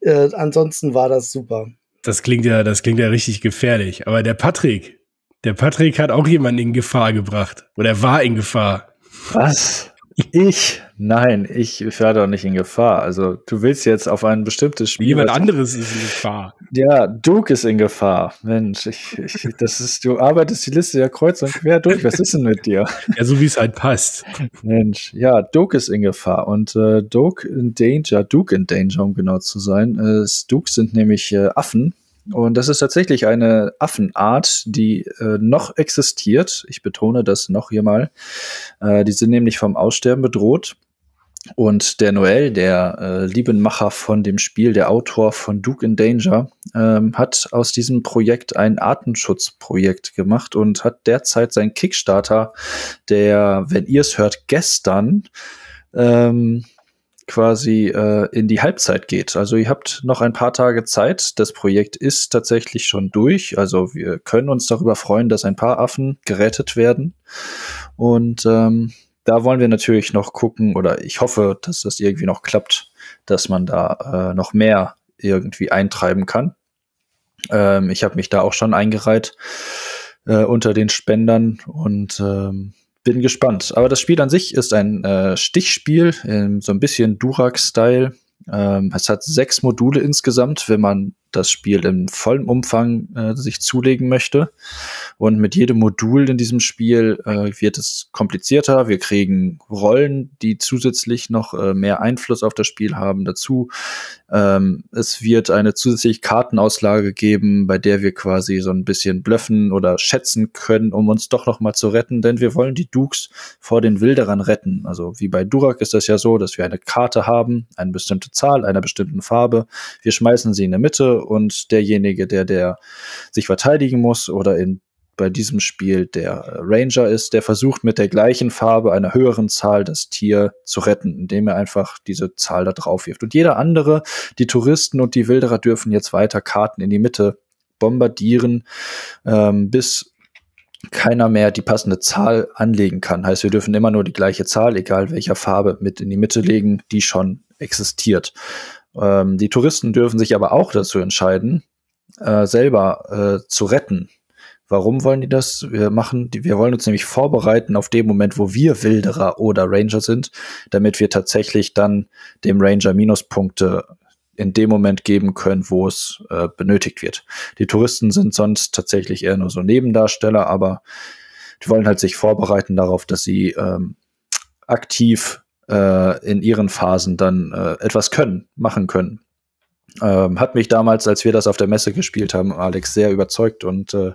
äh, ansonsten war das super. Das klingt ja, das klingt ja richtig gefährlich. Aber der Patrick, der Patrick hat auch jemanden in Gefahr gebracht. Oder er war in Gefahr. Was? Ich? Nein, ich werde doch nicht in Gefahr. Also, du willst jetzt auf ein bestimmtes Spiel. Jemand anderes ist in Gefahr. Ja, Duke ist in Gefahr. Mensch, ich, ich, das ist, du arbeitest die Liste ja kreuz und quer durch. Was ist denn mit dir? Ja, so wie es halt passt. Mensch, ja, Duke ist in Gefahr und äh, Duke in Danger, Duke in Danger, um genau zu sein. Äh, Duke sind nämlich äh, Affen und das ist tatsächlich eine Affenart, die äh, noch existiert. Ich betone das noch hier mal. Äh, die sind nämlich vom Aussterben bedroht. Und der Noel, der äh, Liebenmacher von dem Spiel, der Autor von Duke in Danger, ähm, hat aus diesem Projekt ein Artenschutzprojekt gemacht und hat derzeit sein Kickstarter, der, wenn ihr es hört, gestern ähm, quasi äh, in die Halbzeit geht. Also ihr habt noch ein paar Tage Zeit. Das Projekt ist tatsächlich schon durch. Also wir können uns darüber freuen, dass ein paar Affen gerettet werden. Und ähm, da wollen wir natürlich noch gucken, oder ich hoffe, dass das irgendwie noch klappt, dass man da äh, noch mehr irgendwie eintreiben kann. Ähm, ich habe mich da auch schon eingereiht äh, unter den Spendern und ähm, bin gespannt. Aber das Spiel an sich ist ein äh, Stichspiel, ähm, so ein bisschen Durak-Style. Ähm, es hat sechs Module insgesamt, wenn man das Spiel im vollen Umfang äh, sich zulegen möchte. Und mit jedem Modul in diesem Spiel äh, wird es komplizierter. Wir kriegen Rollen, die zusätzlich noch äh, mehr Einfluss auf das Spiel haben dazu. Ähm, es wird eine zusätzliche Kartenauslage geben, bei der wir quasi so ein bisschen blöffen oder schätzen können, um uns doch noch mal zu retten, denn wir wollen die Dukes vor den Wilderern retten. Also wie bei Durak ist das ja so, dass wir eine Karte haben, eine bestimmte Zahl, einer bestimmten Farbe. Wir schmeißen sie in der Mitte und derjenige, der der sich verteidigen muss oder in bei diesem Spiel der Ranger ist, der versucht mit der gleichen Farbe einer höheren Zahl das Tier zu retten, indem er einfach diese Zahl da drauf wirft. Und jeder andere, die Touristen und die Wilderer dürfen jetzt weiter Karten in die Mitte bombardieren, ähm, bis keiner mehr die passende Zahl anlegen kann. Heißt, wir dürfen immer nur die gleiche Zahl, egal welcher Farbe, mit in die Mitte legen, die schon existiert. Ähm, die Touristen dürfen sich aber auch dazu entscheiden, äh, selber äh, zu retten. Warum wollen die das? Wir machen, wir wollen uns nämlich vorbereiten auf den Moment, wo wir Wilderer oder Ranger sind, damit wir tatsächlich dann dem Ranger Minuspunkte in dem Moment geben können, wo es äh, benötigt wird. Die Touristen sind sonst tatsächlich eher nur so Nebendarsteller, aber die wollen halt sich vorbereiten darauf, dass sie ähm, aktiv äh, in ihren Phasen dann äh, etwas können, machen können. Ähm, hat mich damals, als wir das auf der Messe gespielt haben, Alex sehr überzeugt und äh,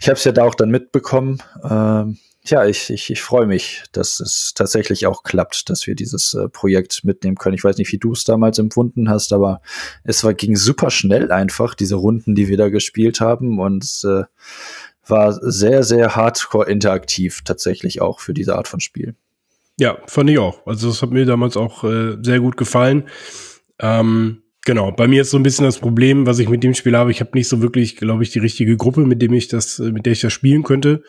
ich habe es ja da auch dann mitbekommen. Ähm, ja, ich, ich, ich freue mich, dass es tatsächlich auch klappt, dass wir dieses äh, Projekt mitnehmen können. Ich weiß nicht, wie du es damals empfunden hast, aber es war, ging super schnell einfach, diese Runden, die wir da gespielt haben und äh, war sehr, sehr hardcore interaktiv tatsächlich auch für diese Art von Spiel. Ja, fand ich auch. Also das hat mir damals auch äh, sehr gut gefallen. Ähm, genau, bei mir ist so ein bisschen das Problem, was ich mit dem Spiel habe. Ich habe nicht so wirklich, glaube ich, die richtige Gruppe, mit dem ich das, äh, mit der ich das spielen könnte,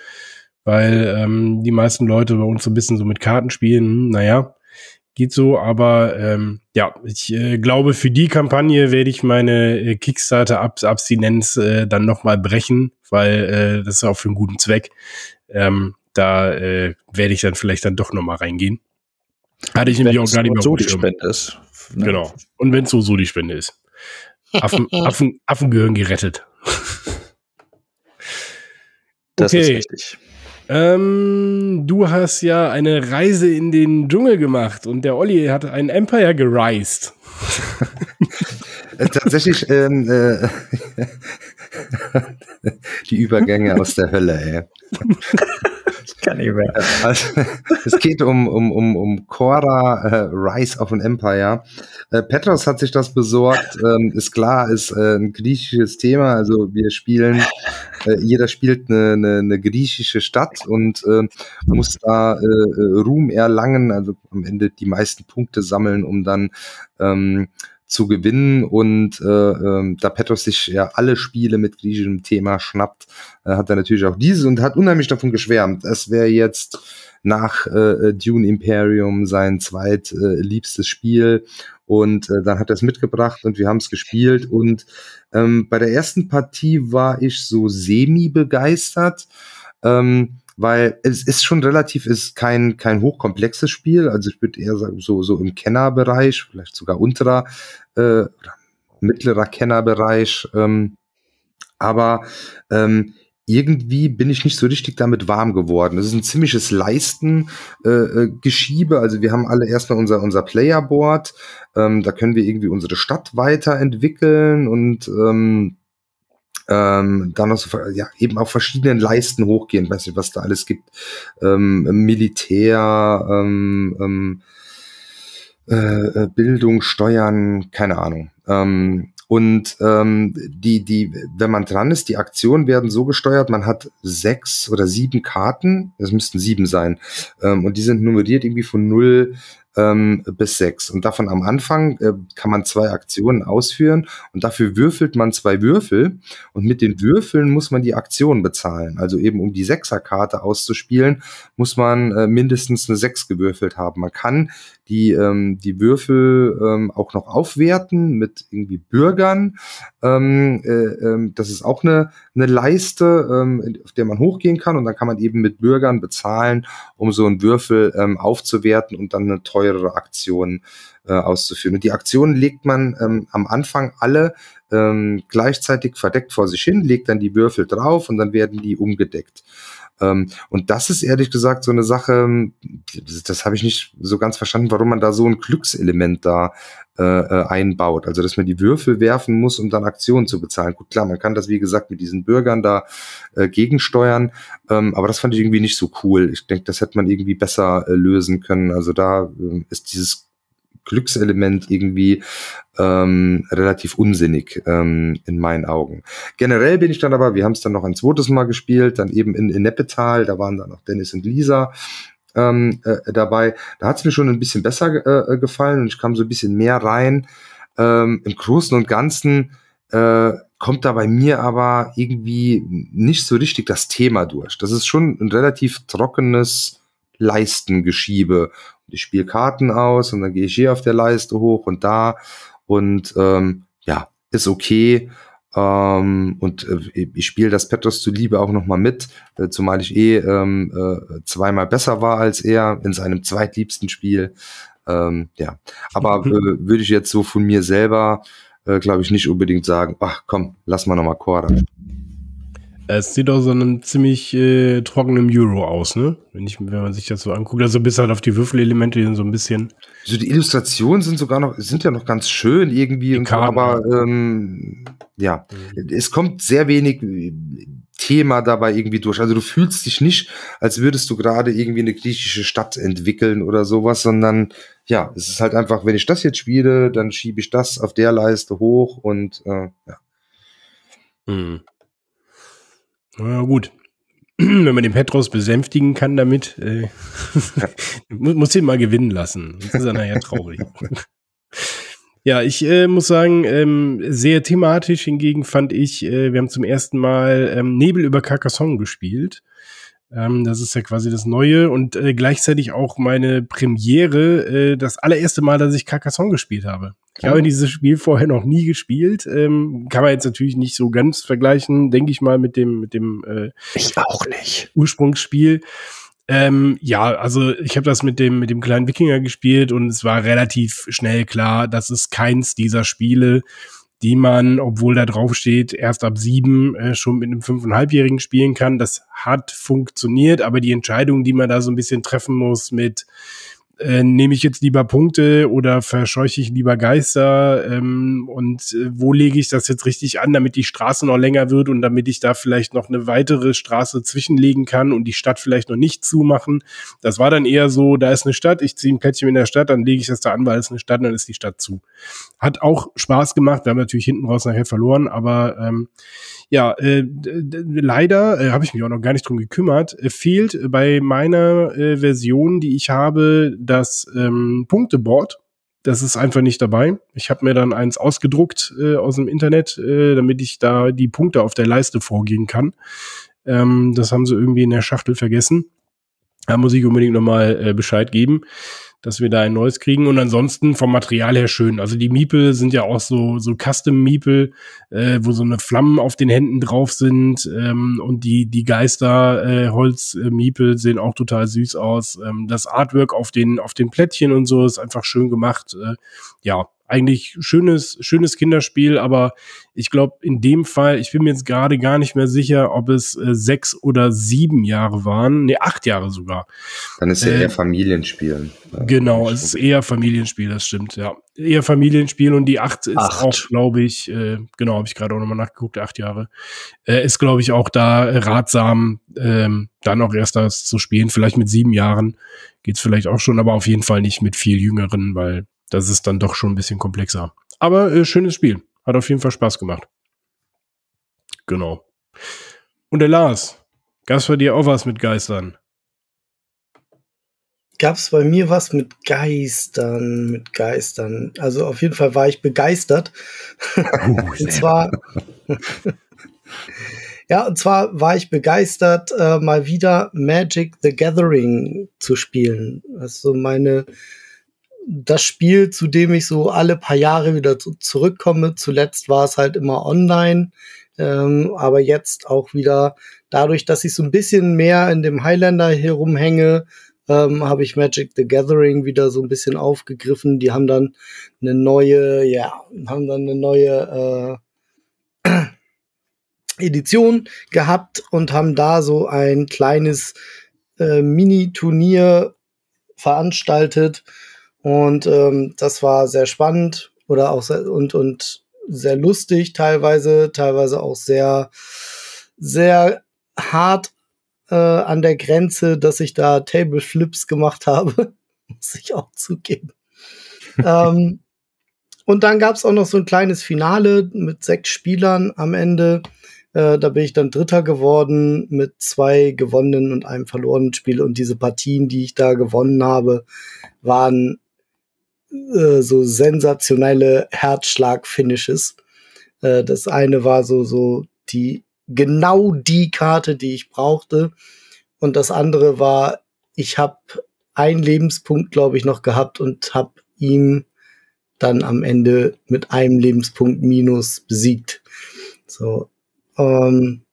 weil ähm, die meisten Leute bei uns so ein bisschen so mit Karten spielen. Hm, naja, geht so. Aber ähm, ja, ich äh, glaube, für die Kampagne werde ich meine äh, Kickstarter-Abstinenz äh, dann noch mal brechen, weil äh, das ist auch für einen guten Zweck. Ähm, da äh, werde ich dann vielleicht dann doch noch mal reingehen. Hatte ich nämlich auch gar nicht mehr so die. Spende ist. Ne? Genau. Und wenn es so so die Spende ist. Affen, Affen, Affen gehören gerettet. Das ist Okay. richtig. Ähm, du hast ja eine Reise in den Dschungel gemacht und der Olli hat ein Empire gereist. Äh, tatsächlich ähm, äh, die Übergänge aus der Hölle, ey. Kann nicht mehr. Also, es geht um, um, um, um Cora äh, Rise of an Empire. Äh, Petros hat sich das besorgt. Ähm, ist klar, ist äh, ein griechisches Thema. Also wir spielen, äh, jeder spielt eine, eine, eine griechische Stadt und äh, muss da äh, Ruhm erlangen, also am Ende die meisten Punkte sammeln, um dann ähm, zu gewinnen und äh, äh, da Petros sich ja alle Spiele mit griechischem Thema schnappt, äh, hat er natürlich auch dieses und hat unheimlich davon geschwärmt. Das wäre jetzt nach äh, Dune Imperium sein zweitliebstes äh, Spiel und äh, dann hat er es mitgebracht und wir haben es gespielt und ähm, bei der ersten Partie war ich so semi begeistert. Ähm, weil es ist schon relativ, ist kein, kein hochkomplexes Spiel. Also ich würde eher sagen, so, so im Kennerbereich, vielleicht sogar unterer, äh, mittlerer Kennerbereich. Ähm, aber ähm, irgendwie bin ich nicht so richtig damit warm geworden. Es ist ein ziemliches Leistengeschiebe. Äh, also wir haben alle erstmal unser, unser Playerboard. Ähm, da können wir irgendwie unsere Stadt weiterentwickeln und ähm, ähm, dann so, ja, eben auf verschiedenen Leisten hochgehen, weiß nicht, was da alles gibt, ähm, Militär, ähm, ähm, äh, Bildung, Steuern, keine Ahnung. Ähm, und ähm, die, die, wenn man dran ist, die Aktionen werden so gesteuert, man hat sechs oder sieben Karten, es müssten sieben sein, ähm, und die sind nummeriert irgendwie von null ähm, bis sechs. Und davon am Anfang äh, kann man zwei Aktionen ausführen und dafür würfelt man zwei Würfel und mit den Würfeln muss man die Aktion bezahlen. Also eben um die Sechserkarte auszuspielen, muss man äh, mindestens eine Sechs gewürfelt haben. Man kann die, ähm, die Würfel ähm, auch noch aufwerten mit irgendwie Bürgern. Ähm, äh, ähm, das ist auch eine, eine Leiste, ähm, auf der man hochgehen kann und dann kann man eben mit Bürgern bezahlen, um so einen Würfel ähm, aufzuwerten und dann eine teurere Aktion äh, auszuführen. Und die Aktionen legt man ähm, am Anfang alle ähm, gleichzeitig verdeckt vor sich hin, legt dann die Würfel drauf und dann werden die umgedeckt. Ähm, und das ist ehrlich gesagt so eine Sache, das, das habe ich nicht so ganz verstanden, warum man da so ein Glückselement da äh, äh, einbaut. Also dass man die Würfel werfen muss, um dann Aktionen zu bezahlen. Gut, klar, man kann das wie gesagt mit diesen Bürgern da äh, gegensteuern, ähm, aber das fand ich irgendwie nicht so cool. Ich denke, das hätte man irgendwie besser äh, lösen können. Also da äh, ist dieses Glückselement irgendwie ähm, relativ unsinnig ähm, in meinen Augen. Generell bin ich dann aber, wir haben es dann noch ein zweites Mal gespielt, dann eben in, in Neppetal, da waren dann noch Dennis und Lisa ähm, äh, dabei. Da hat es mir schon ein bisschen besser äh, gefallen und ich kam so ein bisschen mehr rein. Ähm, Im Großen und Ganzen äh, kommt da bei mir aber irgendwie nicht so richtig das Thema durch. Das ist schon ein relativ trockenes Leistengeschiebe ich spiele Karten aus und dann gehe ich hier auf der Leiste hoch und da und ähm, ja, ist okay. Ähm, und äh, ich spiele das Petros zuliebe auch nochmal mit, äh, zumal ich eh ähm, äh, zweimal besser war als er in seinem zweitliebsten Spiel. Ähm, ja, aber mhm. äh, würde ich jetzt so von mir selber, äh, glaube ich, nicht unbedingt sagen, ach komm, lass mal nochmal Cora. Es sieht auch so einem ziemlich äh, trockenen Euro aus, ne? Wenn, ich, wenn man sich das so anguckt. Also bis halt auf die Würfelelemente, die sind so ein bisschen. Also die Illustrationen sind sogar noch, sind ja noch ganz schön irgendwie, und so, aber ähm, ja, mhm. es kommt sehr wenig äh, Thema dabei irgendwie durch. Also du fühlst dich nicht, als würdest du gerade irgendwie eine griechische Stadt entwickeln oder sowas, sondern ja, es ist halt einfach, wenn ich das jetzt spiele, dann schiebe ich das auf der Leiste hoch und äh, ja. Mhm. Na gut. Wenn man den Petros besänftigen kann damit, äh, muss, muss ihn mal gewinnen lassen. Das ist er nachher traurig. ja, ich äh, muss sagen, ähm, sehr thematisch hingegen fand ich, äh, wir haben zum ersten Mal ähm, Nebel über Carcassonne gespielt. Ähm, das ist ja quasi das Neue und äh, gleichzeitig auch meine Premiere, äh, das allererste Mal, dass ich Carcassonne gespielt habe. Ich habe dieses Spiel vorher noch nie gespielt. Ähm, kann man jetzt natürlich nicht so ganz vergleichen, denke ich mal, mit dem, mit dem äh, ich auch nicht. Ursprungsspiel. Ähm, ja, also ich habe das mit dem mit dem kleinen Wikinger gespielt und es war relativ schnell klar, dass es keins dieser Spiele, die man, obwohl da drauf steht, erst ab sieben äh, schon mit einem fünfeinhalbjährigen spielen kann. Das hat funktioniert, aber die Entscheidung, die man da so ein bisschen treffen muss mit äh, nehme ich jetzt lieber Punkte oder verscheuche ich lieber Geister ähm, und äh, wo lege ich das jetzt richtig an, damit die Straße noch länger wird und damit ich da vielleicht noch eine weitere Straße zwischenlegen kann und die Stadt vielleicht noch nicht zumachen. Das war dann eher so, da ist eine Stadt, ich ziehe ein Plättchen in der Stadt, dann lege ich das da an, weil es eine Stadt, dann ist die Stadt zu. Hat auch Spaß gemacht, wir haben natürlich hinten raus nachher verloren, aber ähm, ja, äh, leider äh, habe ich mich auch noch gar nicht drum gekümmert. Äh, fehlt bei meiner äh, Version, die ich habe, das ähm, Punkteboard. das ist einfach nicht dabei. Ich habe mir dann eins ausgedruckt äh, aus dem Internet, äh, damit ich da die Punkte auf der Leiste vorgehen kann. Ähm, das haben sie irgendwie in der Schachtel vergessen. Da muss ich unbedingt nochmal äh, Bescheid geben dass wir da ein neues kriegen. Und ansonsten vom Material her schön. Also die Miepel sind ja auch so, so Custom-Miepel, äh, wo so eine Flammen auf den Händen drauf sind. Ähm, und die, die Geister äh, Holz-Miepel sehen auch total süß aus. Ähm, das Artwork auf den, auf den Plättchen und so ist einfach schön gemacht. Äh, ja, eigentlich schönes, schönes Kinderspiel, aber ich glaube, in dem Fall, ich bin mir jetzt gerade gar nicht mehr sicher, ob es äh, sechs oder sieben Jahre waren. Nee, acht Jahre sogar. Dann ist ja äh, eher Familienspiel. Genau, es ist eher Familienspiel, das stimmt, ja. Eher Familienspiel und die acht ist acht. auch, glaube ich, äh, genau, habe ich gerade auch nochmal nachgeguckt, acht Jahre, äh, ist, glaube ich, auch da ratsam, ähm, dann auch erst das zu spielen. Vielleicht mit sieben Jahren geht's vielleicht auch schon, aber auf jeden Fall nicht mit viel Jüngeren, weil das ist dann doch schon ein bisschen komplexer. Aber äh, schönes Spiel. Hat auf jeden Fall Spaß gemacht. Genau. Und der Lars, gab's bei dir auch was mit Geistern? Gab's bei mir was mit Geistern, mit Geistern. Also auf jeden Fall war ich begeistert. Oh, und zwar, ja, und zwar war ich begeistert, äh, mal wieder Magic the Gathering zu spielen. Also meine das Spiel, zu dem ich so alle paar Jahre wieder zu, zurückkomme. Zuletzt war es halt immer online, ähm, aber jetzt auch wieder dadurch, dass ich so ein bisschen mehr in dem Highlander herumhänge, ähm, habe ich Magic the Gathering wieder so ein bisschen aufgegriffen. Die haben dann eine neue, ja, haben dann eine neue äh, Edition gehabt und haben da so ein kleines äh, Mini-Turnier veranstaltet und ähm, das war sehr spannend oder auch sehr, und, und sehr lustig teilweise, teilweise auch sehr, sehr hart äh, an der Grenze, dass ich da Table Flips gemacht habe. Muss ich auch zugeben. ähm, und dann gab es auch noch so ein kleines Finale mit sechs Spielern am Ende. Äh, da bin ich dann Dritter geworden mit zwei gewonnenen und einem verlorenen Spiel. Und diese Partien, die ich da gewonnen habe, waren äh, so sensationelle Herzschlag-Finishes. Äh, das eine war so, so die, genau die Karte, die ich brauchte. Und das andere war, ich habe einen Lebenspunkt, glaube ich, noch gehabt und habe ihm dann am Ende mit einem Lebenspunkt minus besiegt. So, ähm,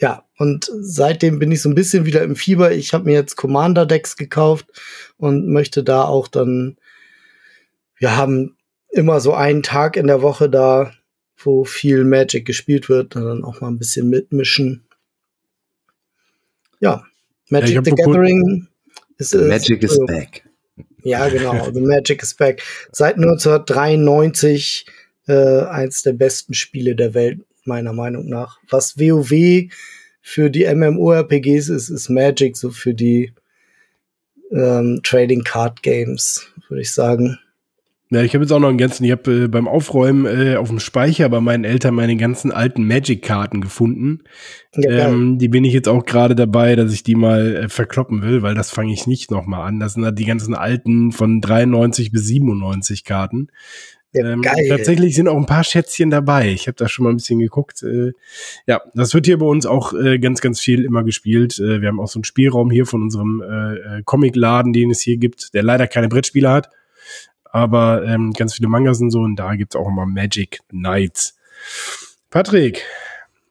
ja, und seitdem bin ich so ein bisschen wieder im Fieber. Ich habe mir jetzt Commander Decks gekauft und möchte da auch dann wir haben immer so einen Tag in der Woche da, wo viel Magic gespielt wird, dann auch mal ein bisschen mitmischen. Ja, Magic ja, the Gathering ist, the Magic is, is back. Ja, genau, The Magic is back. Seit 1993 äh, eins der besten Spiele der Welt, meiner Meinung nach. Was WoW für die MMORPGs ist, ist Magic so für die ähm, Trading Card Games, würde ich sagen. Ja, ich habe jetzt auch noch einen ganzen, ich habe äh, beim Aufräumen äh, auf dem Speicher bei meinen Eltern meine ganzen alten Magic-Karten gefunden. Ja, ähm, die bin ich jetzt auch gerade dabei, dass ich die mal äh, verkloppen will, weil das fange ich nicht nochmal an. Das sind halt die ganzen alten von 93 bis 97 Karten. Ja, ähm, tatsächlich sind auch ein paar Schätzchen dabei. Ich habe da schon mal ein bisschen geguckt. Äh, ja, das wird hier bei uns auch äh, ganz, ganz viel immer gespielt. Äh, wir haben auch so einen Spielraum hier von unserem äh, äh Comicladen, den es hier gibt, der leider keine Brettspiele hat aber ähm, ganz viele Mangas und so und da gibt's auch immer Magic Knights. Patrick,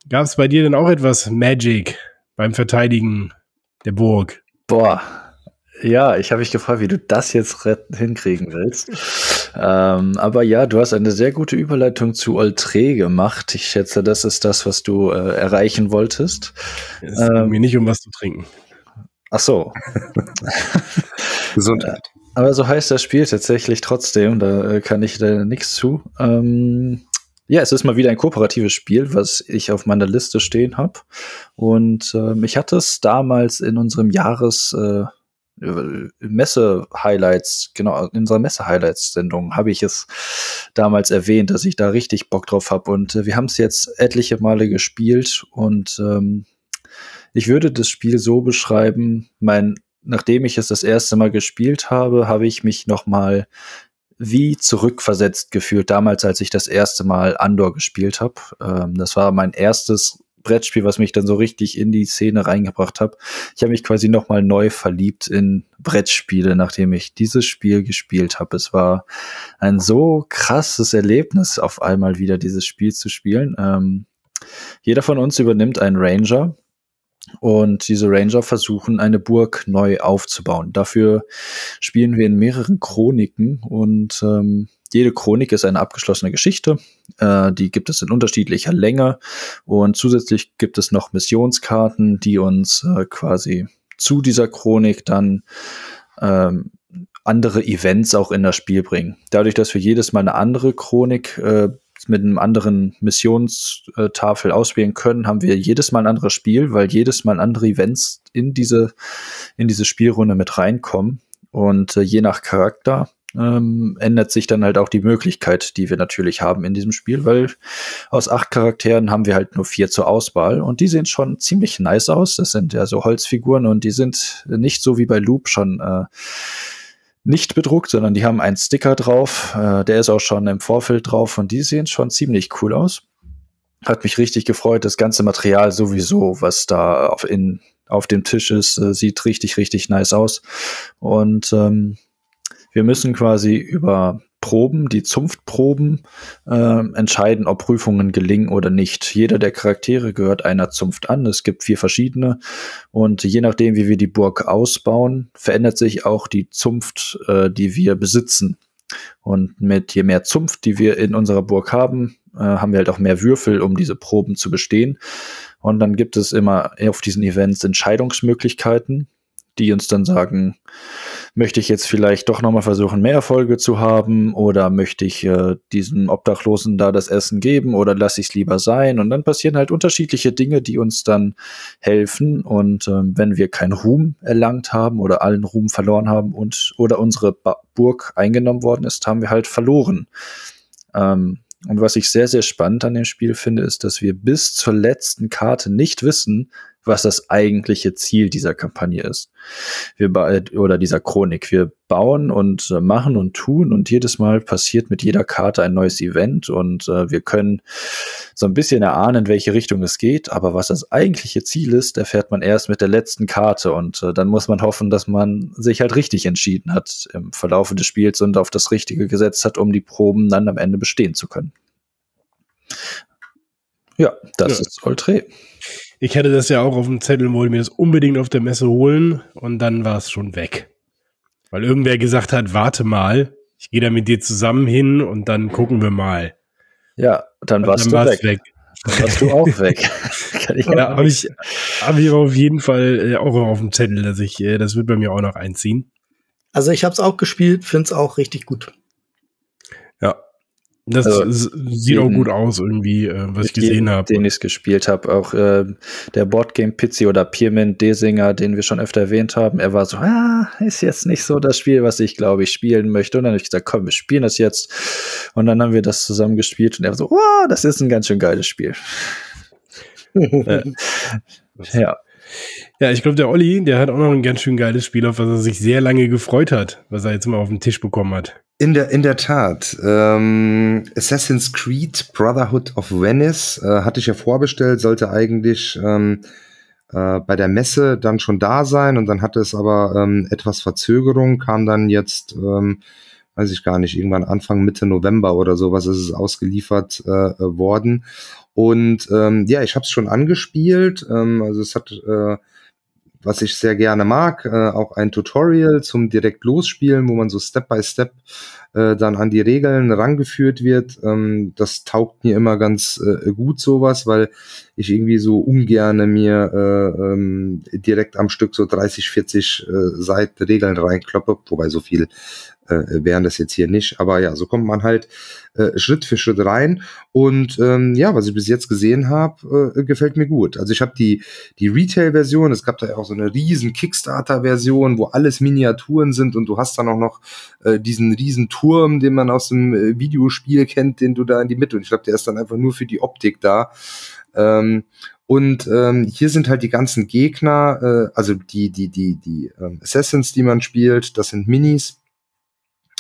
gab es bei dir denn auch etwas Magic beim Verteidigen der Burg? Boah, ja, ich habe mich gefragt, wie du das jetzt hinkriegen willst. ähm, aber ja, du hast eine sehr gute Überleitung zu Oltre gemacht. Ich schätze, das ist das, was du äh, erreichen wolltest. Es ähm, geht mir nicht um was zu trinken. Ach so. Gesundheit. Aber so heißt das Spiel tatsächlich trotzdem, da äh, kann ich da nichts zu. Ähm, ja, es ist mal wieder ein kooperatives Spiel, was ich auf meiner Liste stehen habe. Und ähm, ich hatte es damals in unserem Jahres äh, Messe-Highlights, genau, in unserer Messe-Highlights-Sendung habe ich es damals erwähnt, dass ich da richtig Bock drauf habe. Und äh, wir haben es jetzt etliche Male gespielt und ähm, ich würde das Spiel so beschreiben, mein nachdem ich es das erste Mal gespielt habe, habe ich mich noch mal wie zurückversetzt gefühlt damals, als ich das erste Mal Andor gespielt habe. Ähm, das war mein erstes Brettspiel, was mich dann so richtig in die Szene reingebracht hat. Ich habe mich quasi noch mal neu verliebt in Brettspiele, nachdem ich dieses Spiel gespielt habe. Es war ein so krasses Erlebnis, auf einmal wieder dieses Spiel zu spielen. Ähm, jeder von uns übernimmt einen Ranger und diese Ranger versuchen, eine Burg neu aufzubauen. Dafür spielen wir in mehreren Chroniken und ähm, jede Chronik ist eine abgeschlossene Geschichte. Äh, die gibt es in unterschiedlicher Länge. Und zusätzlich gibt es noch Missionskarten, die uns äh, quasi zu dieser Chronik dann ähm, andere Events auch in das Spiel bringen. Dadurch, dass wir jedes Mal eine andere Chronik äh, mit einem anderen Missionstafel auswählen können, haben wir jedes Mal ein anderes Spiel, weil jedes Mal andere Events in diese, in diese Spielrunde mit reinkommen. Und äh, je nach Charakter ähm, ändert sich dann halt auch die Möglichkeit, die wir natürlich haben in diesem Spiel, weil aus acht Charakteren haben wir halt nur vier zur Auswahl und die sehen schon ziemlich nice aus. Das sind ja so Holzfiguren und die sind nicht so wie bei Loop schon äh, nicht bedruckt, sondern die haben einen Sticker drauf. Äh, der ist auch schon im Vorfeld drauf und die sehen schon ziemlich cool aus. Hat mich richtig gefreut. Das ganze Material sowieso, was da auf, in, auf dem Tisch ist, äh, sieht richtig, richtig nice aus. Und ähm, wir müssen quasi über Proben, die Zunftproben, äh, entscheiden, ob Prüfungen gelingen oder nicht. Jeder der Charaktere gehört einer Zunft an. Es gibt vier verschiedene. Und je nachdem, wie wir die Burg ausbauen, verändert sich auch die Zunft, äh, die wir besitzen. Und mit je mehr Zunft, die wir in unserer Burg haben, äh, haben wir halt auch mehr Würfel, um diese Proben zu bestehen. Und dann gibt es immer auf diesen Events Entscheidungsmöglichkeiten die uns dann sagen, möchte ich jetzt vielleicht doch nochmal versuchen, mehr Erfolge zu haben oder möchte ich äh, diesen Obdachlosen da das Essen geben oder lasse ich es lieber sein? Und dann passieren halt unterschiedliche Dinge, die uns dann helfen. Und ähm, wenn wir keinen Ruhm erlangt haben oder allen Ruhm verloren haben und oder unsere ba Burg eingenommen worden ist, haben wir halt verloren. Ähm, und was ich sehr, sehr spannend an dem Spiel finde, ist, dass wir bis zur letzten Karte nicht wissen, was das eigentliche Ziel dieser Kampagne ist. Wir oder dieser Chronik. Wir bauen und äh, machen und tun und jedes Mal passiert mit jeder Karte ein neues Event und äh, wir können so ein bisschen erahnen, in welche Richtung es geht, aber was das eigentliche Ziel ist, erfährt man erst mit der letzten Karte und äh, dann muss man hoffen, dass man sich halt richtig entschieden hat im Verlaufe des Spiels und auf das Richtige gesetzt hat, um die Proben dann am Ende bestehen zu können. Ja, das ja. ist Oltre. Ich hatte das ja auch auf dem Zettel, wollte mir das unbedingt auf der Messe holen und dann war es schon weg. Weil irgendwer gesagt hat, warte mal, ich gehe da mit dir zusammen hin und dann gucken wir mal. Ja, dann warst dann du weg. weg. Dann warst du auch weg. Kann ich ja, habe ich, hab ich auf jeden Fall äh, auch auf dem Zettel, dass ich, äh, das wird bei mir auch noch einziehen. Also ich habe es auch gespielt, finde es auch richtig gut. Das also, sieht auch gut aus, irgendwie, äh, was ich gesehen habe. Den ich gespielt habe. Auch äh, der Boardgame Pizzi oder Pierman Desinger, den wir schon öfter erwähnt haben, er war so, ah, ist jetzt nicht so das Spiel, was ich, glaube ich, spielen möchte. Und dann habe ich gesagt, komm, wir spielen das jetzt. Und dann haben wir das zusammen gespielt und er war so, wow, das ist ein ganz schön geiles Spiel. äh, ja. Ja, ich glaube, der Olli, der hat auch noch ein ganz schön geiles Spiel, auf was er sich sehr lange gefreut hat, was er jetzt mal auf den Tisch bekommen hat. In der, in der Tat. Ähm, Assassin's Creed Brotherhood of Venice äh, hatte ich ja vorbestellt, sollte eigentlich ähm, äh, bei der Messe dann schon da sein und dann hatte es aber ähm, etwas Verzögerung, kam dann jetzt, ähm, weiß ich gar nicht, irgendwann Anfang Mitte November oder sowas ist es ausgeliefert äh, worden. Und ähm, ja, ich habe es schon angespielt. Ähm, also es hat äh, was ich sehr gerne mag, äh, auch ein Tutorial zum direkt losspielen, wo man so Step by Step äh, dann an die Regeln rangeführt wird. Ähm, das taugt mir immer ganz äh, gut sowas, weil ich irgendwie so ungerne mir äh, ähm, direkt am Stück so 30, 40 äh, Seiten Regeln reinkloppe, wobei so viel äh, wären das jetzt hier nicht. Aber ja, so kommt man halt äh, Schritt für Schritt rein. Und ähm, ja, was ich bis jetzt gesehen habe, äh, gefällt mir gut. Also ich habe die, die Retail-Version, es gab da ja auch so eine riesen Kickstarter-Version, wo alles Miniaturen sind und du hast dann auch noch äh, diesen riesen Turm, den man aus dem äh, Videospiel kennt, den du da in die Mitte. Und ich glaube, der ist dann einfach nur für die Optik da. Ähm, und ähm, hier sind halt die ganzen Gegner, äh, also die, die, die, die ähm, Assassins, die man spielt, das sind Minis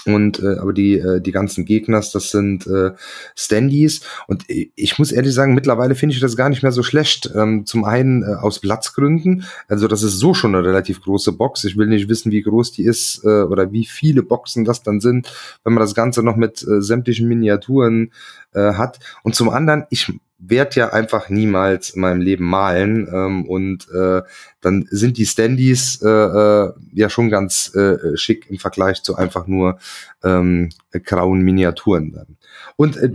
Und äh, aber die äh, die ganzen Gegners, das sind äh, Standys und ich muss ehrlich sagen, mittlerweile finde ich das gar nicht mehr so schlecht. Ähm, zum einen äh, aus Platzgründen, also das ist so schon eine relativ große Box. Ich will nicht wissen, wie groß die ist äh, oder wie viele Boxen das dann sind, wenn man das Ganze noch mit äh, sämtlichen Miniaturen äh, hat. Und zum anderen, ich werde ja einfach niemals in meinem Leben malen ähm, und äh, dann sind die Standys äh, äh, ja schon ganz äh, schick im Vergleich zu einfach nur ähm, grauen Miniaturen dann. Und äh,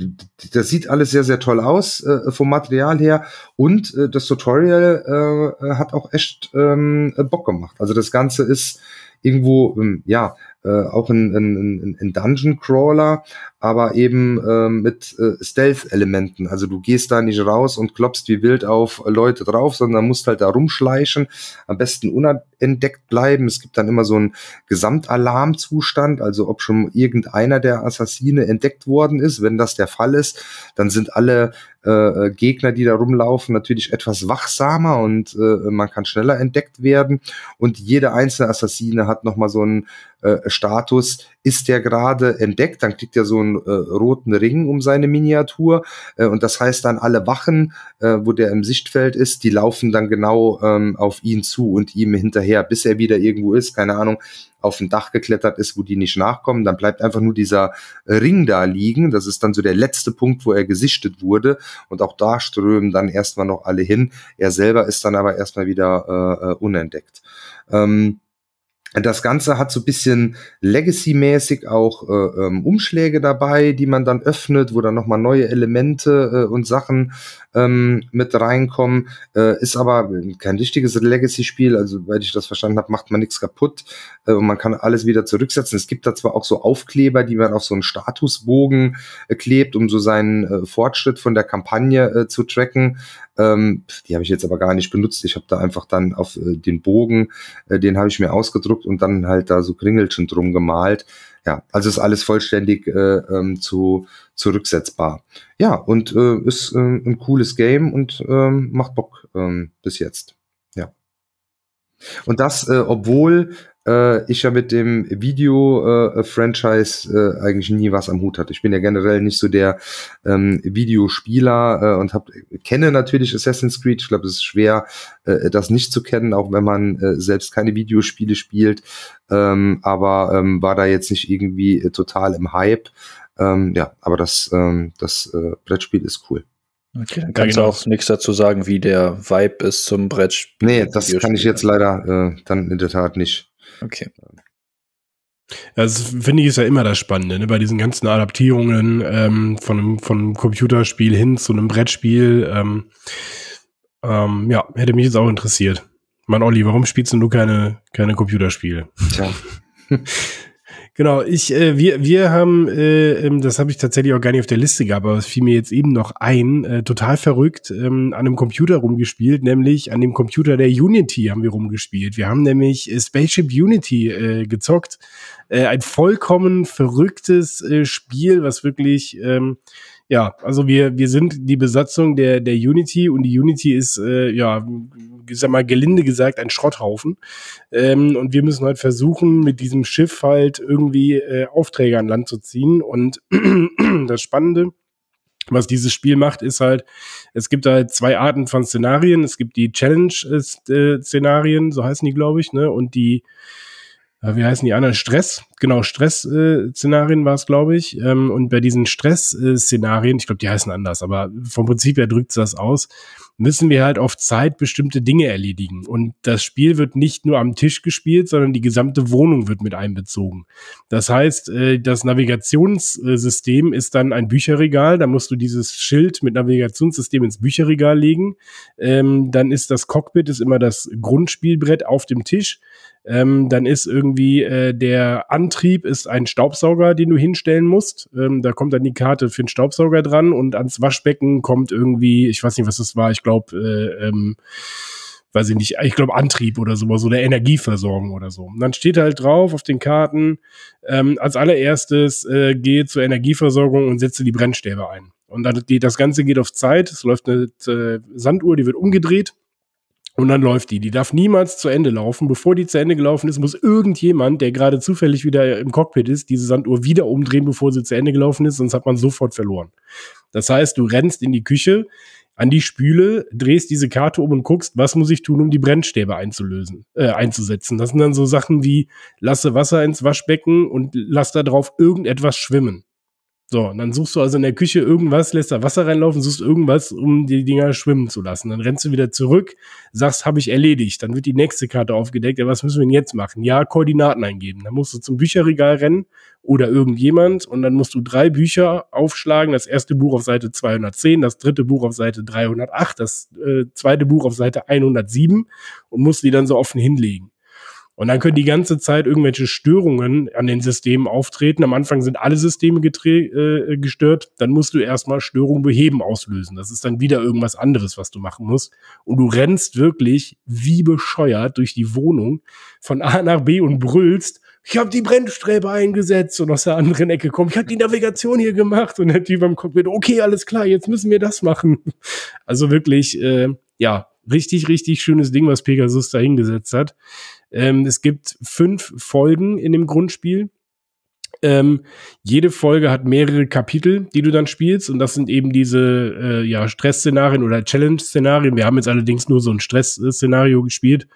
das sieht alles sehr, sehr toll aus äh, vom Material her und äh, das Tutorial äh, hat auch echt ähm, Bock gemacht. Also das Ganze ist irgendwo, ähm, ja, äh, auch ein, ein, ein Dungeon Crawler, aber eben äh, mit äh, Stealth-Elementen. Also du gehst da nicht raus und klopfst wie wild auf Leute drauf, sondern musst halt da rumschleichen, am besten unentdeckt bleiben. Es gibt dann immer so einen Gesamtalarmzustand, also ob schon irgendeiner der Assassine entdeckt worden ist. Wenn das der Fall ist, dann sind alle äh, Gegner, die da rumlaufen, natürlich etwas wachsamer und äh, man kann schneller entdeckt werden. Und jede einzelne Assassine hat nochmal so einen äh, Status, ist der gerade entdeckt, dann kriegt er so einen äh, roten Ring um seine Miniatur. Äh, und das heißt dann alle Wachen, äh, wo der im Sichtfeld ist, die laufen dann genau ähm, auf ihn zu und ihm hinterher, bis er wieder irgendwo ist, keine Ahnung, auf ein Dach geklettert ist, wo die nicht nachkommen, dann bleibt einfach nur dieser Ring da liegen. Das ist dann so der letzte Punkt, wo er gesichtet wurde. Und auch da strömen dann erstmal noch alle hin. Er selber ist dann aber erstmal wieder äh, äh unentdeckt. Ähm, das Ganze hat so ein bisschen Legacy-mäßig auch äh, ähm, Umschläge dabei, die man dann öffnet, wo dann nochmal neue Elemente äh, und Sachen ähm, mit reinkommen. Äh, ist aber kein richtiges Legacy-Spiel, also weil ich das verstanden habe, macht man nichts kaputt äh, und man kann alles wieder zurücksetzen. Es gibt da zwar auch so Aufkleber, die man auf so einen Statusbogen äh, klebt, um so seinen äh, Fortschritt von der Kampagne äh, zu tracken. Ähm, die habe ich jetzt aber gar nicht benutzt. Ich habe da einfach dann auf äh, den Bogen, äh, den habe ich mir ausgedruckt und dann halt da so Kringelchen drum gemalt. Ja, also ist alles vollständig äh, ähm, zu zurücksetzbar. Ja, und äh, ist äh, ein cooles Game und ähm, macht Bock ähm, bis jetzt. Ja. Und das, äh, obwohl äh, ich ja mit dem Video-Franchise äh, äh, eigentlich nie was am Hut hatte. Ich bin ja generell nicht so der ähm, Videospieler äh, und hab, kenne natürlich Assassin's Creed. Ich glaube, es ist schwer, äh, das nicht zu kennen, auch wenn man äh, selbst keine Videospiele spielt. Ähm, aber ähm, war da jetzt nicht irgendwie äh, total im Hype. Ähm, ja, aber das, ähm, das äh, Brettspiel ist cool. Okay, dann kannst ja, genau. du auch nichts dazu sagen, wie der Vibe ist zum Brettspiel. Nee, das kann ich jetzt leider äh, dann in der Tat nicht. Okay. Das finde ich ist ja immer das Spannende, ne? bei diesen ganzen Adaptierungen ähm, von, einem, von einem Computerspiel hin zu einem Brettspiel. Ähm, ähm, ja, hätte mich jetzt auch interessiert. Mann, Olli, warum spielst du keine, keine Computerspiele? Tja. Genau, ich, äh, wir, wir haben, äh, ähm, das habe ich tatsächlich auch gar nicht auf der Liste gehabt, aber es fiel mir jetzt eben noch ein, äh, total verrückt, ähm, an einem Computer rumgespielt, nämlich an dem Computer der Unity haben wir rumgespielt. Wir haben nämlich äh, Spaceship Unity äh, gezockt. Äh, ein vollkommen verrücktes äh, Spiel, was wirklich ähm, ja, also wir, wir sind die Besatzung der, der Unity und die Unity ist, äh, ja, sag mal, gelinde gesagt, ein Schrotthaufen. Ähm, und wir müssen halt versuchen, mit diesem Schiff halt irgendwie äh, Aufträge an Land zu ziehen. Und das Spannende, was dieses Spiel macht, ist halt, es gibt halt zwei Arten von Szenarien. Es gibt die Challenge-Szenarien, äh, so heißen die, glaube ich, ne? Und die wie heißen die anderen? Stress, genau, Stress-Szenarien war es, glaube ich. Ähm, und bei diesen Stress-Szenarien, ich glaube, die heißen anders, aber vom Prinzip her drückt es das aus, müssen wir halt auf Zeit bestimmte Dinge erledigen. Und das Spiel wird nicht nur am Tisch gespielt, sondern die gesamte Wohnung wird mit einbezogen. Das heißt, äh, das Navigationssystem ist dann ein Bücherregal. Da musst du dieses Schild mit Navigationssystem ins Bücherregal legen. Ähm, dann ist das Cockpit ist immer das Grundspielbrett auf dem Tisch. Ähm, dann ist irgendwie äh, der Antrieb ist ein Staubsauger, den du hinstellen musst. Ähm, da kommt dann die Karte für den Staubsauger dran und ans Waschbecken kommt irgendwie, ich weiß nicht, was das war, ich glaube, äh, ähm, weiß ich nicht, ich glaube Antrieb oder so, so der Energieversorgung oder so. Und dann steht halt drauf auf den Karten, ähm, als allererstes äh, geh zur Energieversorgung und setze die Brennstäbe ein. Und dann geht das Ganze geht auf Zeit, es läuft eine äh, Sanduhr, die wird umgedreht Und dann läuft die. Die darf niemals zu Ende laufen. Bevor die zu Ende gelaufen ist, muss irgendjemand, der gerade zufällig wieder im Cockpit ist, diese Sanduhr wieder umdrehen, bevor sie zu Ende gelaufen ist, sonst hat man sofort verloren. Das heißt, du rennst in die Küche, an die Spüle, drehst diese Karte um und guckst, was muss ich tun, um die Brennstäbe einzulösen, äh, einzusetzen. Das sind dann so Sachen wie, lasse Wasser ins Waschbecken und lass da drauf irgendetwas schwimmen. So, und dann suchst du also in der Küche irgendwas, lässt da Wasser reinlaufen, suchst irgendwas, um die Dinger schwimmen zu lassen. Dann rennst du wieder zurück, sagst, habe ich erledigt. Dann wird die nächste Karte aufgedeckt. Ja, was müssen wir denn jetzt machen? Ja, Koordinaten eingeben. Dann musst du zum Bücherregal rennen oder irgendjemand und dann musst du drei Bücher aufschlagen. Das erste Buch auf Seite 210, das dritte Buch auf Seite 308, das äh, zweite Buch auf Seite 107 und musst die dann so offen hinlegen. Und dann können die ganze Zeit irgendwelche Störungen an den Systemen auftreten. Am Anfang sind alle Systeme äh, gestört. Dann musst du erstmal Störung beheben auslösen. Das ist dann wieder irgendwas anderes, was du machen musst. Und du rennst wirklich wie bescheuert durch die Wohnung von A nach B und brüllst. Ich habe die Brennsträbe eingesetzt und aus der anderen Ecke kommt, ich habe die Navigation hier gemacht und der Typ am Cockpit, okay, alles klar, jetzt müssen wir das machen. Also wirklich, äh, ja, richtig, richtig schönes Ding, was Pegasus da hingesetzt hat. Ähm, es gibt fünf Folgen in dem Grundspiel. Ähm, jede Folge hat mehrere Kapitel, die du dann spielst, und das sind eben diese äh, ja, Stress-Szenarien oder Challenge-Szenarien. Wir haben jetzt allerdings nur so ein Stress-Szenario gespielt.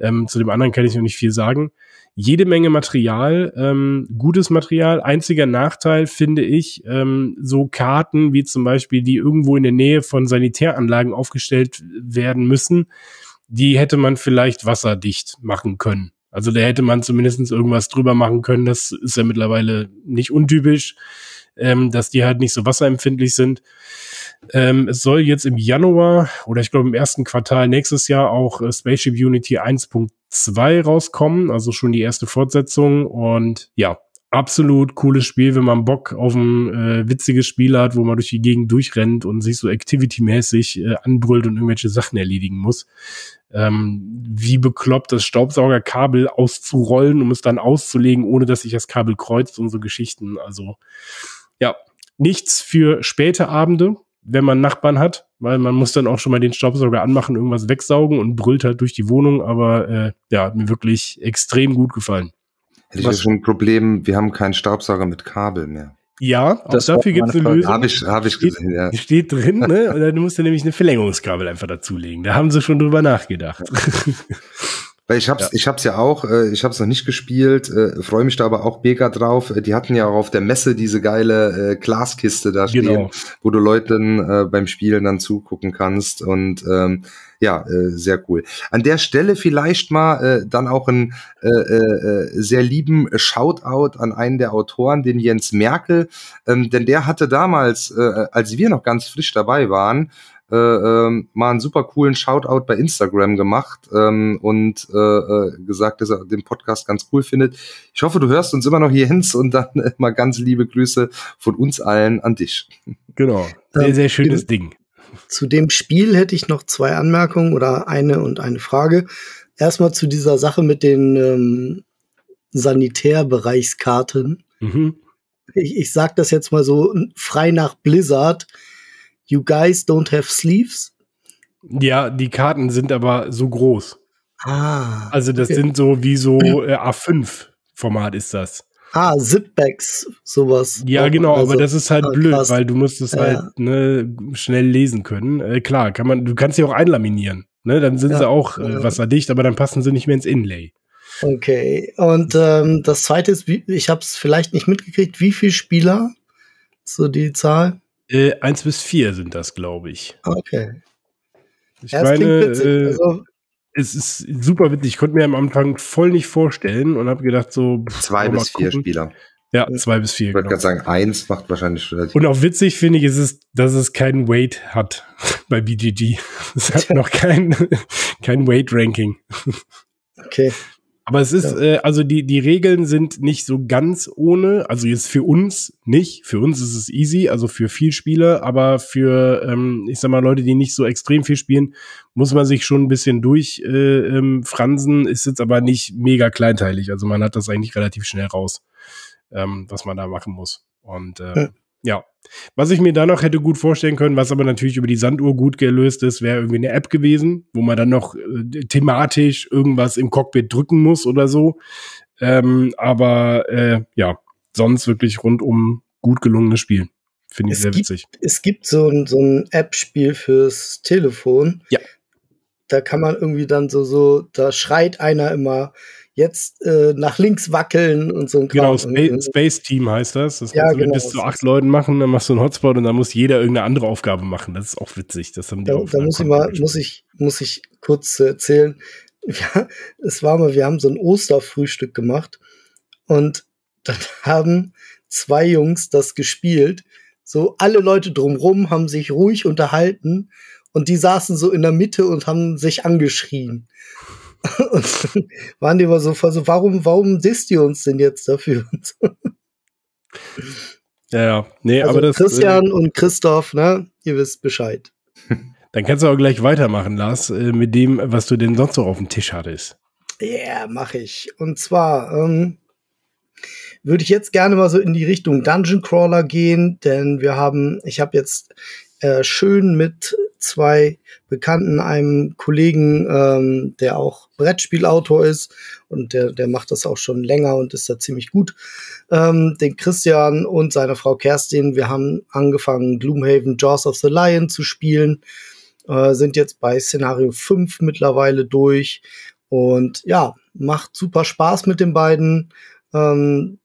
Ähm, zu dem anderen kann ich noch nicht viel sagen. Jede Menge Material, ähm, gutes Material. Einziger Nachteil finde ich, ähm, so Karten wie zum Beispiel, die irgendwo in der Nähe von Sanitäranlagen aufgestellt werden müssen die hätte man vielleicht wasserdicht machen können. Also da hätte man zumindest irgendwas drüber machen können. Das ist ja mittlerweile nicht untypisch, ähm, dass die halt nicht so wasserempfindlich sind. Ähm, es soll jetzt im Januar oder ich glaube im ersten Quartal nächstes Jahr auch äh, Spaceship Unity 1.2 rauskommen, also schon die erste Fortsetzung. Und ja, absolut cooles Spiel, wenn man Bock auf ein äh, witziges Spiel hat, wo man durch die Gegend durchrennt und sich so Activity-mäßig äh, anbrüllt und irgendwelche Sachen erledigen muss. Ähm, wie bekloppt das Staubsaugerkabel auszurollen, um es dann auszulegen, ohne dass sich das Kabel kreuzt und so Geschichten. Also ja, nichts für späte Abende, wenn man Nachbarn hat, weil man muss dann auch schon mal den Staubsauger anmachen, irgendwas wegsaugen und brüllt halt durch die Wohnung. Aber äh, ja, mir wirklich extrem gut gefallen. Hätte ich ja schon ein Problem, wir haben keinen Staubsauger mit Kabel mehr. Ja, auch das dafür gibt es eine Lösung. Habe ich, hab ich gesehen, ja. Steht drin, ne? Und dann musst du nämlich eine Verlängerungskabel einfach dazulegen. Da haben sie schon drüber nachgedacht. Weil ich hab's, ja. ich hab's ja auch, äh, ich hab's noch nicht gespielt, äh, freue mich da aber auch mega drauf. Äh, die hatten ja auch auf der Messe diese geile äh, Glaskiste da stehen, genau. wo du Leuten äh, beim Spielen dann zugucken kannst und ähm, ja, äh, sehr cool. An der Stelle vielleicht mal äh, dann auch ein äh, äh, sehr lieben Shoutout an einen der Autoren, den Jens Merkel, ähm, denn der hatte damals, äh, als wir noch ganz frisch dabei waren, äh, äh, mal einen super coolen Shoutout bei Instagram gemacht ähm, und äh, äh, gesagt, dass er den Podcast ganz cool findet. Ich hoffe, du hörst uns immer noch hier Jens und dann äh, mal ganz liebe Grüße von uns allen an dich. Genau, sehr, sehr schönes Ding. Zu dem Spiel hätte ich noch zwei Anmerkungen oder eine und eine Frage. Erstmal zu dieser Sache mit den ähm, Sanitärbereichskarten. Mhm. Ich, ich sag das jetzt mal so frei nach Blizzard You guys don't have sleeves? Ja, die Karten sind aber so groß. Ah. Also das okay. sind so wie so äh, A5-Format ist das. Ah, Zipbacks, sowas. Ja, genau, also, aber das ist halt ah, blöd, krass. weil du musst es ja. halt ne, schnell lesen können. Äh, klar, kann man, du kannst sie auch einlaminieren. Ne? Dann sind ja. sie auch äh, wasserdicht, aber dann passen sie nicht mehr ins Inlay. Okay, und ähm, das zweite ist, ich habe es vielleicht nicht mitgekriegt, wie viele Spieler? So die Zahl? Äh, eins bis vier sind das, glaube ich. Okay. Ich ja, meine, äh, also, es ist super witzig. Ich konnte mir am Anfang voll nicht vorstellen und habe gedacht, so. Zwei bis vier Spieler. Ja, zwei bis vier. Ich wollte genau. gerade sagen, eins macht wahrscheinlich relativ. Und auch witzig finde ich, ist es, dass es keinen Weight hat bei BGG. Es hat noch kein, kein Weight-Ranking. Okay. Aber es ist, ja. äh, also die, die Regeln sind nicht so ganz ohne, also jetzt für uns nicht, für uns ist es easy, also für viel Spieler, aber für, ähm, ich sag mal, Leute, die nicht so extrem viel spielen, muss man sich schon ein bisschen durchfransen, äh, ähm, fransen, ist jetzt aber nicht mega kleinteilig, also man hat das eigentlich relativ schnell raus, ähm, was man da machen muss. Und äh, ja. Ja. Was ich mir da noch hätte gut vorstellen können, was aber natürlich über die Sanduhr gut gelöst ist, wäre irgendwie eine App gewesen, wo man dann noch äh, thematisch irgendwas im Cockpit drücken muss oder so. Ähm, aber äh, ja, sonst wirklich rundum gut gelungenes Spiel. Finde ich Es sehr gibt- witzig. Es gibt so ein, so ein App-Spiel fürs Telefon. Ja. Da kann man irgendwie dann so, so, da schreit einer immer, jetzt äh, nach links wackeln und so ein Genau. Space, Space Team heißt das. Das Ja, kannst du mit genau. bis zu acht Leuten machen, dann machst du einen Hotspot und dann muss jeder irgendeine andere Aufgabe machen. Das ist auch witzig. Das haben die Da, da muss ich mal, muss ich, muss ich kurz äh, erzählen. Ja, es war mal, wir haben so ein Osterfrühstück gemacht und dann haben zwei Jungs das gespielt. So alle Leute drumrum haben sich ruhig unterhalten und die saßen so in der Mitte und haben sich angeschrien. Waren die immer so, voll so warum, warum disst ihr uns denn jetzt dafür? Ja, ja. Nee, Also aber das. Äh, Christian und Christoph, ne, ihr wisst Bescheid. dann kannst du auch gleich weitermachen, Lars, äh, mit dem, was du denn sonst noch auf dem Tisch hattest. Ja, yeah, mache ich. Und zwar ähm, würde ich jetzt gerne mal so in die Richtung Dungeon Crawler gehen, denn wir haben, ich habe jetzt äh, schön mit zwei Bekannten, einem Kollegen, ähm, der auch Brettspielautor ist und der, der macht das auch schon länger und ist da ziemlich gut. Ähm, den Christian und seine Frau Kerstin, wir haben angefangen, Gloomhaven Jaws of the Lion zu spielen, äh, sind jetzt bei Szenario 5 mittlerweile durch und ja, macht super Spaß mit den beiden. Ähm,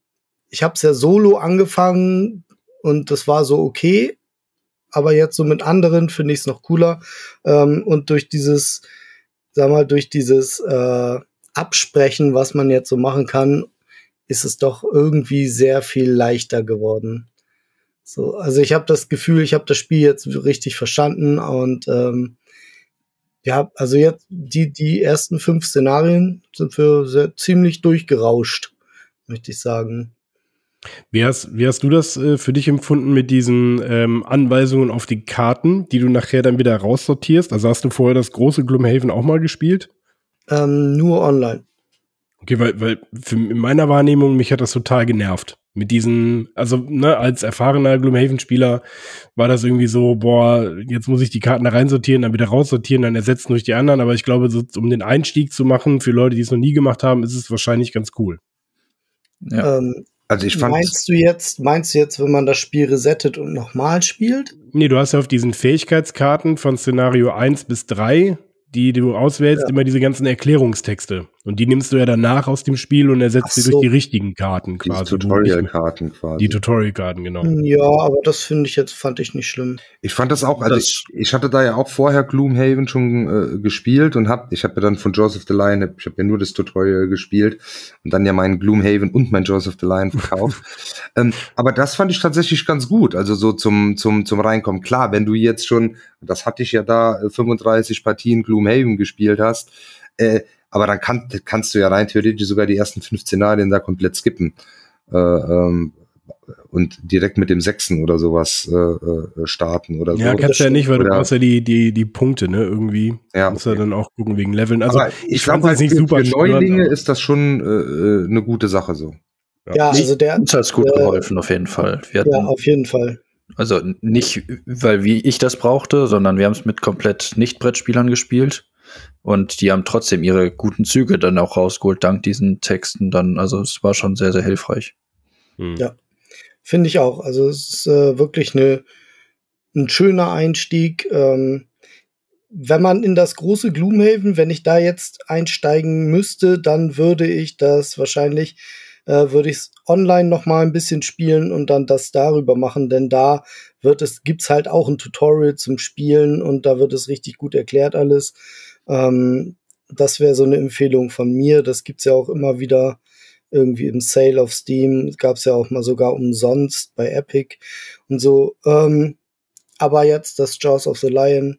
ich habe es ja solo angefangen und das war so okay. Aber jetzt so mit anderen finde ich es noch cooler. Ähm, und durch dieses, sag mal, durch dieses äh, Absprechen, was man jetzt so machen kann, ist es doch irgendwie sehr viel leichter geworden. So, also ich habe das Gefühl, ich habe das Spiel jetzt richtig verstanden und ähm, ja, also jetzt die, die ersten fünf Szenarien sind für sehr, ziemlich durchgerauscht, möchte ich sagen. Wie hast, wie hast du das äh, für dich empfunden mit diesen ähm, Anweisungen auf die Karten, die du nachher dann wieder raussortierst? Also hast du vorher das große Gloomhaven auch mal gespielt? Ähm, nur online. Okay, weil, weil für, in meiner Wahrnehmung, mich hat das total genervt. Mit diesen, also ne, als erfahrener Gloomhaven-Spieler war das irgendwie so, boah, jetzt muss ich die Karten da reinsortieren, dann wieder raussortieren, dann ersetzen durch die anderen. Aber ich glaube, so, um den Einstieg zu machen, für Leute, die es noch nie gemacht haben, ist es wahrscheinlich ganz cool. Ja. Ähm, Also ich fand meinst du jetzt, meinst du jetzt, wenn man das Spiel resettet und nochmal spielt? Nee, du hast ja auf diesen Fähigkeitskarten von Szenario 1 bis 3, die du auswählst, Ja. immer diese ganzen Erklärungstexte. Und die nimmst du ja danach aus dem Spiel und ersetzt sie so. durch die richtigen Karten quasi. mehr- Tutorial-Karten quasi. Die Tutorial-Karten, genau. Ja, aber das finde ich jetzt, fand ich nicht schlimm. Ich fand das auch, also Das- ich, ich hatte da ja auch vorher Gloomhaven schon äh, gespielt und hab, ich habe ja dann von Joseph the Lion, ich habe ja nur das Tutorial gespielt und dann ja meinen Gloomhaven und mein Joseph the Lion verkauft. ähm, aber das fand ich tatsächlich ganz gut, also so zum, zum, zum Reinkommen. Klar, wenn du jetzt schon, das hatte ich ja da, äh, 35 Partien Gloomhaven gespielt hast, äh, aber dann kann, kannst du ja rein theoretisch sogar die ersten fünf Szenarien da komplett skippen. Äh, ähm, und direkt mit dem Sechsen oder sowas äh, äh, starten oder Ja, so. kannst du ja nicht, weil du Oder- brauchst ja die, die, die Punkte, ne, irgendwie. Ja, Musst du ja dann auch gucken wegen Leveln. Also, aber ich, ich, fand glaube, das nicht für, super für Neulinge aber- ist das schon äh, äh, eine gute Sache so. Ja, Nicht- also der, Uns hat's gut äh, geholfen, auf jeden Fall. Wir hatten, ja, auf jeden Fall. also nicht, weil wie ich das brauchte, sondern wir haben es mit komplett Nicht-Brettspielern gespielt. Und die haben trotzdem ihre guten Züge dann auch rausgeholt, dank diesen Texten dann. Also es war schon sehr, sehr hilfreich. Hm. Ja. Finde ich auch. Also es ist äh, wirklich eine, ein schöner Einstieg. Ähm, wenn man in das große Gloomhaven, wenn ich da jetzt einsteigen müsste, dann würde ich das wahrscheinlich, äh, würde ich es online noch mal ein bisschen spielen und dann das darüber machen, denn da wird es, gibt's halt auch ein Tutorial zum Spielen und da wird es richtig gut erklärt alles. Ähm, das wäre so eine Empfehlung von mir. Das gibt's ja auch immer wieder irgendwie im Sale auf Steam. Gab's ja auch mal sogar umsonst bei Epic und so. Ähm, aber jetzt das Jaws of the Lion.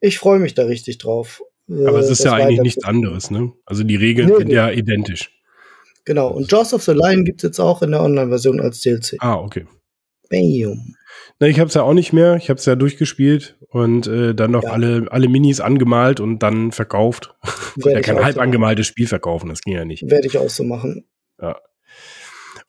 Ich freue mich da richtig drauf. Aber äh, es ist ja eigentlich nichts anderes, ne? Also die Regeln Nee, sind nee. ja identisch. Genau. Und Jaws of the Lion gibt's jetzt auch in der Online-Version als DLC. Ah, okay. Bam. Na, ich habe es ja auch nicht mehr. Ich habe es ja durchgespielt und äh, dann noch Ja. alle, alle Minis angemalt und dann verkauft. Werd Ja, auch halb so angemaltes Spiel verkaufen, das ging ja nicht. Werde ich auch so machen.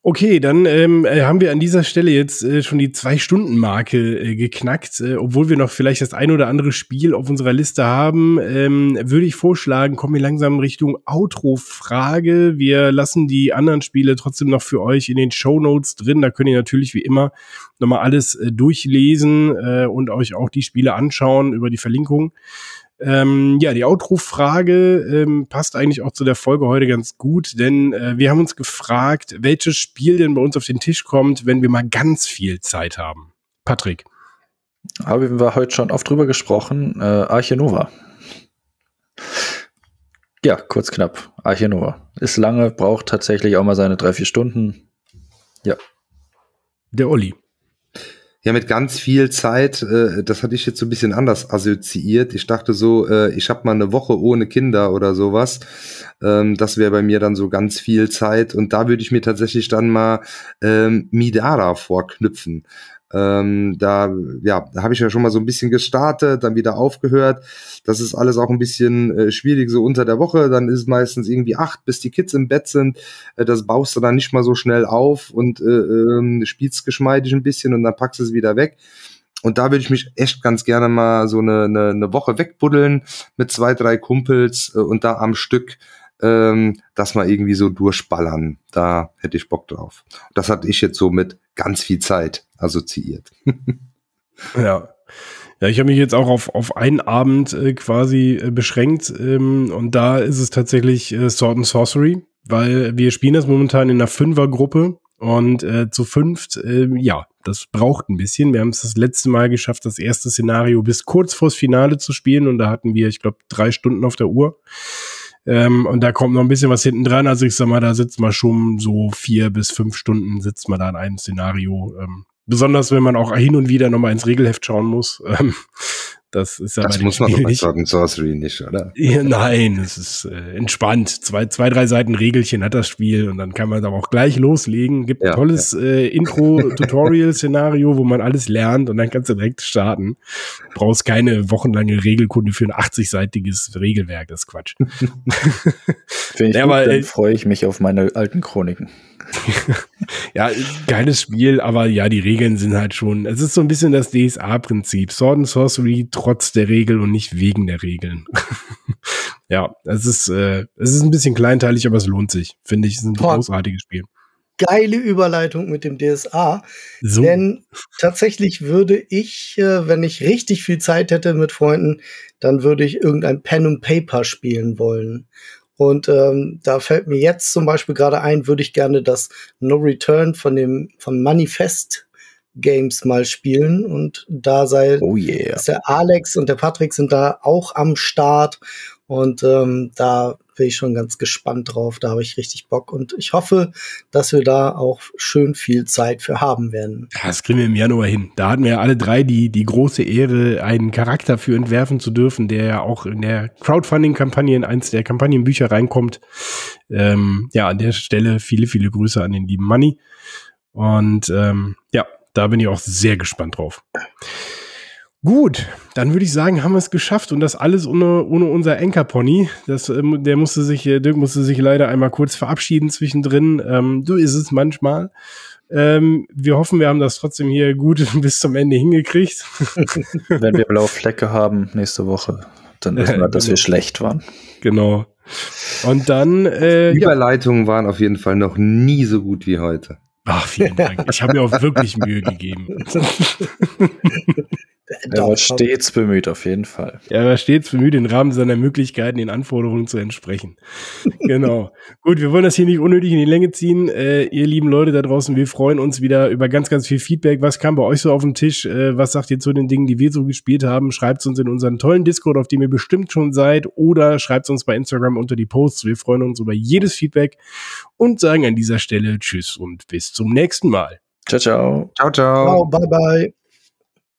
Okay, dann ähm, äh, haben wir an dieser Stelle jetzt äh, schon die Zwei-Stunden-Marke äh, geknackt. Äh, obwohl wir noch vielleicht das ein oder andere Spiel auf unserer Liste haben, ähm, würde ich vorschlagen, kommen wir langsam Richtung Outro-Frage. Wir lassen die anderen Spiele trotzdem noch für euch in den Show Notes drin. Da könnt ihr natürlich wie immer nochmal alles äh, durchlesen äh, und euch auch die Spiele anschauen über die Verlinkung. Ähm, ja, die Outro-Frage ähm, passt eigentlich auch zu der Folge heute ganz gut, denn äh, wir haben uns gefragt, welches Spiel denn bei uns auf den Tisch kommt, wenn wir mal ganz viel Zeit haben. Patrick. Haben wir heute schon oft drüber gesprochen. Äh, Arche Nova. Ja, kurz knapp. Arche Nova. Ist lange, braucht tatsächlich auch mal seine drei, vier Stunden. Ja. Der Olli. Ja, mit ganz viel Zeit, äh, das hatte ich jetzt so ein bisschen anders assoziiert. Ich dachte so, äh, ich habe mal eine Woche ohne Kinder oder sowas. Ähm, das wäre bei mir dann so ganz viel Zeit. Und da würde ich mir tatsächlich dann mal ähm, Midara vorknüpfen. Ähm, da ja, da habe ich ja schon mal so ein bisschen gestartet, dann wieder aufgehört. Das ist alles auch ein bisschen äh, schwierig so unter der Woche. Dann ist meistens irgendwie acht, bis die Kids im Bett sind. Äh, das baust du dann nicht mal so schnell auf und äh, äh, spielst geschmeidig ein bisschen und dann packst du es wieder weg. Und da würde ich mich echt ganz gerne mal so eine, eine, eine Woche wegbuddeln mit zwei, drei Kumpels äh, und da am Stück ähm, das mal irgendwie so durchballern. Da hätte ich Bock drauf. Das hatte ich jetzt so mit ganz viel Zeit assoziiert. ja. Ja, ich habe mich jetzt auch auf, auf einen Abend äh, quasi äh, beschränkt ähm, und da ist es tatsächlich äh, Sword and Sorcery, weil wir spielen das momentan in einer Fünfergruppe und äh, zu fünft, äh, ja, das braucht ein bisschen. Wir haben es das letzte Mal geschafft, das erste Szenario bis kurz vors Finale zu spielen und da hatten wir, ich glaube, drei Stunden auf der Uhr. Ähm, und da kommt noch ein bisschen was hinten dran. Also ich sag mal, da sitzt man schon so vier bis fünf Stunden sitzt man da in einem Szenario. Ähm, besonders wenn man auch hin und wieder nochmal ins Regelheft schauen muss. Ähm, das ist ja Das muss man doch bei Sword Sorcery nicht, oder? Ja, nein, es ist äh, entspannt. Zwei, zwei, drei Seiten Regelchen hat das Spiel und dann kann man aber auch gleich loslegen. Gibt Ja, ein tolles äh, Intro-Tutorial-Szenario, wo man alles lernt und dann kannst du direkt starten. Brauchst keine wochenlange Regelkunde für ein 80-seitiges Regelwerk, das ist Quatsch. Finde ich Ja, gut, aber, dann äh, freue ich mich auf meine alten Chroniken. ja, geiles Spiel, aber ja, die Regeln sind halt schon, es ist so ein bisschen das DSA-Prinzip. Sword and Sorcery trotz der Regel und nicht wegen der Regeln. ja, es ist, äh, es ist ein bisschen kleinteilig, aber es lohnt sich. Finde ich, es ist ein Boah. großartiges Spiel. Geile Überleitung mit dem DSA. So. Denn tatsächlich würde ich, äh, wenn ich richtig viel Zeit hätte mit Freunden, dann würde ich irgendein Pen and Paper spielen wollen. Und ähm, da fällt mir jetzt zum Beispiel gerade ein, würde ich gerne das No Return von dem von Manifest Games mal spielen. Und da sei Oh yeah. der Alex und der Patrick sind da auch am Start. Und ähm, da bin ich schon ganz gespannt drauf. Da habe ich richtig Bock. Und ich hoffe, dass wir da auch schön viel Zeit für haben werden. Das kriegen wir im Januar hin. Da hatten wir alle drei die, die große Ehre, einen Charakter für entwerfen zu dürfen, der ja auch in der Crowdfunding-Kampagne in eins der Kampagnenbücher reinkommt. Ähm, ja, an der Stelle viele, viele Grüße an den lieben Manni. Und ähm, ja, da bin ich auch sehr gespannt drauf. Gut, dann würde ich sagen, haben wir es geschafft und das alles ohne, ohne unser Enkerpony. Das, ähm, der musste sich, äh, Dirk musste sich leider einmal kurz verabschieden zwischendrin. Ähm, so ist es manchmal. Ähm, wir hoffen, wir haben das trotzdem hier gut bis zum Ende hingekriegt. Wenn wir blaue Flecke haben nächste Woche, dann wissen wir, dass wir Genau. schlecht waren. genau. Und dann, äh, ja. Überleitungen waren auf jeden Fall noch nie so gut wie heute. Ach, vielen Dank. Ich habe mir auch wirklich Mühe gegeben. Er war stets bemüht, auf jeden Fall. Er war stets bemüht, im Rahmen seiner Möglichkeiten den Anforderungen zu entsprechen. genau. Gut, wir wollen das hier nicht unnötig in die Länge ziehen. Äh, ihr lieben Leute da draußen, wir freuen uns wieder über ganz, ganz viel Feedback. Was kam bei euch so auf den Tisch? Äh, was sagt ihr zu den Dingen, die wir so gespielt haben? Schreibt uns in unseren tollen Discord, auf dem ihr bestimmt schon seid, oder schreibt uns bei Instagram unter die Posts. Wir freuen uns über jedes Feedback und sagen an dieser Stelle Tschüss und bis zum nächsten Mal. Ciao, ciao. Ciao, ciao. Ciao, bye bye.